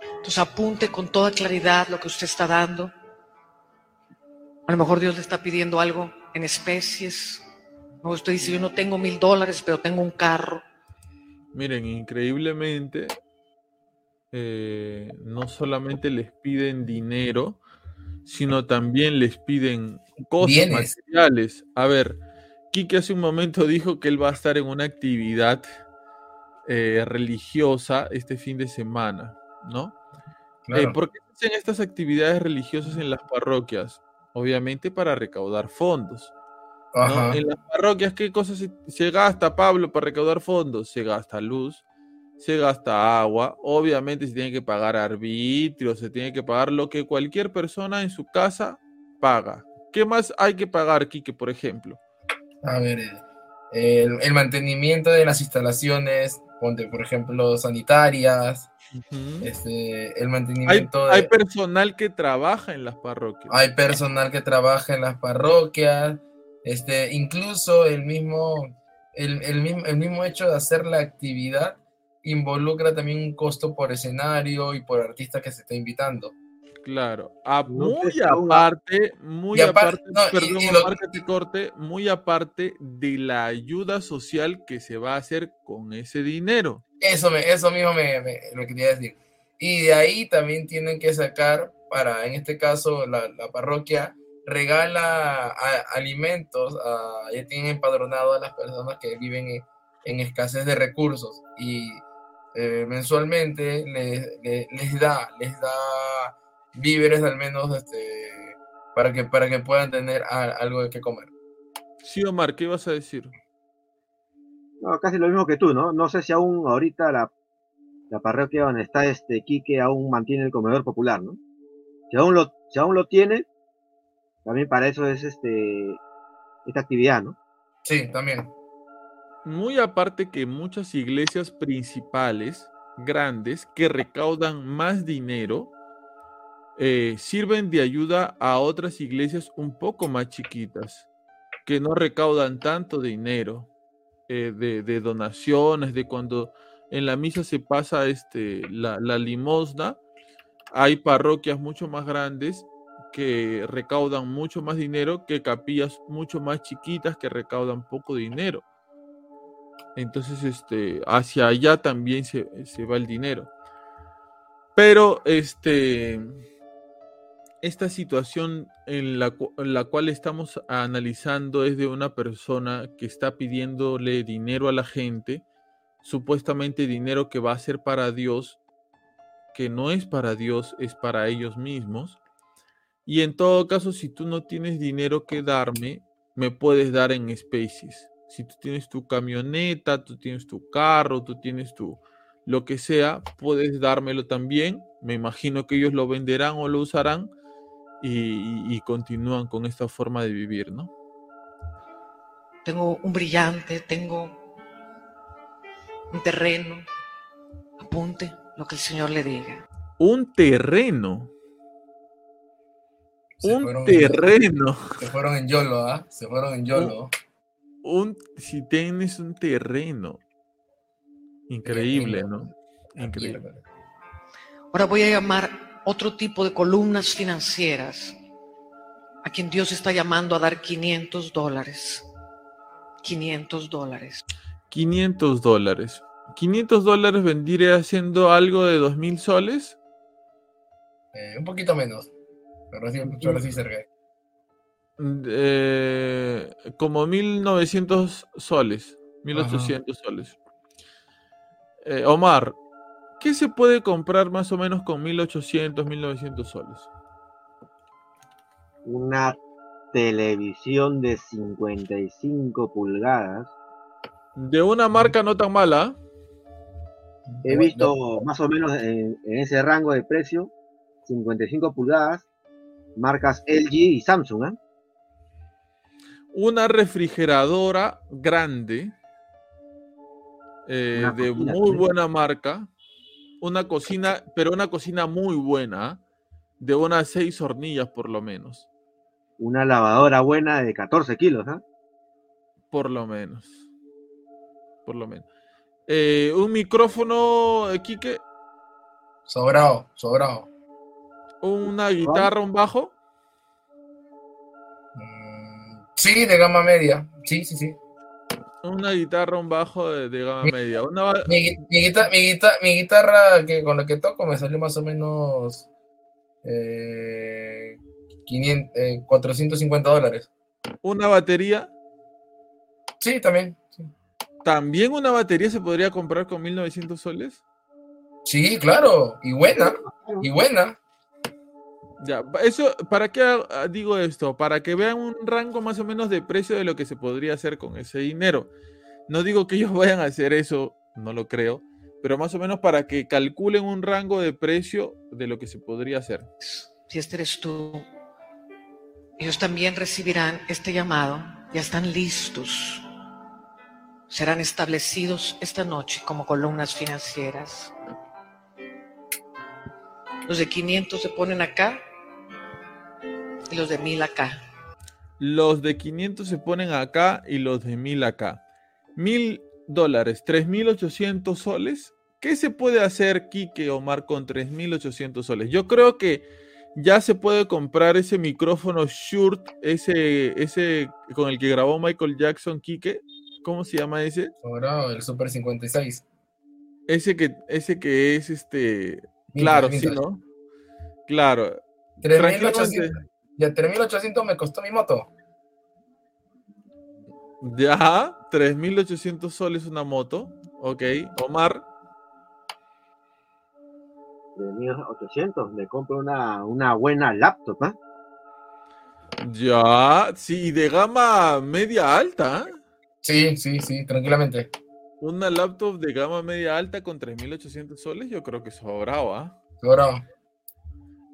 Entonces apunte con toda claridad lo que usted está dando a lo mejor Dios le está pidiendo algo en especies. O usted dice, yo no tengo mil dólares, pero tengo un carro. Miren, increíblemente, eh, no solamente les piden dinero, sino también les piden cosas materiales. A ver, Kike hace un momento dijo que él va a estar en una actividad eh, religiosa este fin de semana, ¿no? Eh, ¿Por qué hacen estas actividades religiosas en las parroquias? Obviamente para recaudar fondos. En las parroquias, ¿qué cosas se, gasta, Pablo, para recaudar fondos? Se gasta luz, se gasta agua, obviamente se tiene que pagar arbitrio, se tiene que pagar lo que cualquier persona en su casa paga. ¿Qué más hay que pagar, Quique, por ejemplo? A ver, el, el mantenimiento de las instalaciones, ponte, por ejemplo, sanitarias, este, el mantenimiento. Hay, personal que trabaja en las parroquias. Hay personal que trabaja en las parroquias. Este, incluso el mismo, el, el, mismo, el mismo hecho de hacer la actividad involucra también un costo por escenario y por artista que se está invitando. Claro, muy aparte, muy aparte, perdón, corte, muy aparte de la ayuda social que se va a hacer con ese dinero. Eso, me, eso mismo me, me, quería decir. Y de ahí también tienen que sacar para, en este caso, la, la parroquia regala alimentos, ya tienen empadronado a las personas que viven en, escasez de recursos y eh, mensualmente les, les, da, les da víveres al menos este, para, que, para que puedan tener algo de qué comer. Sí, Omar, ¿qué ibas a decir? No, casi lo mismo que tú, ¿no? No sé si aún ahorita la, la parroquia donde está este Quique aún mantiene el comedor popular, ¿no? Si aún lo, si aún lo tiene, también para eso es este esta actividad, ¿no? Sí, también. Muy aparte que muchas iglesias principales, grandes, que recaudan más dinero, eh, sirven de ayuda a otras iglesias un poco más chiquitas, que no recaudan tanto dinero eh, de, donaciones, de cuando en la misa se pasa este, la, la limosna, hay parroquias mucho más grandes que recaudan mucho más dinero que capillas mucho más chiquitas que recaudan poco dinero. Entonces, este, hacia allá también se, se va el dinero. Pero, este, esta situación en la, cual estamos analizando es de una persona que está pidiéndole dinero a la gente, supuestamente dinero que va a ser para Dios, que no es para Dios, es para ellos mismos. Y en todo caso, si tú no tienes dinero que darme, me puedes dar en especies. Si tú tienes tu camioneta, tú tienes tu carro, tú tienes tu lo que sea, puedes dármelo también. Me imagino que ellos lo venderán o lo usarán y, y continúan con esta forma de vivir, ¿no? Tengo un brillante, tengo un terreno. Apunte lo que el Señor le diga. Un terreno. Se un terreno. Se fueron en YOLO, ¿ah? Se fueron en YOLO. Un, si tienes un terreno. Increíble, ¿no? Increíble. Ahora voy a llamar otro tipo de columnas financieras a quien Dios está llamando a dar 500 dólares. 500 dólares. 500 dólares. 500 dólares vendría siendo algo de 2.000 soles. Eh, un poquito menos. Pero sí, solo sí cerca. Eh, como 1.900 soles. 1.800 soles. Eh, Omar, ¿qué se puede comprar más o menos con 1.800, 1.900 soles? Una televisión de 55 pulgadas. De una marca no tan mala. He visto más o menos en, en ese rango de precio, 55 pulgadas, marcas LG y Samsung. ¿ah? Una refrigeradora grande. eh, Una de cocina muy buena marca. Una cocina, pero una cocina muy buena. De unas seis hornillas por lo menos. Una lavadora buena de 14 kilos. ¿ah? Por lo menos. Por lo menos. Eh, un micrófono, eh, Quique. Sobrado, sobrado. Una guitarra, un bajo. Mm, Sí, de gama media. Sí, sí, sí. Una guitarra, un bajo de, de gama Mi- media. Una, Mi, gui- mi guita- mi guita- mi guitarra que, con la que toco me salió más o menos eh, 500, eh, 450 dólares. una batería. Sí, también. Sí. También una batería se podría comprar con 1900 soles. Sí, claro. Y buena. Y buena. Ya, eso, ¿para qué ah, digo esto? Para que vean un rango más o menos de precio de lo que se podría hacer con ese dinero. No digo que ellos vayan a hacer eso, no lo creo, pero más o menos para que calculen un rango de precio de lo que se podría hacer. Si este eres tú, ellos también recibirán este llamado. Ya están listos. Serán establecidos esta noche como columnas financieras. Los de 500 se ponen acá y los de 1000 acá. Los de 500 se ponen acá y los de 1000 acá. 1000 dólares, 3800 soles. ¿Qué se puede hacer, Kike Omar, con 3800 soles? Yo creo que ya se puede comprar ese micrófono Shure, ese, ese con el que grabó Michael Jackson, Kike. ¿Cómo se llama ese? Sobrado, el Super 56. Ese que, ese que es este. Claro, sí. ¿no? Claro. 3.800. Ya 3.800 me costó mi moto. Ya, 3.800 soles una moto. Ok. Omar, De 1800, le compro una, una buena laptop. ¿ah? ya. Sí, de gama media alta. ¿eh? Sí, sí, sí, tranquilamente. Una laptop de gama media alta con 3.800 soles, yo creo que sobrado, ¿ah?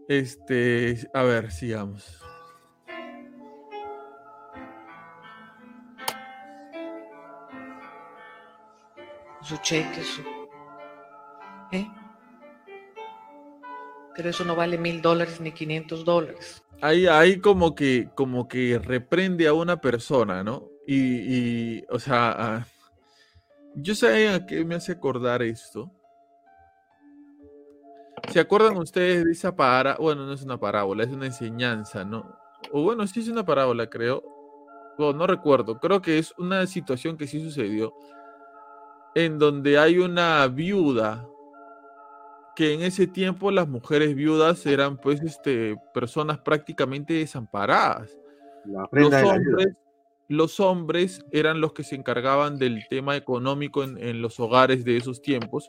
Este, a ver, sigamos. Su cheque, su... ¿Eh? Pero eso no vale mil dólares ni 500 dólares. Ahí, ahí como que, como que reprende a una persona, ¿no? Y, y, o sea, ah, yo sé a qué me hace acordar esto. ¿Se acuerdan ustedes de esa parábola? Bueno, no es una parábola, es una enseñanza, ¿no? O bueno, sí es una parábola, creo. Bueno, no recuerdo. Creo que es una situación que sí sucedió. En donde hay una viuda. Que en ese tiempo las mujeres viudas eran pues este personas prácticamente desamparadas. La de los hombres eran los que se encargaban del tema económico en, en los hogares de esos tiempos,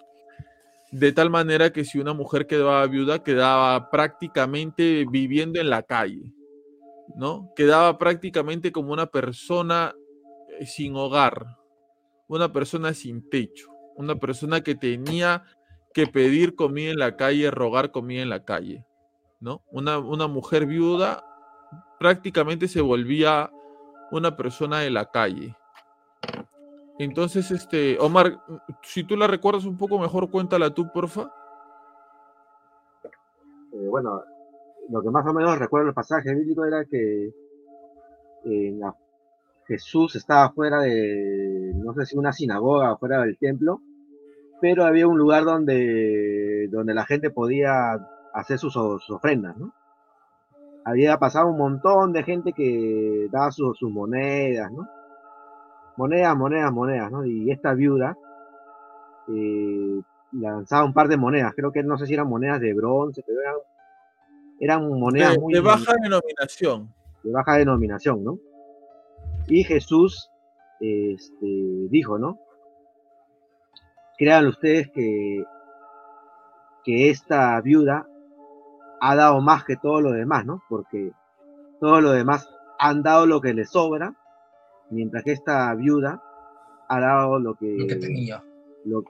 de tal manera que si una mujer quedaba viuda, quedaba prácticamente viviendo en la calle, ¿no? Quedaba prácticamente como una persona eh, sin hogar, una persona sin techo. Una persona que tenía que pedir comida en la calle, rogar comida en la calle, ¿no? Una, una mujer viuda prácticamente se volvía una persona de la calle. Entonces, este, Omar, si tú la recuerdas un poco mejor, cuéntala tú, porfa. Eh, bueno, lo que más o menos recuerdo el pasaje bíblico era que en la- Jesús estaba fuera de, no sé si una sinagoga, fuera del templo, pero había un lugar donde, donde la gente podía hacer sus, ofrendas, ¿no? Había pasado un montón de gente que daba sus, sus monedas, ¿no? Monedas, monedas, monedas, ¿no? Y esta viuda eh, lanzaba un par de monedas, creo que no sé si eran monedas de bronce, pero eran, eran monedas De, muy de baja denominación. de baja denominación, ¿no? Y Jesús este, dijo, ¿no? Crean ustedes que, que esta viuda ha dado más que todo lo demás, ¿no? Porque todo lo demás han dado lo que les sobra, mientras que esta viuda ha dado lo que, Lo que tenía. lo-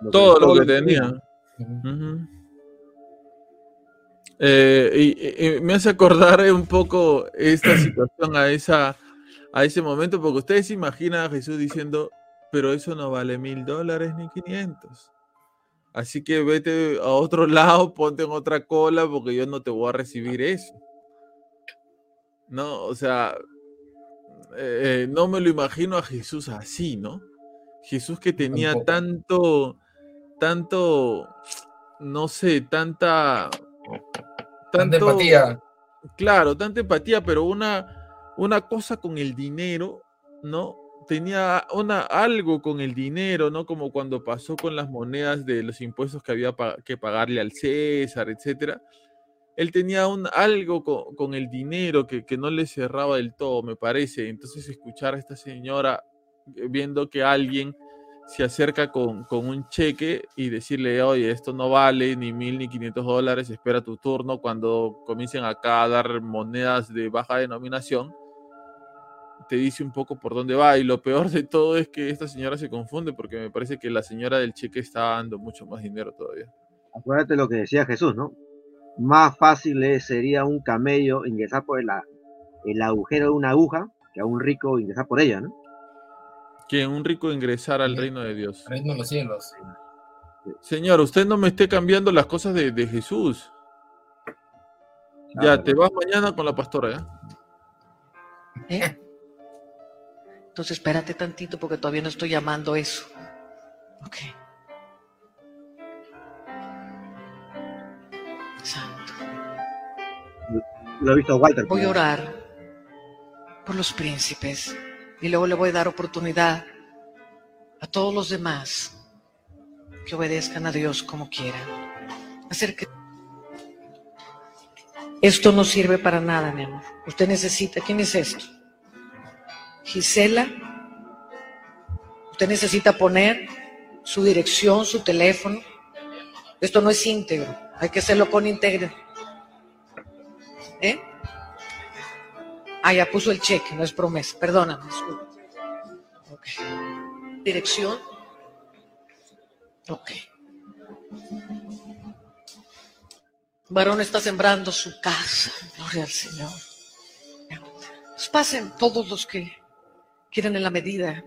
lo Todo lo que les tenía. Ujú. Ujú. Eh, y, y- y me hace acordar un poco esta situación a esa a ese momento, porque ustedes se imaginan a Jesús diciendo, pero eso no vale mil dólares ni quinientos. Así que vete a otro lado, ponte en otra cola, porque yo no te voy a recibir eso. No, o sea, eh, no me lo imagino a Jesús así, ¿no? Jesús que tenía Tampoco. tanto, tanto, no sé, tanta, Tanta empatía. claro, tanta empatía, pero una, una cosa con el dinero, ¿no? Tenía una, algo con el dinero, ¿no? Como cuando pasó con las monedas de los impuestos que había pa- que pagarle al César, etcétera. Él tenía un, algo co- con, el dinero que, que no le cerraba del todo, me parece. Entonces, escuchar a esta señora eh, viendo que alguien se acerca con, con un cheque y decirle, oye, esto no vale ni mil ni quinientos dólares, espera tu turno cuando comiencen acá a dar monedas de baja denominación, te dice un poco por dónde va. Y lo peor de todo es que esta señora se confunde porque me parece que la señora del cheque está dando mucho más dinero todavía. Acuérdate lo que decía Jesús, ¿no? Más fácil es- sería un camello ingresar por el, el agujero de una aguja que a un rico ingresar por ella, ¿no? Que un rico ingresar al Sí. reino de Dios. Reino de los cielos. Señor, usted no me esté cambiando las cosas de, de Jesús. Ya, Ah, te vas mañana con la pastora, ¿ya? ¿Eh? Entonces espérate tantito porque todavía no estoy llamando eso. Ok. Lo visto Walter. Voy a orar por los príncipes y luego le voy a dar oportunidad a todos los demás que obedezcan a Dios como quieran. Hacer que esto no sirve para nada, mi amor. Usted necesita, ¿quién es esto? Gisela. Usted necesita poner su dirección, su teléfono. Esto no es íntegro. Hay que hacerlo con íntegro. ¿Eh? Ah, ya puso el cheque, no es promesa. Perdóname. disculpa. Ok. Dirección. Ok. Varón está sembrando su casa. Gloria al Señor. Pues pasen todos los que quieran en la medida,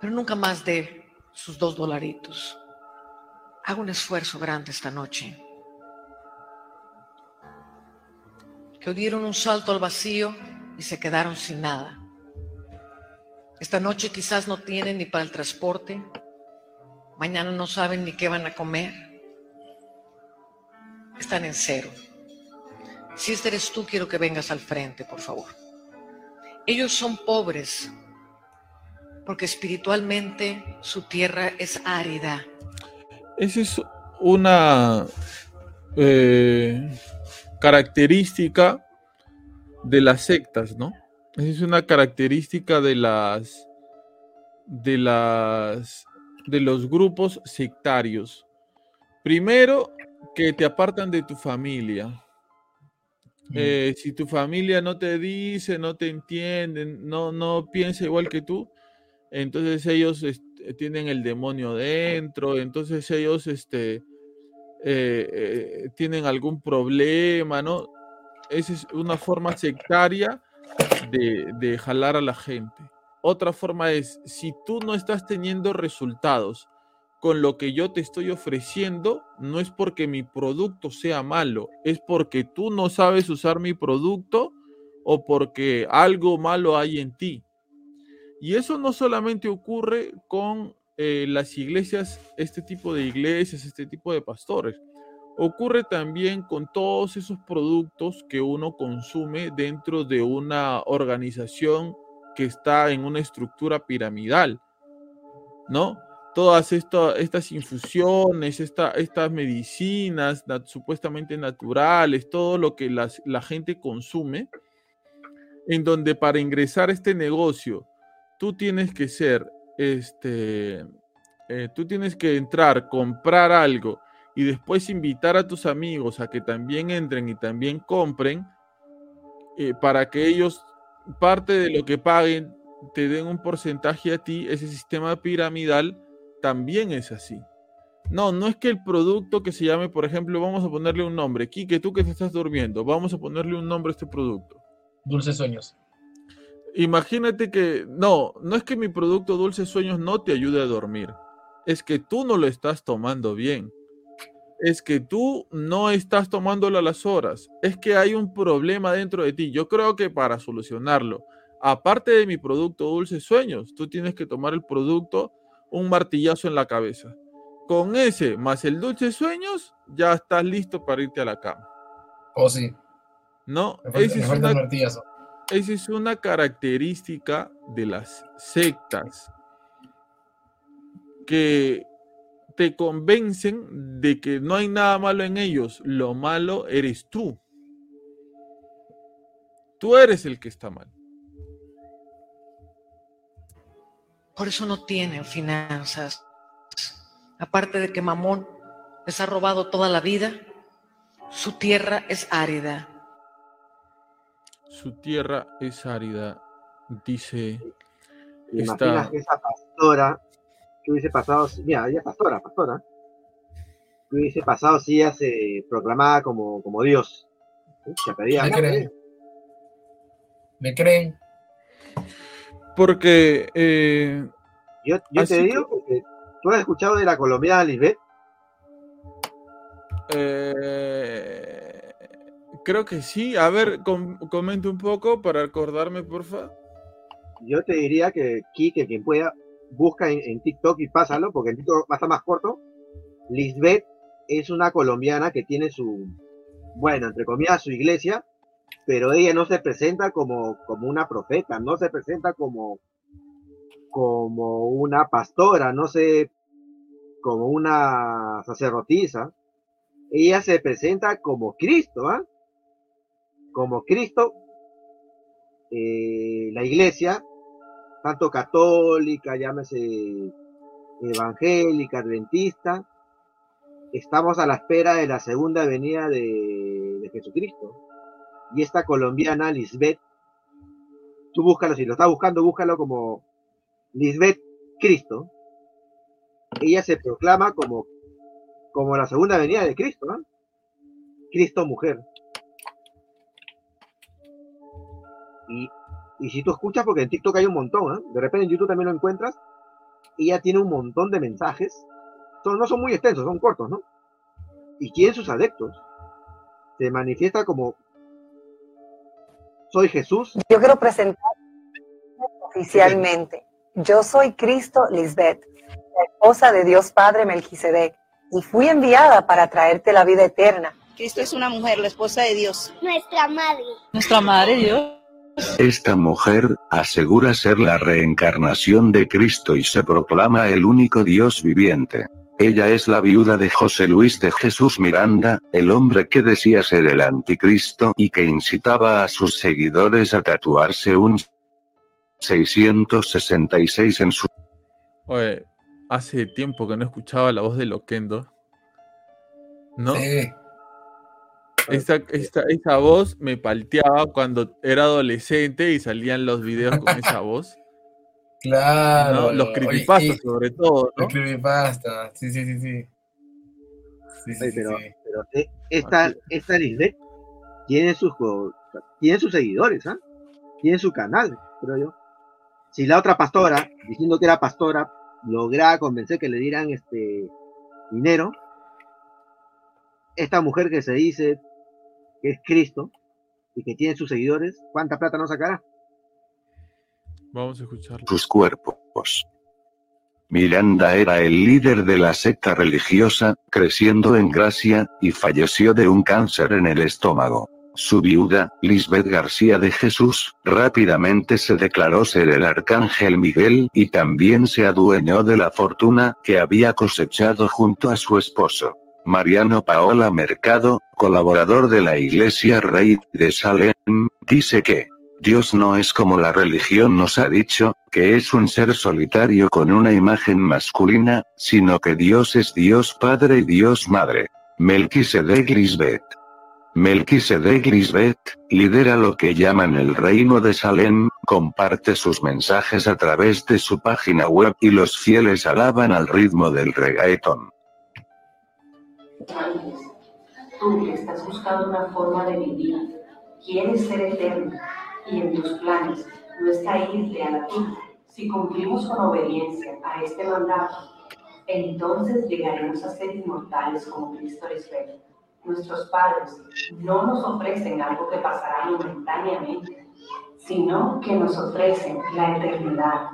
pero nunca más de sus dos dolaritos. Haga un esfuerzo grande esta noche. Que dieron un salto al vacío y se quedaron sin nada. Esta noche quizás no tienen ni para el transporte, mañana no saben ni qué van a comer, están en cero. Si este eres tú, quiero que vengas al frente, por favor. Ellos son pobres porque espiritualmente su tierra es árida. Esa es una eh, característica de las sectas, ¿no? Esa es una característica de las de las de los grupos sectarios. Primero, que te apartan de tu familia. Eh, si tu familia no te dice, no te entienden, no, no piensa igual que tú, entonces ellos est- eh, tienen el demonio dentro, entonces ellos este, eh, eh, tienen algún problema, ¿no? Esa es una forma sectaria de, de jalar a la gente. Otra forma es, si tú no estás teniendo resultados con lo que yo te estoy ofreciendo, no es porque mi producto sea malo, es porque tú no sabes usar mi producto o porque algo malo hay en ti. Y eso no solamente ocurre con eh, las iglesias, este tipo de iglesias, este tipo de pastores. Ocurre también con todos esos productos que uno consume dentro de una organización que está en una estructura piramidal, ¿no? Todas estas infusiones, estas medicinas supuestamente naturales, todo lo que la gente consume, en donde para ingresar a este negocio tú tienes que ser, este, eh, tú tienes que entrar, comprar algo y después invitar a tus amigos a que también entren y también compren eh, para que ellos parte de lo que paguen te den un porcentaje a ti, ese sistema piramidal también es así. No, no es que el producto que se llame, por ejemplo, vamos a ponerle un nombre. Quique, tú que te estás durmiendo, vamos a ponerle un nombre a este producto. Dulces sueños. Imagínate que, no, no es que mi producto Dulces Sueños no te ayude a dormir, es que tú no lo estás tomando bien, es que tú no estás tomándolo a las horas, es que hay un problema dentro de ti. Yo creo que para solucionarlo, aparte de mi producto Dulces Sueños, tú tienes que tomar el producto un martillazo en la cabeza. Con ese más el Dulces Sueños, ya estás listo para irte a la cama. Oh, sí. No, ese es una, martillazo esa es una característica de las sectas que te convencen de que no hay nada malo en ellos, lo malo eres tú. Tú eres el que está mal. Por eso no tienen finanzas. Aparte de que Mamón les ha robado toda la vida, su tierra es árida su tierra es árida, dice. Imagina que esa pastora que hubiese pasado, mira, ella pastora, pastora, que hubiese pasado si ella se proclamaba como, como Dios. Se pedía, ¿Me creen? ¿Me creen? Porque. Eh, yo, te digo porque tú has escuchado de la colombiana Lisbeth. Eh, Creo que sí. A ver, comente un poco para acordarme, porfa. Yo te diría que Kike, quien pueda, busca en, TikTok y pásalo, porque en TikTok va a estar más corto. Lisbeth es una colombiana que tiene su, bueno, entre comillas, su iglesia, pero ella no se presenta como, como una profeta, no se presenta como, como una pastora, no sé, como una sacerdotisa. Ella se presenta como Cristo, ¿ah? Como Cristo, eh, la iglesia, tanto católica, llámese evangélica, adventista, estamos a la espera de la segunda venida de, Jesucristo. Y esta colombiana, Lisbeth, tú búscalo, si lo estás buscando, búscalo como Lisbeth Cristo. Ella se proclama como, como la segunda venida de Cristo, ¿no? Cristo mujer. Y, si tú escuchas, porque en TikTok hay un montón, ¿eh? de repente en YouTube también lo encuentras, ella tiene un montón de mensajes, son, no son muy extensos, son cortos, ¿no? Y quién sus adeptos se manifiesta como soy Jesús. Yo quiero presentar oficialmente. Yo soy Cristo Lisbeth, la esposa de Dios Padre Melquisedec, y fui enviada para traerte la vida eterna. Cristo es una mujer, la esposa de Dios. Nuestra madre. Nuestra madre, Dios. Esta mujer asegura ser la reencarnación de Cristo y se proclama el único Dios viviente. Ella es la viuda de José Luis de Jesús Miranda, el hombre que decía ser el anticristo y que incitaba a sus seguidores a tatuarse un 666 en su... Oye, hace tiempo que no escuchaba la voz de Loquendo. ¿No? Sí. Esa, esa voz me palteaba cuando era adolescente y salían los videos con esa voz. Claro. ¿no? Los oye, creepypastas, y- sobre todo, ¿no? Los creepypasta. Sí, sí, sí, sí. Sí, sí, Oye, sí, pero, sí. pero eh, esta, esta Lisbeth tiene sus, tiene sus seguidores, ¿ah? Tiene su canal, creo yo. Si la otra pastora, diciendo que era pastora, lograba convencer que le dieran este dinero, esta mujer que se dice que es Cristo y que tiene sus seguidores, ¿cuánta plata no sacará? Vamos a escucharlo. sus cuerpos. Miranda era el líder de la secta religiosa, creciendo en gracia, y falleció de un cáncer en el estómago. Su viuda, Lisbeth García de Jesús, rápidamente se declaró ser el arcángel Miguel y también se adueñó de la fortuna que había cosechado junto a su esposo. Mariano Paola Mercado, colaborador de la Iglesia Rey de Salem, dice que Dios no es como la religión nos ha dicho, que es un ser solitario con una imagen masculina, sino que Dios es Dios Padre y Dios Madre. Melquisedec Lisbeth. Melquisedec Lisbeth, lidera lo que llaman el reino de Salem, comparte sus mensajes a través de su página web y los fieles alaban al ritmo del reggaeton. Tú que estás buscando una forma de vivir, quieres ser eterno y en tus planes no está irte a la tumba. Si cumplimos con obediencia a este mandato, entonces llegaremos a ser inmortales como Cristo les. Nuestros padres no nos ofrecen algo que pasará momentáneamente, sino que nos ofrecen la eternidad.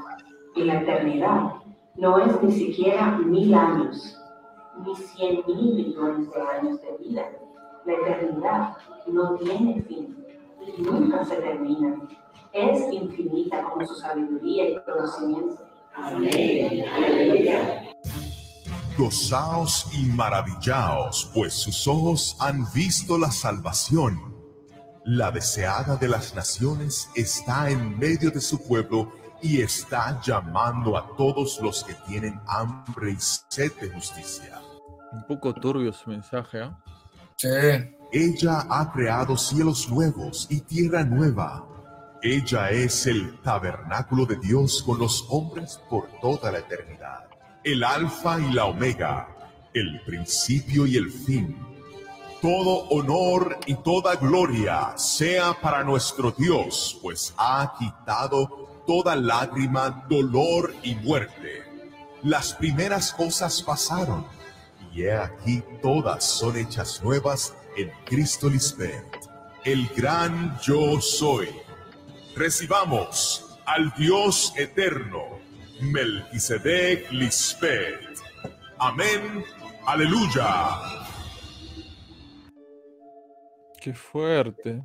Y la eternidad no es ni siquiera mil años, ni cien mil millones de años de vida. La eternidad no tiene fin y nunca se termina. Es infinita como su sabiduría y conocimiento. Amén. Aleluya. Gozaos y maravillaos, pues sus ojos han visto la salvación. La deseada de las naciones está en medio de su pueblo y está llamando a todos los que tienen hambre y sed de justicia. Un poco turbio su mensaje, ¿ah? Sí. Ella ha creado cielos nuevos y tierra nueva. Ella es el tabernáculo de Dios con los hombres por toda la eternidad. El alfa y la omega, el principio y el fin. Todo honor y toda gloria sea para nuestro Dios, pues ha quitado toda lágrima, dolor y muerte. Las primeras cosas pasaron, y he aquí todas son hechas nuevas en Cristo Lisbeth, el gran yo soy. Recibamos al Dios eterno, Melquisedec Lisbeth. Amén. Aleluya. Qué fuerte.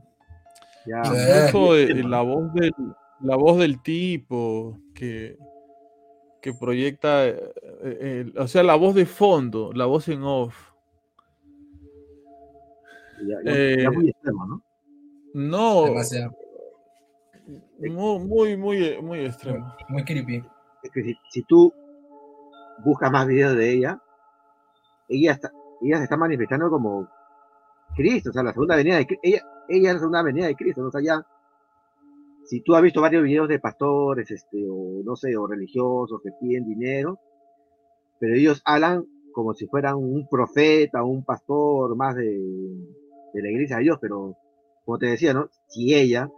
La voz del, la voz del tipo que, que proyecta, eh, eh, o sea, la voz de fondo, la voz en off. ya, ya- Eh, ya muy extremo, ¿no? No, Demasiado. muy, muy, muy, muy extremo. Muy creepy. Es que si, si tú buscas más videos de ella, ella está, ella se está manifestando como Cristo, o sea, la segunda venida de Cri- ella, ella es la segunda venida de Cristo, ¿no? o sea, ya, si tú has visto varios videos de pastores, este, o no sé, o religiosos que piden dinero, pero ellos hablan como si fueran un profeta, un pastor más de, de la iglesia de Dios, pero como te decía, ¿no? Si ella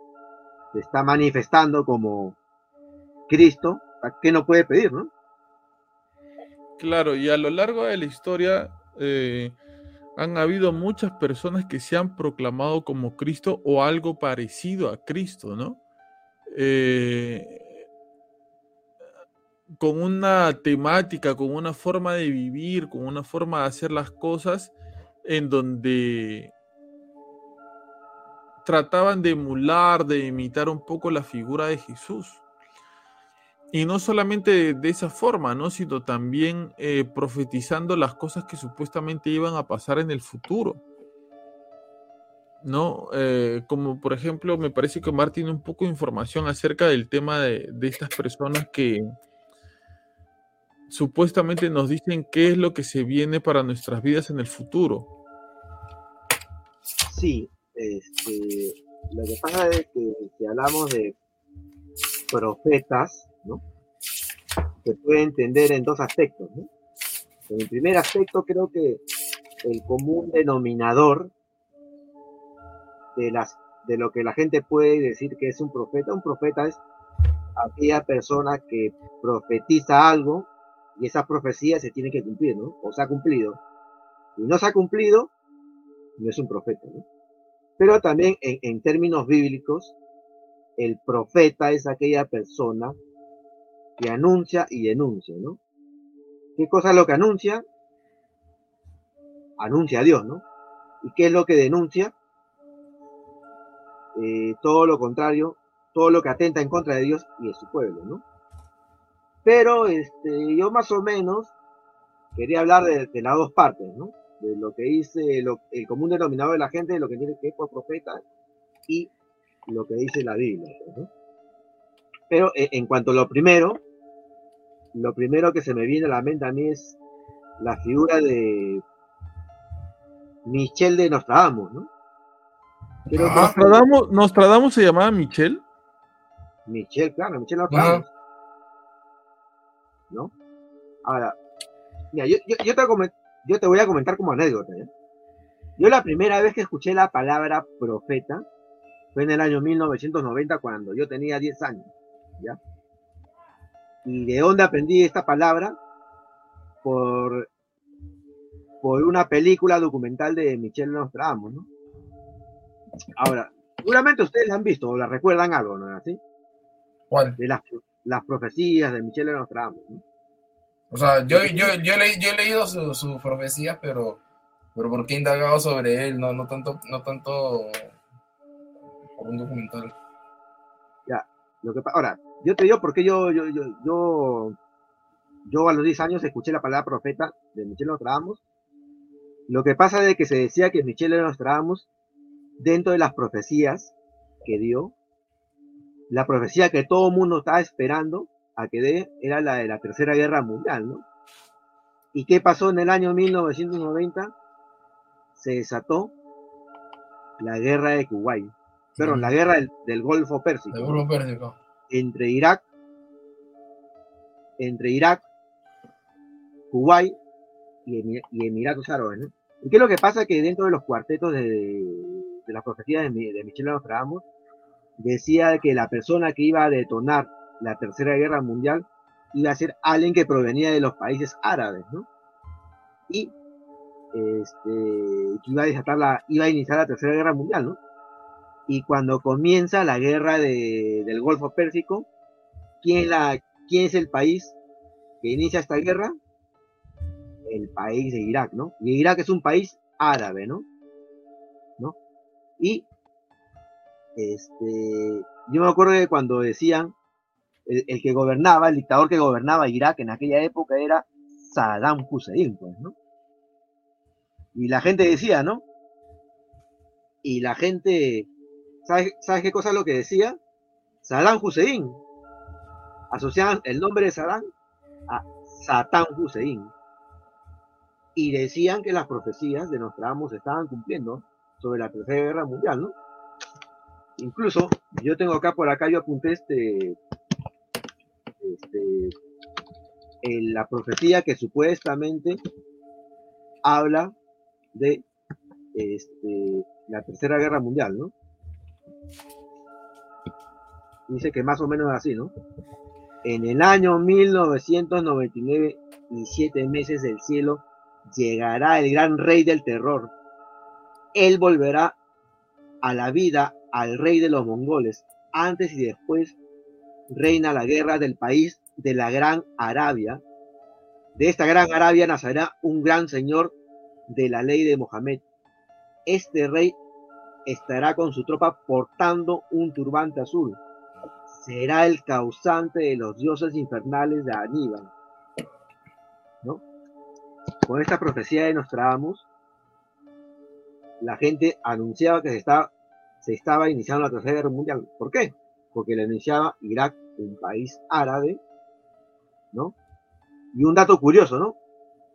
se está manifestando como Cristo, ¿qué no puede pedir, no? Claro, y a lo largo de la historia eh, han habido muchas personas que se han proclamado como Cristo o algo parecido a Cristo, ¿no? Eh, con una temática, con una forma de vivir, con una forma de hacer las cosas en donde trataban de emular, de imitar un poco la figura de Jesús. Y no solamente de, esa forma, ¿no? Sino también eh, profetizando las cosas que supuestamente iban a pasar en el futuro. ¿No? Eh, como por ejemplo, me parece que Omar tiene un poco de información acerca del tema de, de estas personas que supuestamente nos dicen qué es lo que se viene para nuestras vidas en el futuro. Sí, este, lo que pasa es que si hablamos de profetas, ¿no? se puede entender en dos aspectos. En el primer aspecto creo que el común denominador de, lo que la gente puede decir que es un profeta, un profeta es aquella persona que profetiza algo y esa profecía se tiene que cumplir, ¿no? O se ha cumplido. Si no se ha cumplido, no es un profeta, ¿no? Pero también en, en términos bíblicos, el profeta es aquella persona que anuncia y denuncia, ¿no? ¿Qué cosa es lo que anuncia? Anuncia a Dios, ¿no? ¿Y qué es lo que denuncia? Eh, todo lo contrario, todo lo que atenta en contra de Dios y de su pueblo, ¿no? Pero este, yo más o menos quería hablar de, las dos partes, ¿no? De lo que dice el común denominador de la gente, de lo que tiene que ver por profeta y lo que dice la Biblia, ¿no? Pero eh, en cuanto a lo primero, lo primero que se me viene a la mente a mí es la figura de Michel de Nostradamus, ¿no? Creo que Nostradamus, Nostradamus se llamaba Michelle. Michel, claro, Michel Nostradamus. ¿No? Ahora, mira, yo, yo, yo te, comen- yo te voy a comentar como anécdota. ¿ya? Yo la primera vez que escuché la palabra profeta fue en el año 1990 cuando yo tenía 10 años. ¿ya? ¿Y de dónde aprendí esta palabra? Por, por una película documental de Michel Nostradamus, ¿no? Ahora, seguramente ustedes la han visto o la recuerdan algo, ¿no es así? ¿Cuál? De las, las profecías de Michel Nostradamus, ¿no? O sea, yo, yo, yo, leí- yo he leído su- sus profecías, pero, pero porque he indagado sobre él, no, no tanto, no tanto por un documental. Ya, lo que ahora, yo te digo porque yo, yo, yo, yo, yo a los 10 años escuché la palabra profeta de Michel Nostradamus. Lo que pasa es que se decía que Michel Nostradamus, dentro de las profecías que dio, la profecía que todo el mundo estaba esperando a que dé era la de la Tercera Guerra Mundial, ¿no? ¿Y qué pasó en el año 1990? Se desató la guerra de Kuwait, perdón, la guerra del, del Golfo Pérsico. Entre Irak, entre Irak, Kuwait y, Emi- y Emiratos Árabes. ¿no? ¿Y qué es lo que pasa? Que dentro de los cuartetos de, de las profecías de, de Michel Nostradamus, decía que la persona que iba a detonar la Tercera Guerra Mundial iba a ser alguien que provenía de los países árabes, ¿no? Y este, iba a la, iba a iniciar la Tercera Guerra Mundial, ¿no? Y cuando comienza la guerra de- del Golfo Pérsico, ¿quién, la, ¿quién es el país que inicia esta guerra? El país de Irak, ¿no? Y Irak es un país árabe. ¿No? Y este, yo me acuerdo que cuando decían, el, que gobernaba, el dictador que gobernaba Irak en aquella época era Saddam Hussein, pues, ¿no? Y la gente decía, ¿no? Y la gente, ¿sabes, ¿sabes qué cosa es lo que decía? Saddam Hussein. Asociaban el nombre de Saddam a Satán Hussein. Y decían que las profecías de Nostradamus estaban cumpliendo sobre la Tercera Guerra Mundial, ¿no? Incluso, yo tengo acá por acá, yo apunté este, este, la profecía que supuestamente habla de este, la Tercera Guerra Mundial, ¿no? Dice que más o menos así, ¿no? En el año 1999 y siete meses del cielo llegará el gran rey del terror. Él volverá a la vida al rey de los mongoles. Antes y después reina la guerra del país de la Gran Arabia. De esta Gran Arabia nacerá un gran señor de la ley de Mohammed. Este rey estará con su tropa portando un turbante azul. Será el causante de los dioses infernales de Aníbal. ¿No? Con esta profecía de Nostradamus, la gente anunciaba que se estaba, se estaba iniciando la Tercera Guerra Mundial. ¿Por qué? Porque la iniciaba Irak, un país árabe, ¿no? Y un dato curioso, ¿no?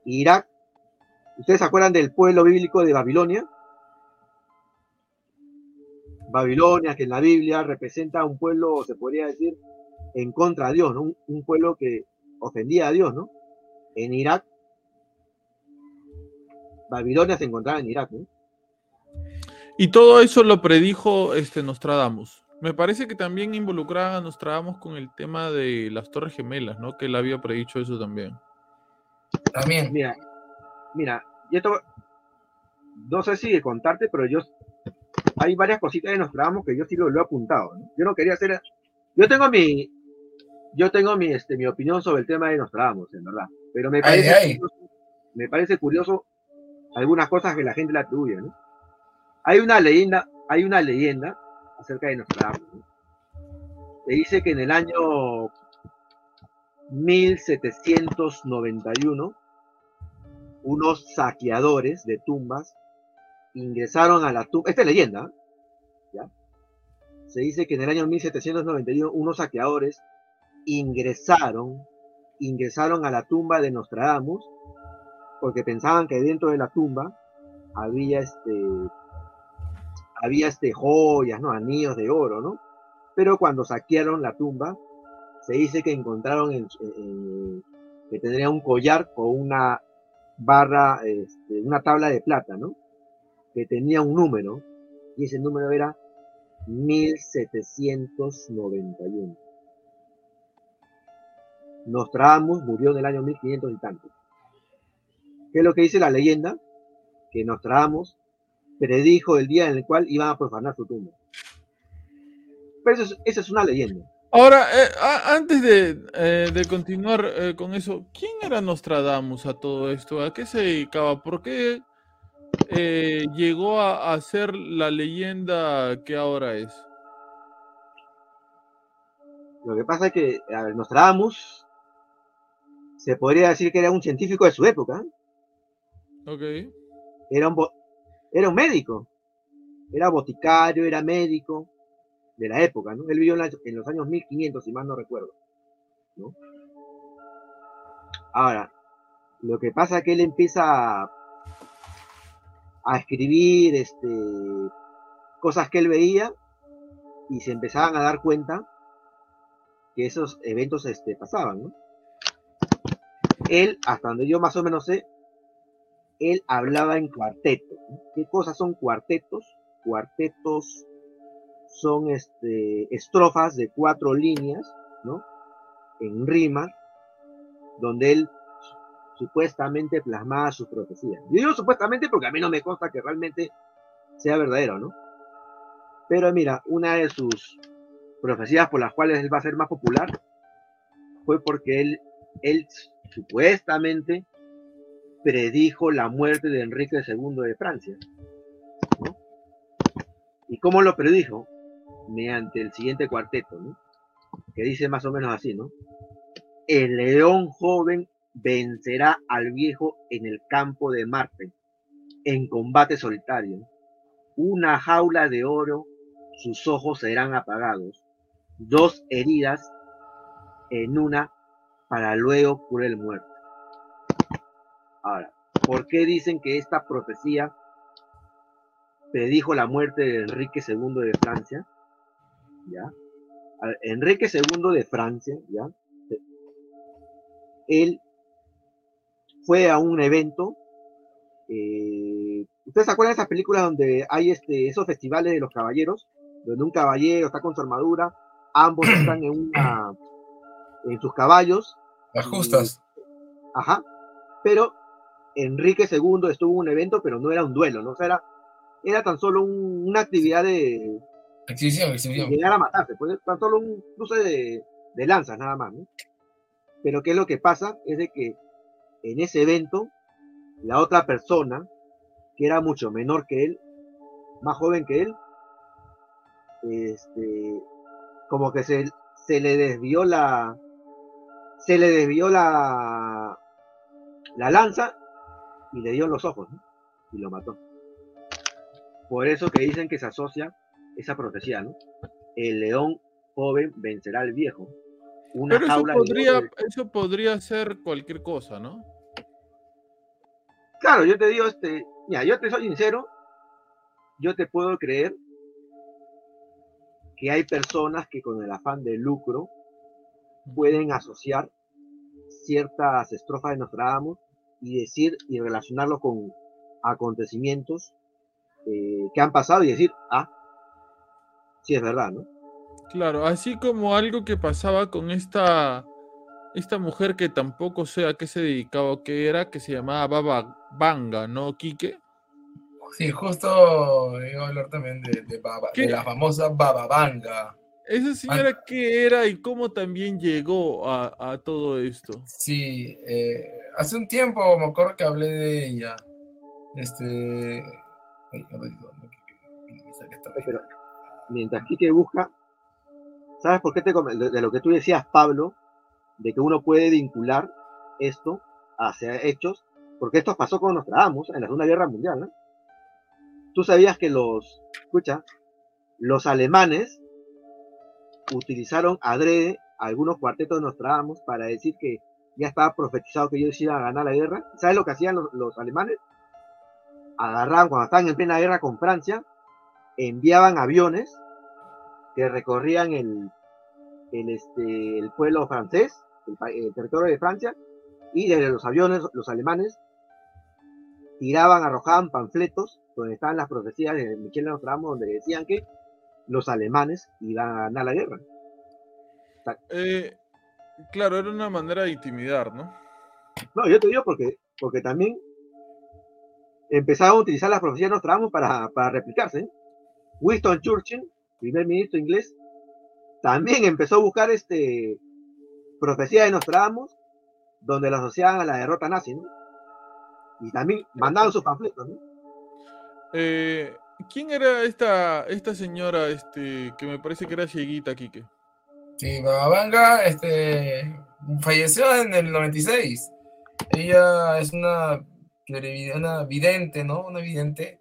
Irak, ¿ustedes se acuerdan del pueblo bíblico de Babilonia? Babilonia, que en la Biblia representa un pueblo, se podría decir, en contra de Dios, ¿no? Un, un pueblo que ofendía a Dios, ¿no? En Irak, Babilonia se encontraba en Irak, ¿no? Y todo eso lo predijo este Nostradamus. Me parece que también involucraba a Nostradamus con el tema de las Torres Gemelas, ¿no? Que él había predicho eso también. También. Mira, mira, yo esto, no sé si de contarte, pero yo hay varias cositas de Nostradamus que yo sí lo, lo he apuntado. ¿no? Yo no quería hacer, yo tengo mi, yo tengo mi, este, mi opinión sobre el tema de Nostradamus, en verdad. Pero me Ay, parece, ay. curioso- me parece curioso algunas cosas que la gente le atribuye, ¿no? Hay una leyenda, hay una leyenda acerca de Nostradamus. ¿no? Se dice que en el año 1791 unos saqueadores de tumbas ingresaron a la tumba. Esta es leyenda, ¿ya? Se dice que en el año 1791 unos saqueadores ingresaron, ingresaron a la tumba de Nostradamus porque pensaban que dentro de la tumba había este, había este joyas, ¿no? Anillos de oro, ¿no? Pero cuando saquearon la tumba, se dice que encontraron en- en- que tendría un collar con una barra, este, una tabla de plata, ¿no? Que tenía un número, y ese número era 1791. Nostradamus murió en el año 1500 y tanto. ¿Qué es lo que dice la leyenda? Que Nostradamus predijo el día en el cual iban a profanar su tumba. Pero eso es, esa es una leyenda. Ahora, eh, a- antes de, eh, de continuar eh, con eso, ¿quién era Nostradamus a todo esto? ¿A qué se dedicaba? ¿Por qué llegó a, a ser la leyenda que ahora es? Lo que pasa es que a ver, Nostradamus se podría decir que era un científico de su época. Ok. Era un, era un médico. Era boticario, era médico de la época, ¿no? Él vivió en, los años 1500, si mal no recuerdo. ¿no? Ahora, lo que pasa es que él empieza a, a escribir este, cosas que él veía y se empezaban a dar cuenta que esos eventos este, pasaban, ¿no? Él, hasta donde yo más o menos sé, él hablaba en cuartetos. ¿no? ¿Qué cosas son cuartetos? Cuartetos son este, estrofas de cuatro líneas, ¿no? En rima, donde él supuestamente plasmaba sus profecías. Yo digo supuestamente porque a mí no me consta que realmente sea verdadero, ¿no? Pero mira, una de sus profecías por las cuales él va a ser más popular fue porque él, él supuestamente predijo la muerte de Enrique II de Francia. ¿Y cómo lo predijo? Mediante el siguiente cuarteto, que dice más o menos así, ¿no? El león joven vencerá al viejo en el campo de Marte, en combate solitario. Una jaula de oro, sus ojos serán apagados. Dos heridas en una para luego cruel muerte. Ahora, ¿por qué dicen que esta profecía predijo la muerte de Enrique II de Francia? ¿Ya? Enrique II de Francia, ¿ya? Él fue a un evento. eh, ¿Ustedes se acuerdan de esas películas donde hay este, esos festivales de los caballeros? Donde un caballero está con su armadura, ambos están en una en sus caballos. Las justas. Ajá. Pero Enrique II estuvo en un evento, pero no era un duelo, ¿no? O sea, era, era tan solo un- una actividad de, Exhibición, de exhibición. llegar a matarse, pues tan solo un cruce de, de lanzas nada más, ¿no? Pero ¿qué es lo que pasa? Es de que en ese evento, la otra persona, que era mucho menor que él, más joven que él, este, como que se, se le desvió la, se le desvió la, la lanza y le dio los ojos, ¿no? Y lo mató. Por eso que dicen que se asocia esa profecía, ¿no? El león joven vencerá al viejo. Una Pero eso jaula podría, eso podría ser cualquier cosa, ¿no? Claro, yo te digo, este, mira, yo te soy sincero, yo te puedo creer que hay personas que con el afán de lucro pueden asociar ciertas estrofas de Nostradamus y decir y relacionarlo con acontecimientos eh, que han pasado y decir, ah, sí es verdad, ¿no? Claro, así como algo que pasaba con esta, esta mujer que tampoco sé a qué se dedicaba o qué era, que se llamaba Baba Vanga, ¿no, Quique? Sí, justo iba a hablar también de, de, Baba- de la famosa Baba Vanga. ¿Esa señora qué era y cómo también llegó a, a todo esto? Sí, eh, hace un tiempo me acuerdo que hablé de ella. Este. ay, no, no, no, mientras Quique busca, ¿sabes por qué te de lo que tú decías, Pablo, de que uno puede vincular esto hacia hechos? Porque esto pasó con Nostradamus en la Segunda Guerra Mundial, ¿no? Tú sabías que los, escucha, los alemanes utilizaron adrede algunos cuartetos de Nostradamus para decir que ya estaba profetizado que ellos iban a ganar la guerra. ¿Sabes lo que hacían los, los alemanes? Agarraban, cuando estaban en plena guerra con Francia, enviaban aviones que recorrían el, el, este, el pueblo francés, el, el territorio de Francia, y desde los aviones, los alemanes tiraban, arrojaban panfletos donde estaban las profecías de Michel Nostradamus, donde decían que los alemanes iban a ganar la guerra. Eh, claro, era una manera de intimidar, ¿no? No, yo te digo porque, porque también empezaron a utilizar las profecías de Nostradamus para, para replicarse. ¿eh? Winston Churchill, primer ministro inglés, también empezó a buscar este profecía de Nostradamus donde la asociaban a la derrota nazi, ¿no? Y también mandaban sus panfletos, ¿no? Eh, ¿Quién era esta, esta señora este, que me parece que era cieguita, Quique? Sí, Baba Vanga este, falleció en el 96. Ella es una, una vidente, ¿no? Una vidente.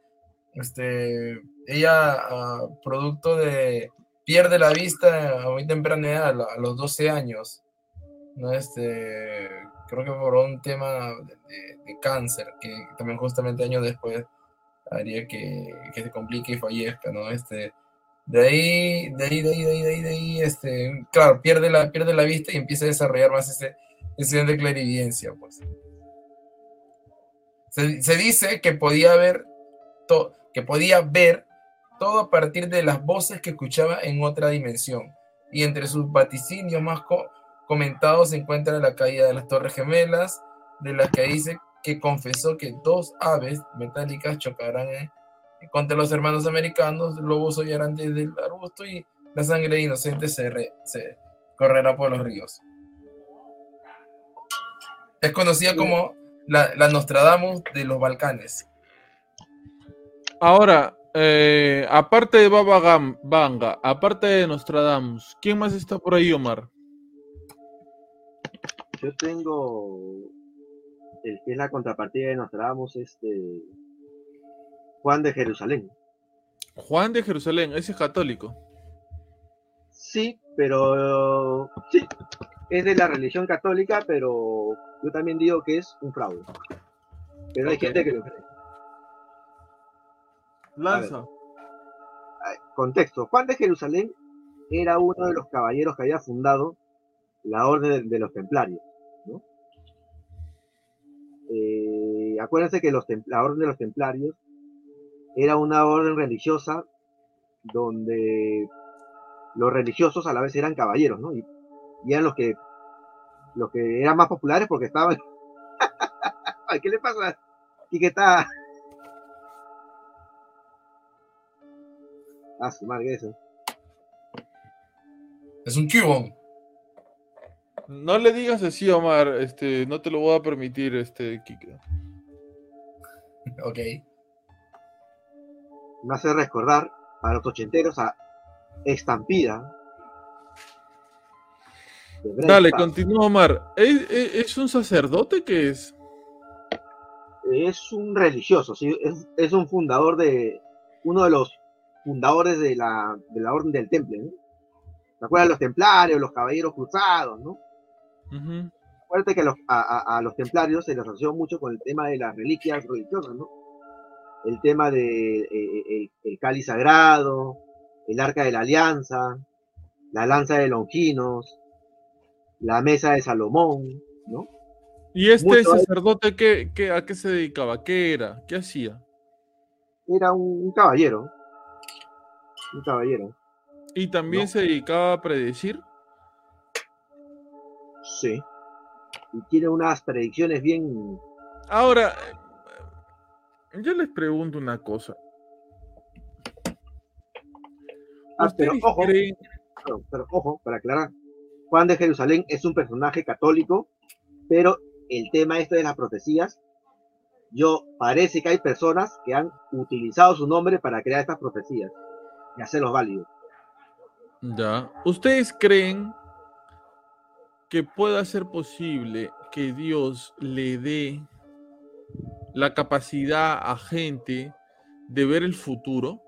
Este, ella, ah, producto de, pierde la vista a muy temprana edad, a, los 12 años. ¿no? Este, creo que por un tema de, de- de cáncer, que también justamente años después haría que, que se complique y fallezca, ¿no? Este, de ahí, de ahí, de ahí, de ahí, de ahí, este, claro, pierde la, pierde la vista y empieza a desarrollar más ese, ese de clarividencia, pues. Se, dice que podía ver, to- que podía ver todo a partir de las voces que escuchaba en otra dimensión. Y entre sus vaticinios más co- comentados se encuentra la caída de las Torres Gemelas, de las que dice que confesó que dos aves metálicas chocarán en- contra los hermanos americanos, lobos hollarán desde el arbusto y la sangre de inocentes se, re- se correrá por los ríos. Es conocida como la, la Nostradamus de los Balcanes. Ahora, eh, aparte de Baba Gam- Vanga, aparte de Nostradamus, ¿quién más está por ahí, Omar? Yo tengo el que es la contrapartida de Nostradamus, este Juan de Jerusalén. Juan de Jerusalén, ese es católico. Sí, pero sí, es de la religión católica, pero yo también digo que es un fraude. Pero hay gente que lo cree. Lanza. Contexto. Juan de Jerusalén era uno de los caballeros que había fundado la orden de, los templarios. ¿no? Eh, acuérdense que los la orden de los templarios era una orden religiosa donde los religiosos a la vez eran caballeros, ¿no? Y, y eran los que los que eran más populares porque estaban. Ay, ¿Qué le pasa? Y que está. Ah, su madre, eso. Es un cubón. No le digas así, Omar, este, no te lo voy a permitir, este, Kike. Ok. Me hace recordar a los ochenteros a Estampida. Dale, continúa, Omar. ¿Es, es- es un sacerdote que es? Es un religioso, ¿sí? es, es un fundador de. Uno de los fundadores de la, de la Orden del Temple, ¿no? ¿Se acuerdan los templarios, los caballeros cruzados, ¿no? Ujú. Acuérdate que los- a, a- a los templarios se les asoció mucho con el tema de las reliquias religiosas, ¿no? El tema de eh, eh, el, cáliz sagrado, el arca de la alianza, la lanza de Longinos, la mesa de Salomón, ¿no? ¿Y este Mucho- sacerdote qué, qué- a qué se dedicaba? ¿Qué era? ¿Qué hacía? Era un, un caballero. Un caballero. ¿Y también No. se dedicaba a predecir? Sí. Y tiene unas predicciones bien. Ahora, yo les pregunto una cosa. Ah, pero ¿Ustedes ojo, creen- pero, pero ojo, para aclarar. Juan de Jerusalén es un personaje católico, pero el tema este de las profecías, yo parece que hay personas que han utilizado su nombre para crear estas profecías y hacerlos válidos. Ya. ¿Ustedes creen que pueda ser posible que Dios le dé la capacidad a gente de ver el futuro?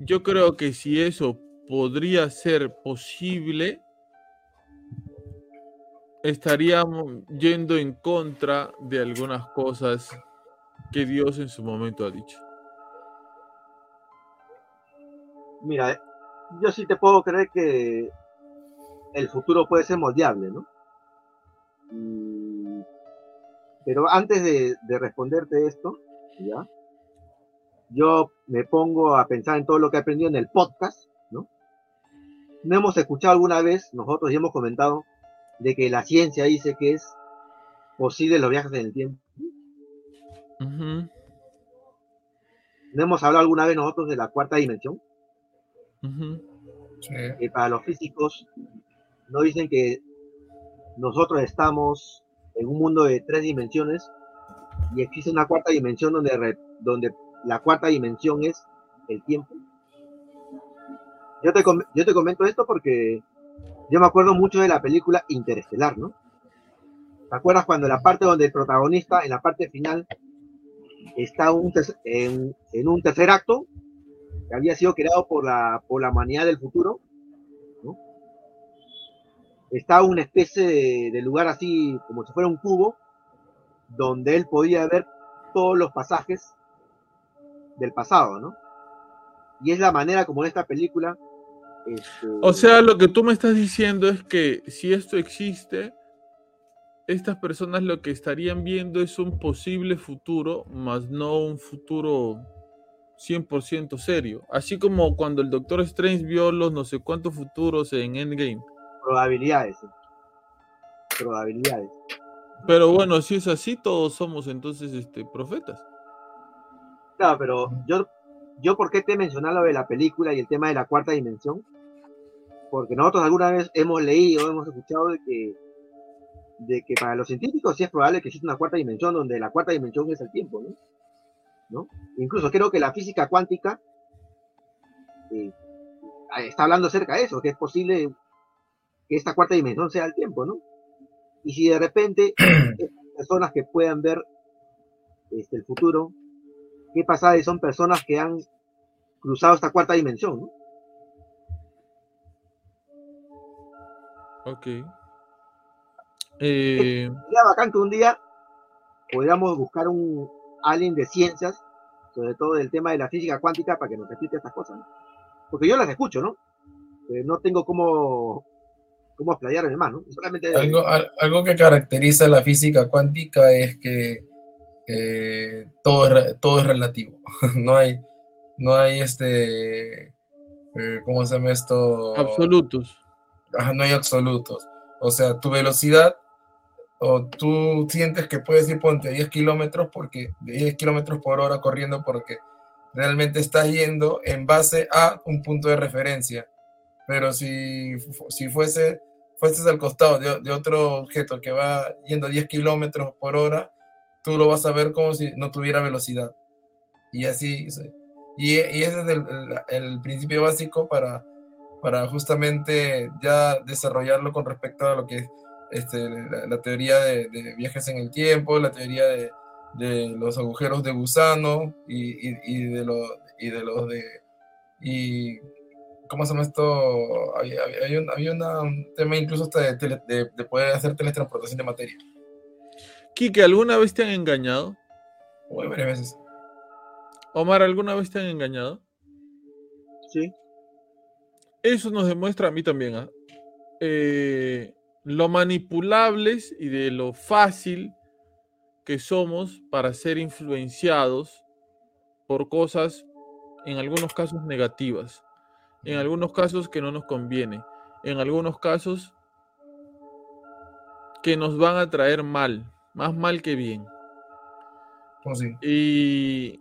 Yo creo que si eso podría ser posible, estaríamos yendo en contra de algunas cosas que Dios en su momento ha dicho. Mira, yo sí te puedo creer que el futuro puede ser moldeable, ¿no? Pero antes de, de responderte esto, ¿ya? Yo me pongo a pensar en todo lo que he aprendido en el podcast, ¿no? No hemos escuchado alguna vez, nosotros ya hemos comentado, de que la ciencia dice que es posible los viajes en el tiempo. Ujú, No hemos hablado alguna vez nosotros de la cuarta dimensión. ujú. Sí. que para los físicos no dicen que nosotros estamos en un mundo de tres dimensiones y existe una cuarta dimensión donde, re- donde la cuarta dimensión es el tiempo. Yo te, yo te comento esto porque yo me acuerdo mucho de la película Interestelar, ¿no? ¿Te acuerdas cuando la parte donde el protagonista, en la parte final, está en, en un tercer acto que había sido creado por la, por la humanidad del futuro. Está una especie de, de lugar así, como si fuera un cubo, donde él podía ver todos los pasajes del pasado, ¿no? Y es la manera como en esta película... este, O sea, lo que tú me estás diciendo es que si esto existe, estas personas lo que estarían viendo es un posible futuro, más no un futuro 100% serio. Así como cuando el Doctor Strange vio los no sé cuántos futuros en Endgame. Probabilidades. ¿eh? Probabilidades. Pero bueno, si es así, todos somos entonces este, profetas. Claro, pero yo, yo ¿por qué te mencionaba lo de la película y el tema de la cuarta dimensión? Porque nosotros alguna vez hemos leído, hemos escuchado de que, de que para los científicos sí es probable que exista una cuarta dimensión donde la cuarta dimensión es el tiempo, ¿no? ¿No? Incluso creo que la física cuántica eh, está hablando acerca de eso, que es posible que esta cuarta dimensión sea el tiempo, ¿no? Y si de repente personas que puedan ver este, el futuro, ¿qué pasa si son personas que han cruzado esta cuarta dimensión? ¿no? Ok. Eh, Sería bacán que un día podamos buscar un alguien de ciencias, sobre todo del tema de la física cuántica, para que nos explique estas cosas. ¿no? Porque yo las escucho, ¿no? Pero no tengo cómo, cómo explayarme más, ¿no? Solamente Algo, al- algo que caracteriza la física cuántica es que eh, todo, es, todo es relativo. no hay, no hay este, eh, ¿cómo se llama esto? absolutos. Ajá, no hay absolutos. O sea, tu velocidad, o tú sientes que puedes ir ponte 10 kilómetros porque de 10 kilómetros por hora corriendo porque realmente estás yendo en base a un punto de referencia. Pero si, si fuese, fueses al costado de, de otro objeto que va yendo a 10 kilómetros por hora, tú lo vas a ver como si no tuviera velocidad. Y así, sí. y, y ese es el, el- el principio básico para, para justamente ya desarrollarlo con respecto a lo que es este, la, la teoría de, de viajes en el tiempo, la teoría de, de los agujeros de gusano y, y- y de los y de los de y ¿cómo se llama esto? Había, había- había un, había una- un tema incluso hasta de, tele- de- de poder hacer teletransportación de materia. Kike, ¿alguna vez te han engañado? Uy, varias veces. Omar, ¿alguna vez te han engañado? Sí. Eso nos demuestra a mí también, ¿ah? Eh, lo manipulables y de lo fácil que somos para ser influenciados por cosas, en algunos casos negativas, en algunos casos que no nos conviene, en algunos casos que nos van a traer mal, más mal que bien. Oh, sí. Y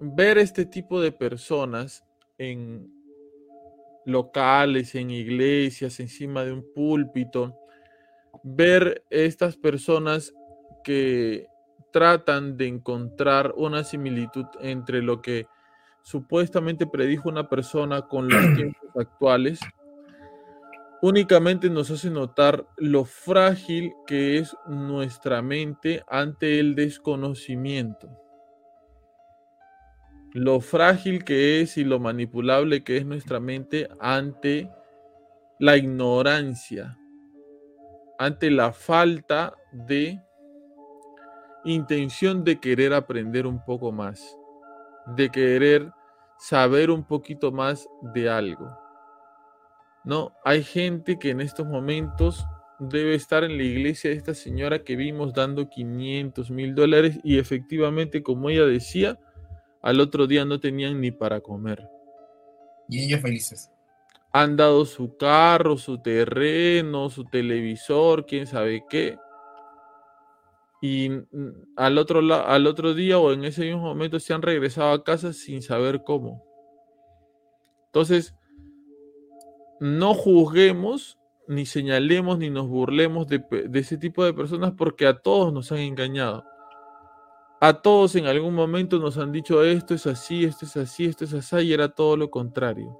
ver este tipo de personas en locales, en iglesias, encima de un púlpito, ver estas personas que tratan de encontrar una similitud entre lo que supuestamente predijo una persona con los tiempos actuales, únicamente nos hace notar lo frágil que es nuestra mente ante el desconocimiento. Lo frágil que es y lo manipulable que es nuestra mente ante la ignorancia, ante la falta de intención de querer aprender un poco más, de querer saber un poquito más de algo. No, hay gente que en estos momentos debe estar en la iglesia de esta señora que vimos dando 500 mil dólares y efectivamente, como ella decía, al otro día no tenían ni para comer. Y ellos felices. Han dado su carro, su terreno, su televisor, quién sabe qué. Y al otro, al otro día o en ese mismo momento se han regresado a casa sin saber cómo. Entonces, no juzguemos, ni señalemos, ni nos burlemos de, de ese tipo de personas porque a todos nos han engañado. A todos en algún momento nos han dicho esto es así, esto es así, esto es así, y era todo lo contrario.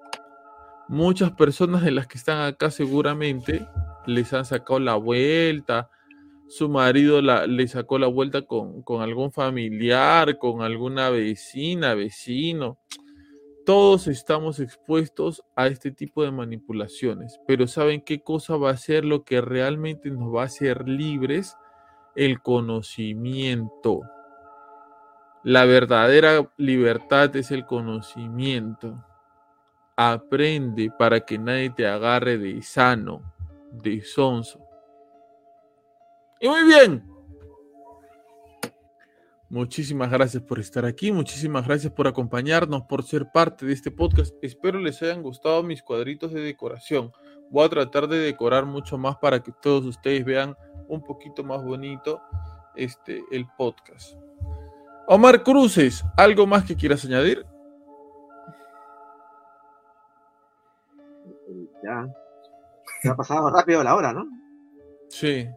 Muchas personas de las que están acá seguramente les han sacado la vuelta, su marido le sacó la vuelta con, con algún familiar, con alguna vecina, vecino. Todos estamos expuestos a este tipo de manipulaciones, pero ¿saben qué cosa va a ser lo que realmente nos va a hacer libres? El conocimiento. La verdadera libertad es el conocimiento. Aprende para que nadie te agarre de sano, de sonso. Y muy bien. Muchísimas gracias por estar aquí, muchísimas gracias por acompañarnos, por ser parte de este podcast. Espero les hayan gustado mis cuadritos de decoración. Voy a tratar de decorar mucho más para que todos ustedes vean un poquito más bonito este el podcast. Omar Cruces, ¿algo más que quieras añadir? Ya. Se ha pasado rápido la hora, ¿no? Sí.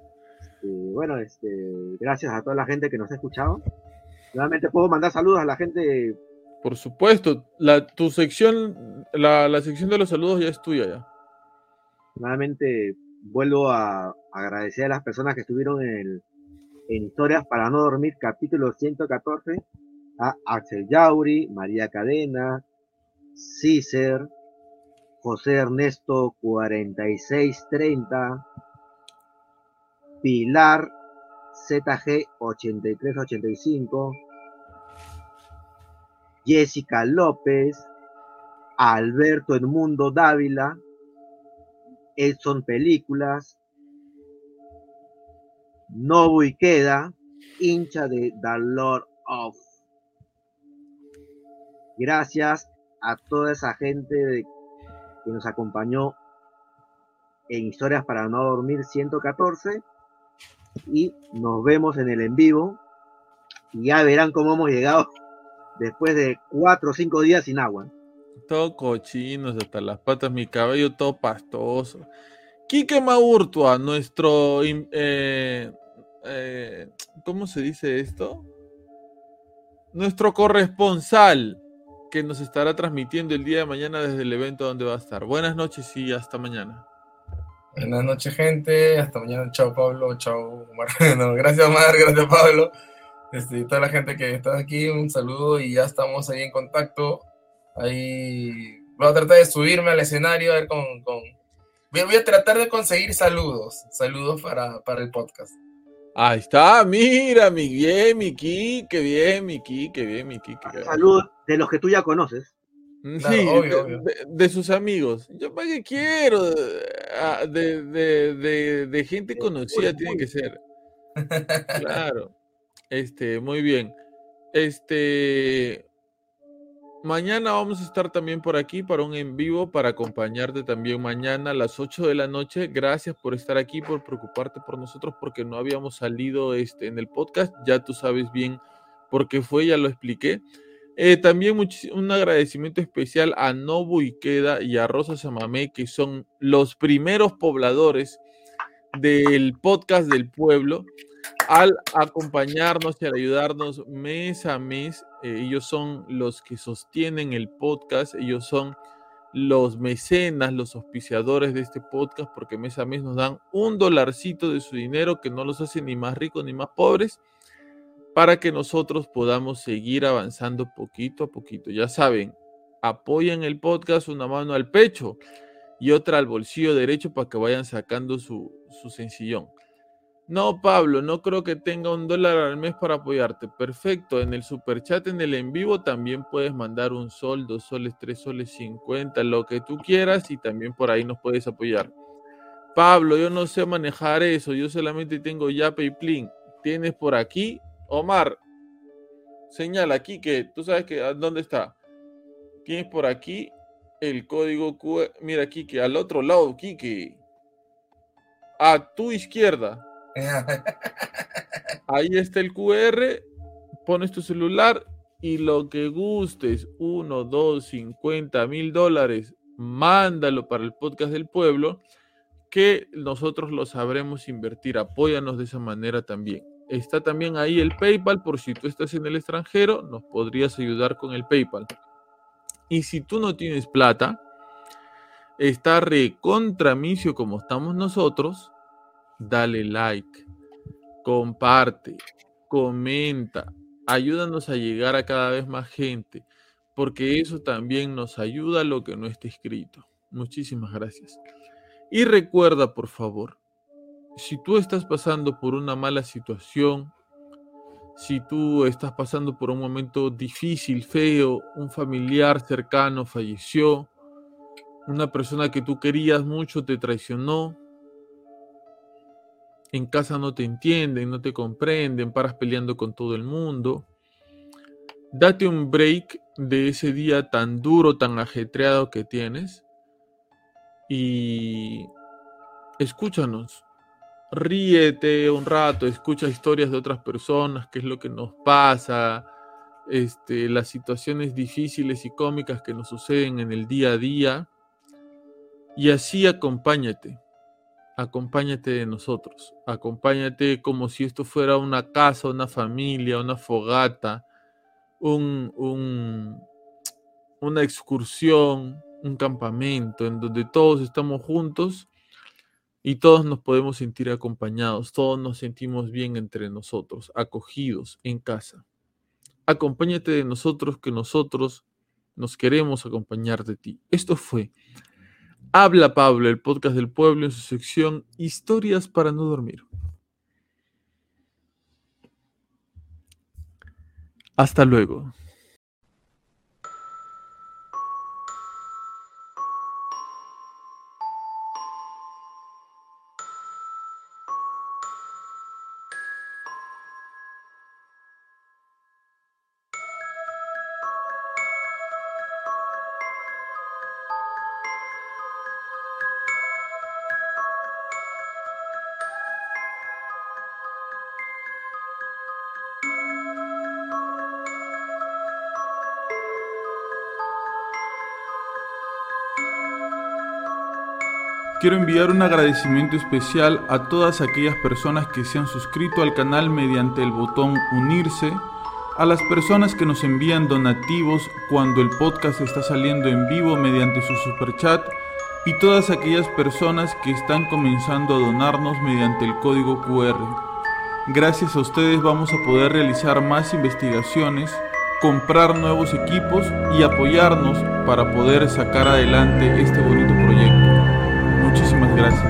Bueno, este, gracias a toda la gente que nos ha escuchado. Nuevamente puedo mandar saludos a la gente. Por supuesto, la, tu sección, la, la sección de los saludos ya es tuya ya. Nuevamente vuelvo a agradecer a las personas que estuvieron en, el, en Historias para no dormir, capítulo 114, a Axel Yauri, María Cadena, Cícer, José Ernesto 4630, Pilar ZG 8385, Jessica López, Alberto Edmundo Dávila, Edson Películas, Nobu Ikeda, hincha de The Lord of. Gracias a toda esa gente que nos acompañó en Historias para no dormir 114 y nos vemos en el en vivo y ya verán cómo hemos llegado después de cuatro o cinco días sin agua. Todo cochinos hasta las patas, mi cabello todo pastoso. Quique Maurtua, nuestro, eh, eh, ¿cómo se dice esto? Nuestro corresponsal que nos estará transmitiendo el día de mañana desde el evento donde va a estar. Buenas noches y hasta mañana. Buenas noches, gente. Hasta mañana. Chao, Pablo. Chao, Omar. No, gracias, Omar. Gracias, Pablo. Este, y toda la gente que está aquí, un saludo y ya estamos ahí en contacto. Ahí voy a tratar de subirme al escenario a ver con. con... Voy, a, voy a tratar de conseguir saludos. Saludos para, para el podcast. Ahí está, mira, mi bien, mi Quique, bien, mi Quique, bien, mi. Saludos de los que tú ya conoces. Sí, Claro, obvio, de, obvio. de- de sus amigos. Yo para qué quiero. ah, de, de, de, de gente conocida tiene que ser. Claro. Este, muy bien. Este, mañana vamos a estar también por aquí para un en vivo, para acompañarte también mañana a las 8 de la noche. Gracias por estar aquí, por preocuparte por nosotros, porque no habíamos salido este, en el podcast. Ya tú sabes bien por qué fue, ya lo expliqué. Eh, también un agradecimiento especial a Nobu Ikeda y a Rosa Samamé, que son los primeros pobladores del podcast del pueblo, al acompañarnos y al ayudarnos mes a mes. Eh, ellos son los que sostienen el podcast, ellos son los mecenas, los auspiciadores de este podcast, porque mes a mes nos dan un dolarcito de su dinero que no los hace ni más ricos ni más pobres para que nosotros podamos seguir avanzando poquito a poquito. Ya saben, apoyen el podcast una mano al pecho y otra al bolsillo derecho para que vayan sacando su, su sencillón. No, Pablo, no creo que tenga un dólar al mes para apoyarte. Perfecto. En el super chat, en el en vivo, también puedes mandar un sol, dos soles, tres soles, cincuenta, lo que tú quieras y también por ahí nos puedes apoyar. Pablo, yo no sé manejar eso. Yo solamente tengo Yape y. Tienes por aquí Omar, señala aquí que tú sabes que dónde está. Tienes por aquí el código QR. Mira, aquí que al otro lado, Kike. A tu izquierda. Ahí está el QR. Pones tu celular y lo que gustes, uno, dos, cincuenta mil dólares, mándalo para el podcast del pueblo, que nosotros lo sabremos invertir. Apóyanos de esa manera también. Está también ahí el PayPal por si tú estás en el extranjero, nos podrías ayudar con el PayPal. Y si tú no tienes plata, está recontramicio como estamos nosotros, dale like, comparte, comenta, ayúdanos a llegar a cada vez más gente, porque eso también nos ayuda a lo que no esté escrito. Muchísimas gracias. Y recuerda, por favor, si tú estás pasando por una mala situación, si tú estás pasando por un momento difícil, feo, un familiar cercano falleció, una persona que tú querías mucho te traicionó, en casa no te entienden, no te comprenden, paras peleando con todo el mundo, date un break de ese día tan duro, tan ajetreado que tienes y escúchanos ríete un rato, escucha historias de otras personas, qué es lo que nos pasa, este, las situaciones difíciles y cómicas que nos suceden en el día a día. Y así acompáñate, acompáñate de nosotros, acompáñate como si esto fuera una casa, una familia, una fogata, un, un, una excursión, un campamento en donde todos estamos juntos y todos nos podemos sentir acompañados, todos nos sentimos bien entre nosotros, acogidos en casa. Acompáñate de nosotros que nosotros nos queremos acompañar de ti. Esto fue Habla Pablo, el podcast del pueblo en su sección Historias para no dormir. Hasta luego. Quiero enviar un agradecimiento especial a todas aquellas personas que se han suscrito al canal mediante el botón unirse, a las personas que nos envían donativos cuando el podcast está saliendo en vivo mediante su superchat y todas aquellas personas que están comenzando a donarnos mediante el código QR. Gracias a ustedes vamos a poder realizar más investigaciones, comprar nuevos equipos y apoyarnos para poder sacar adelante este bonito gracias.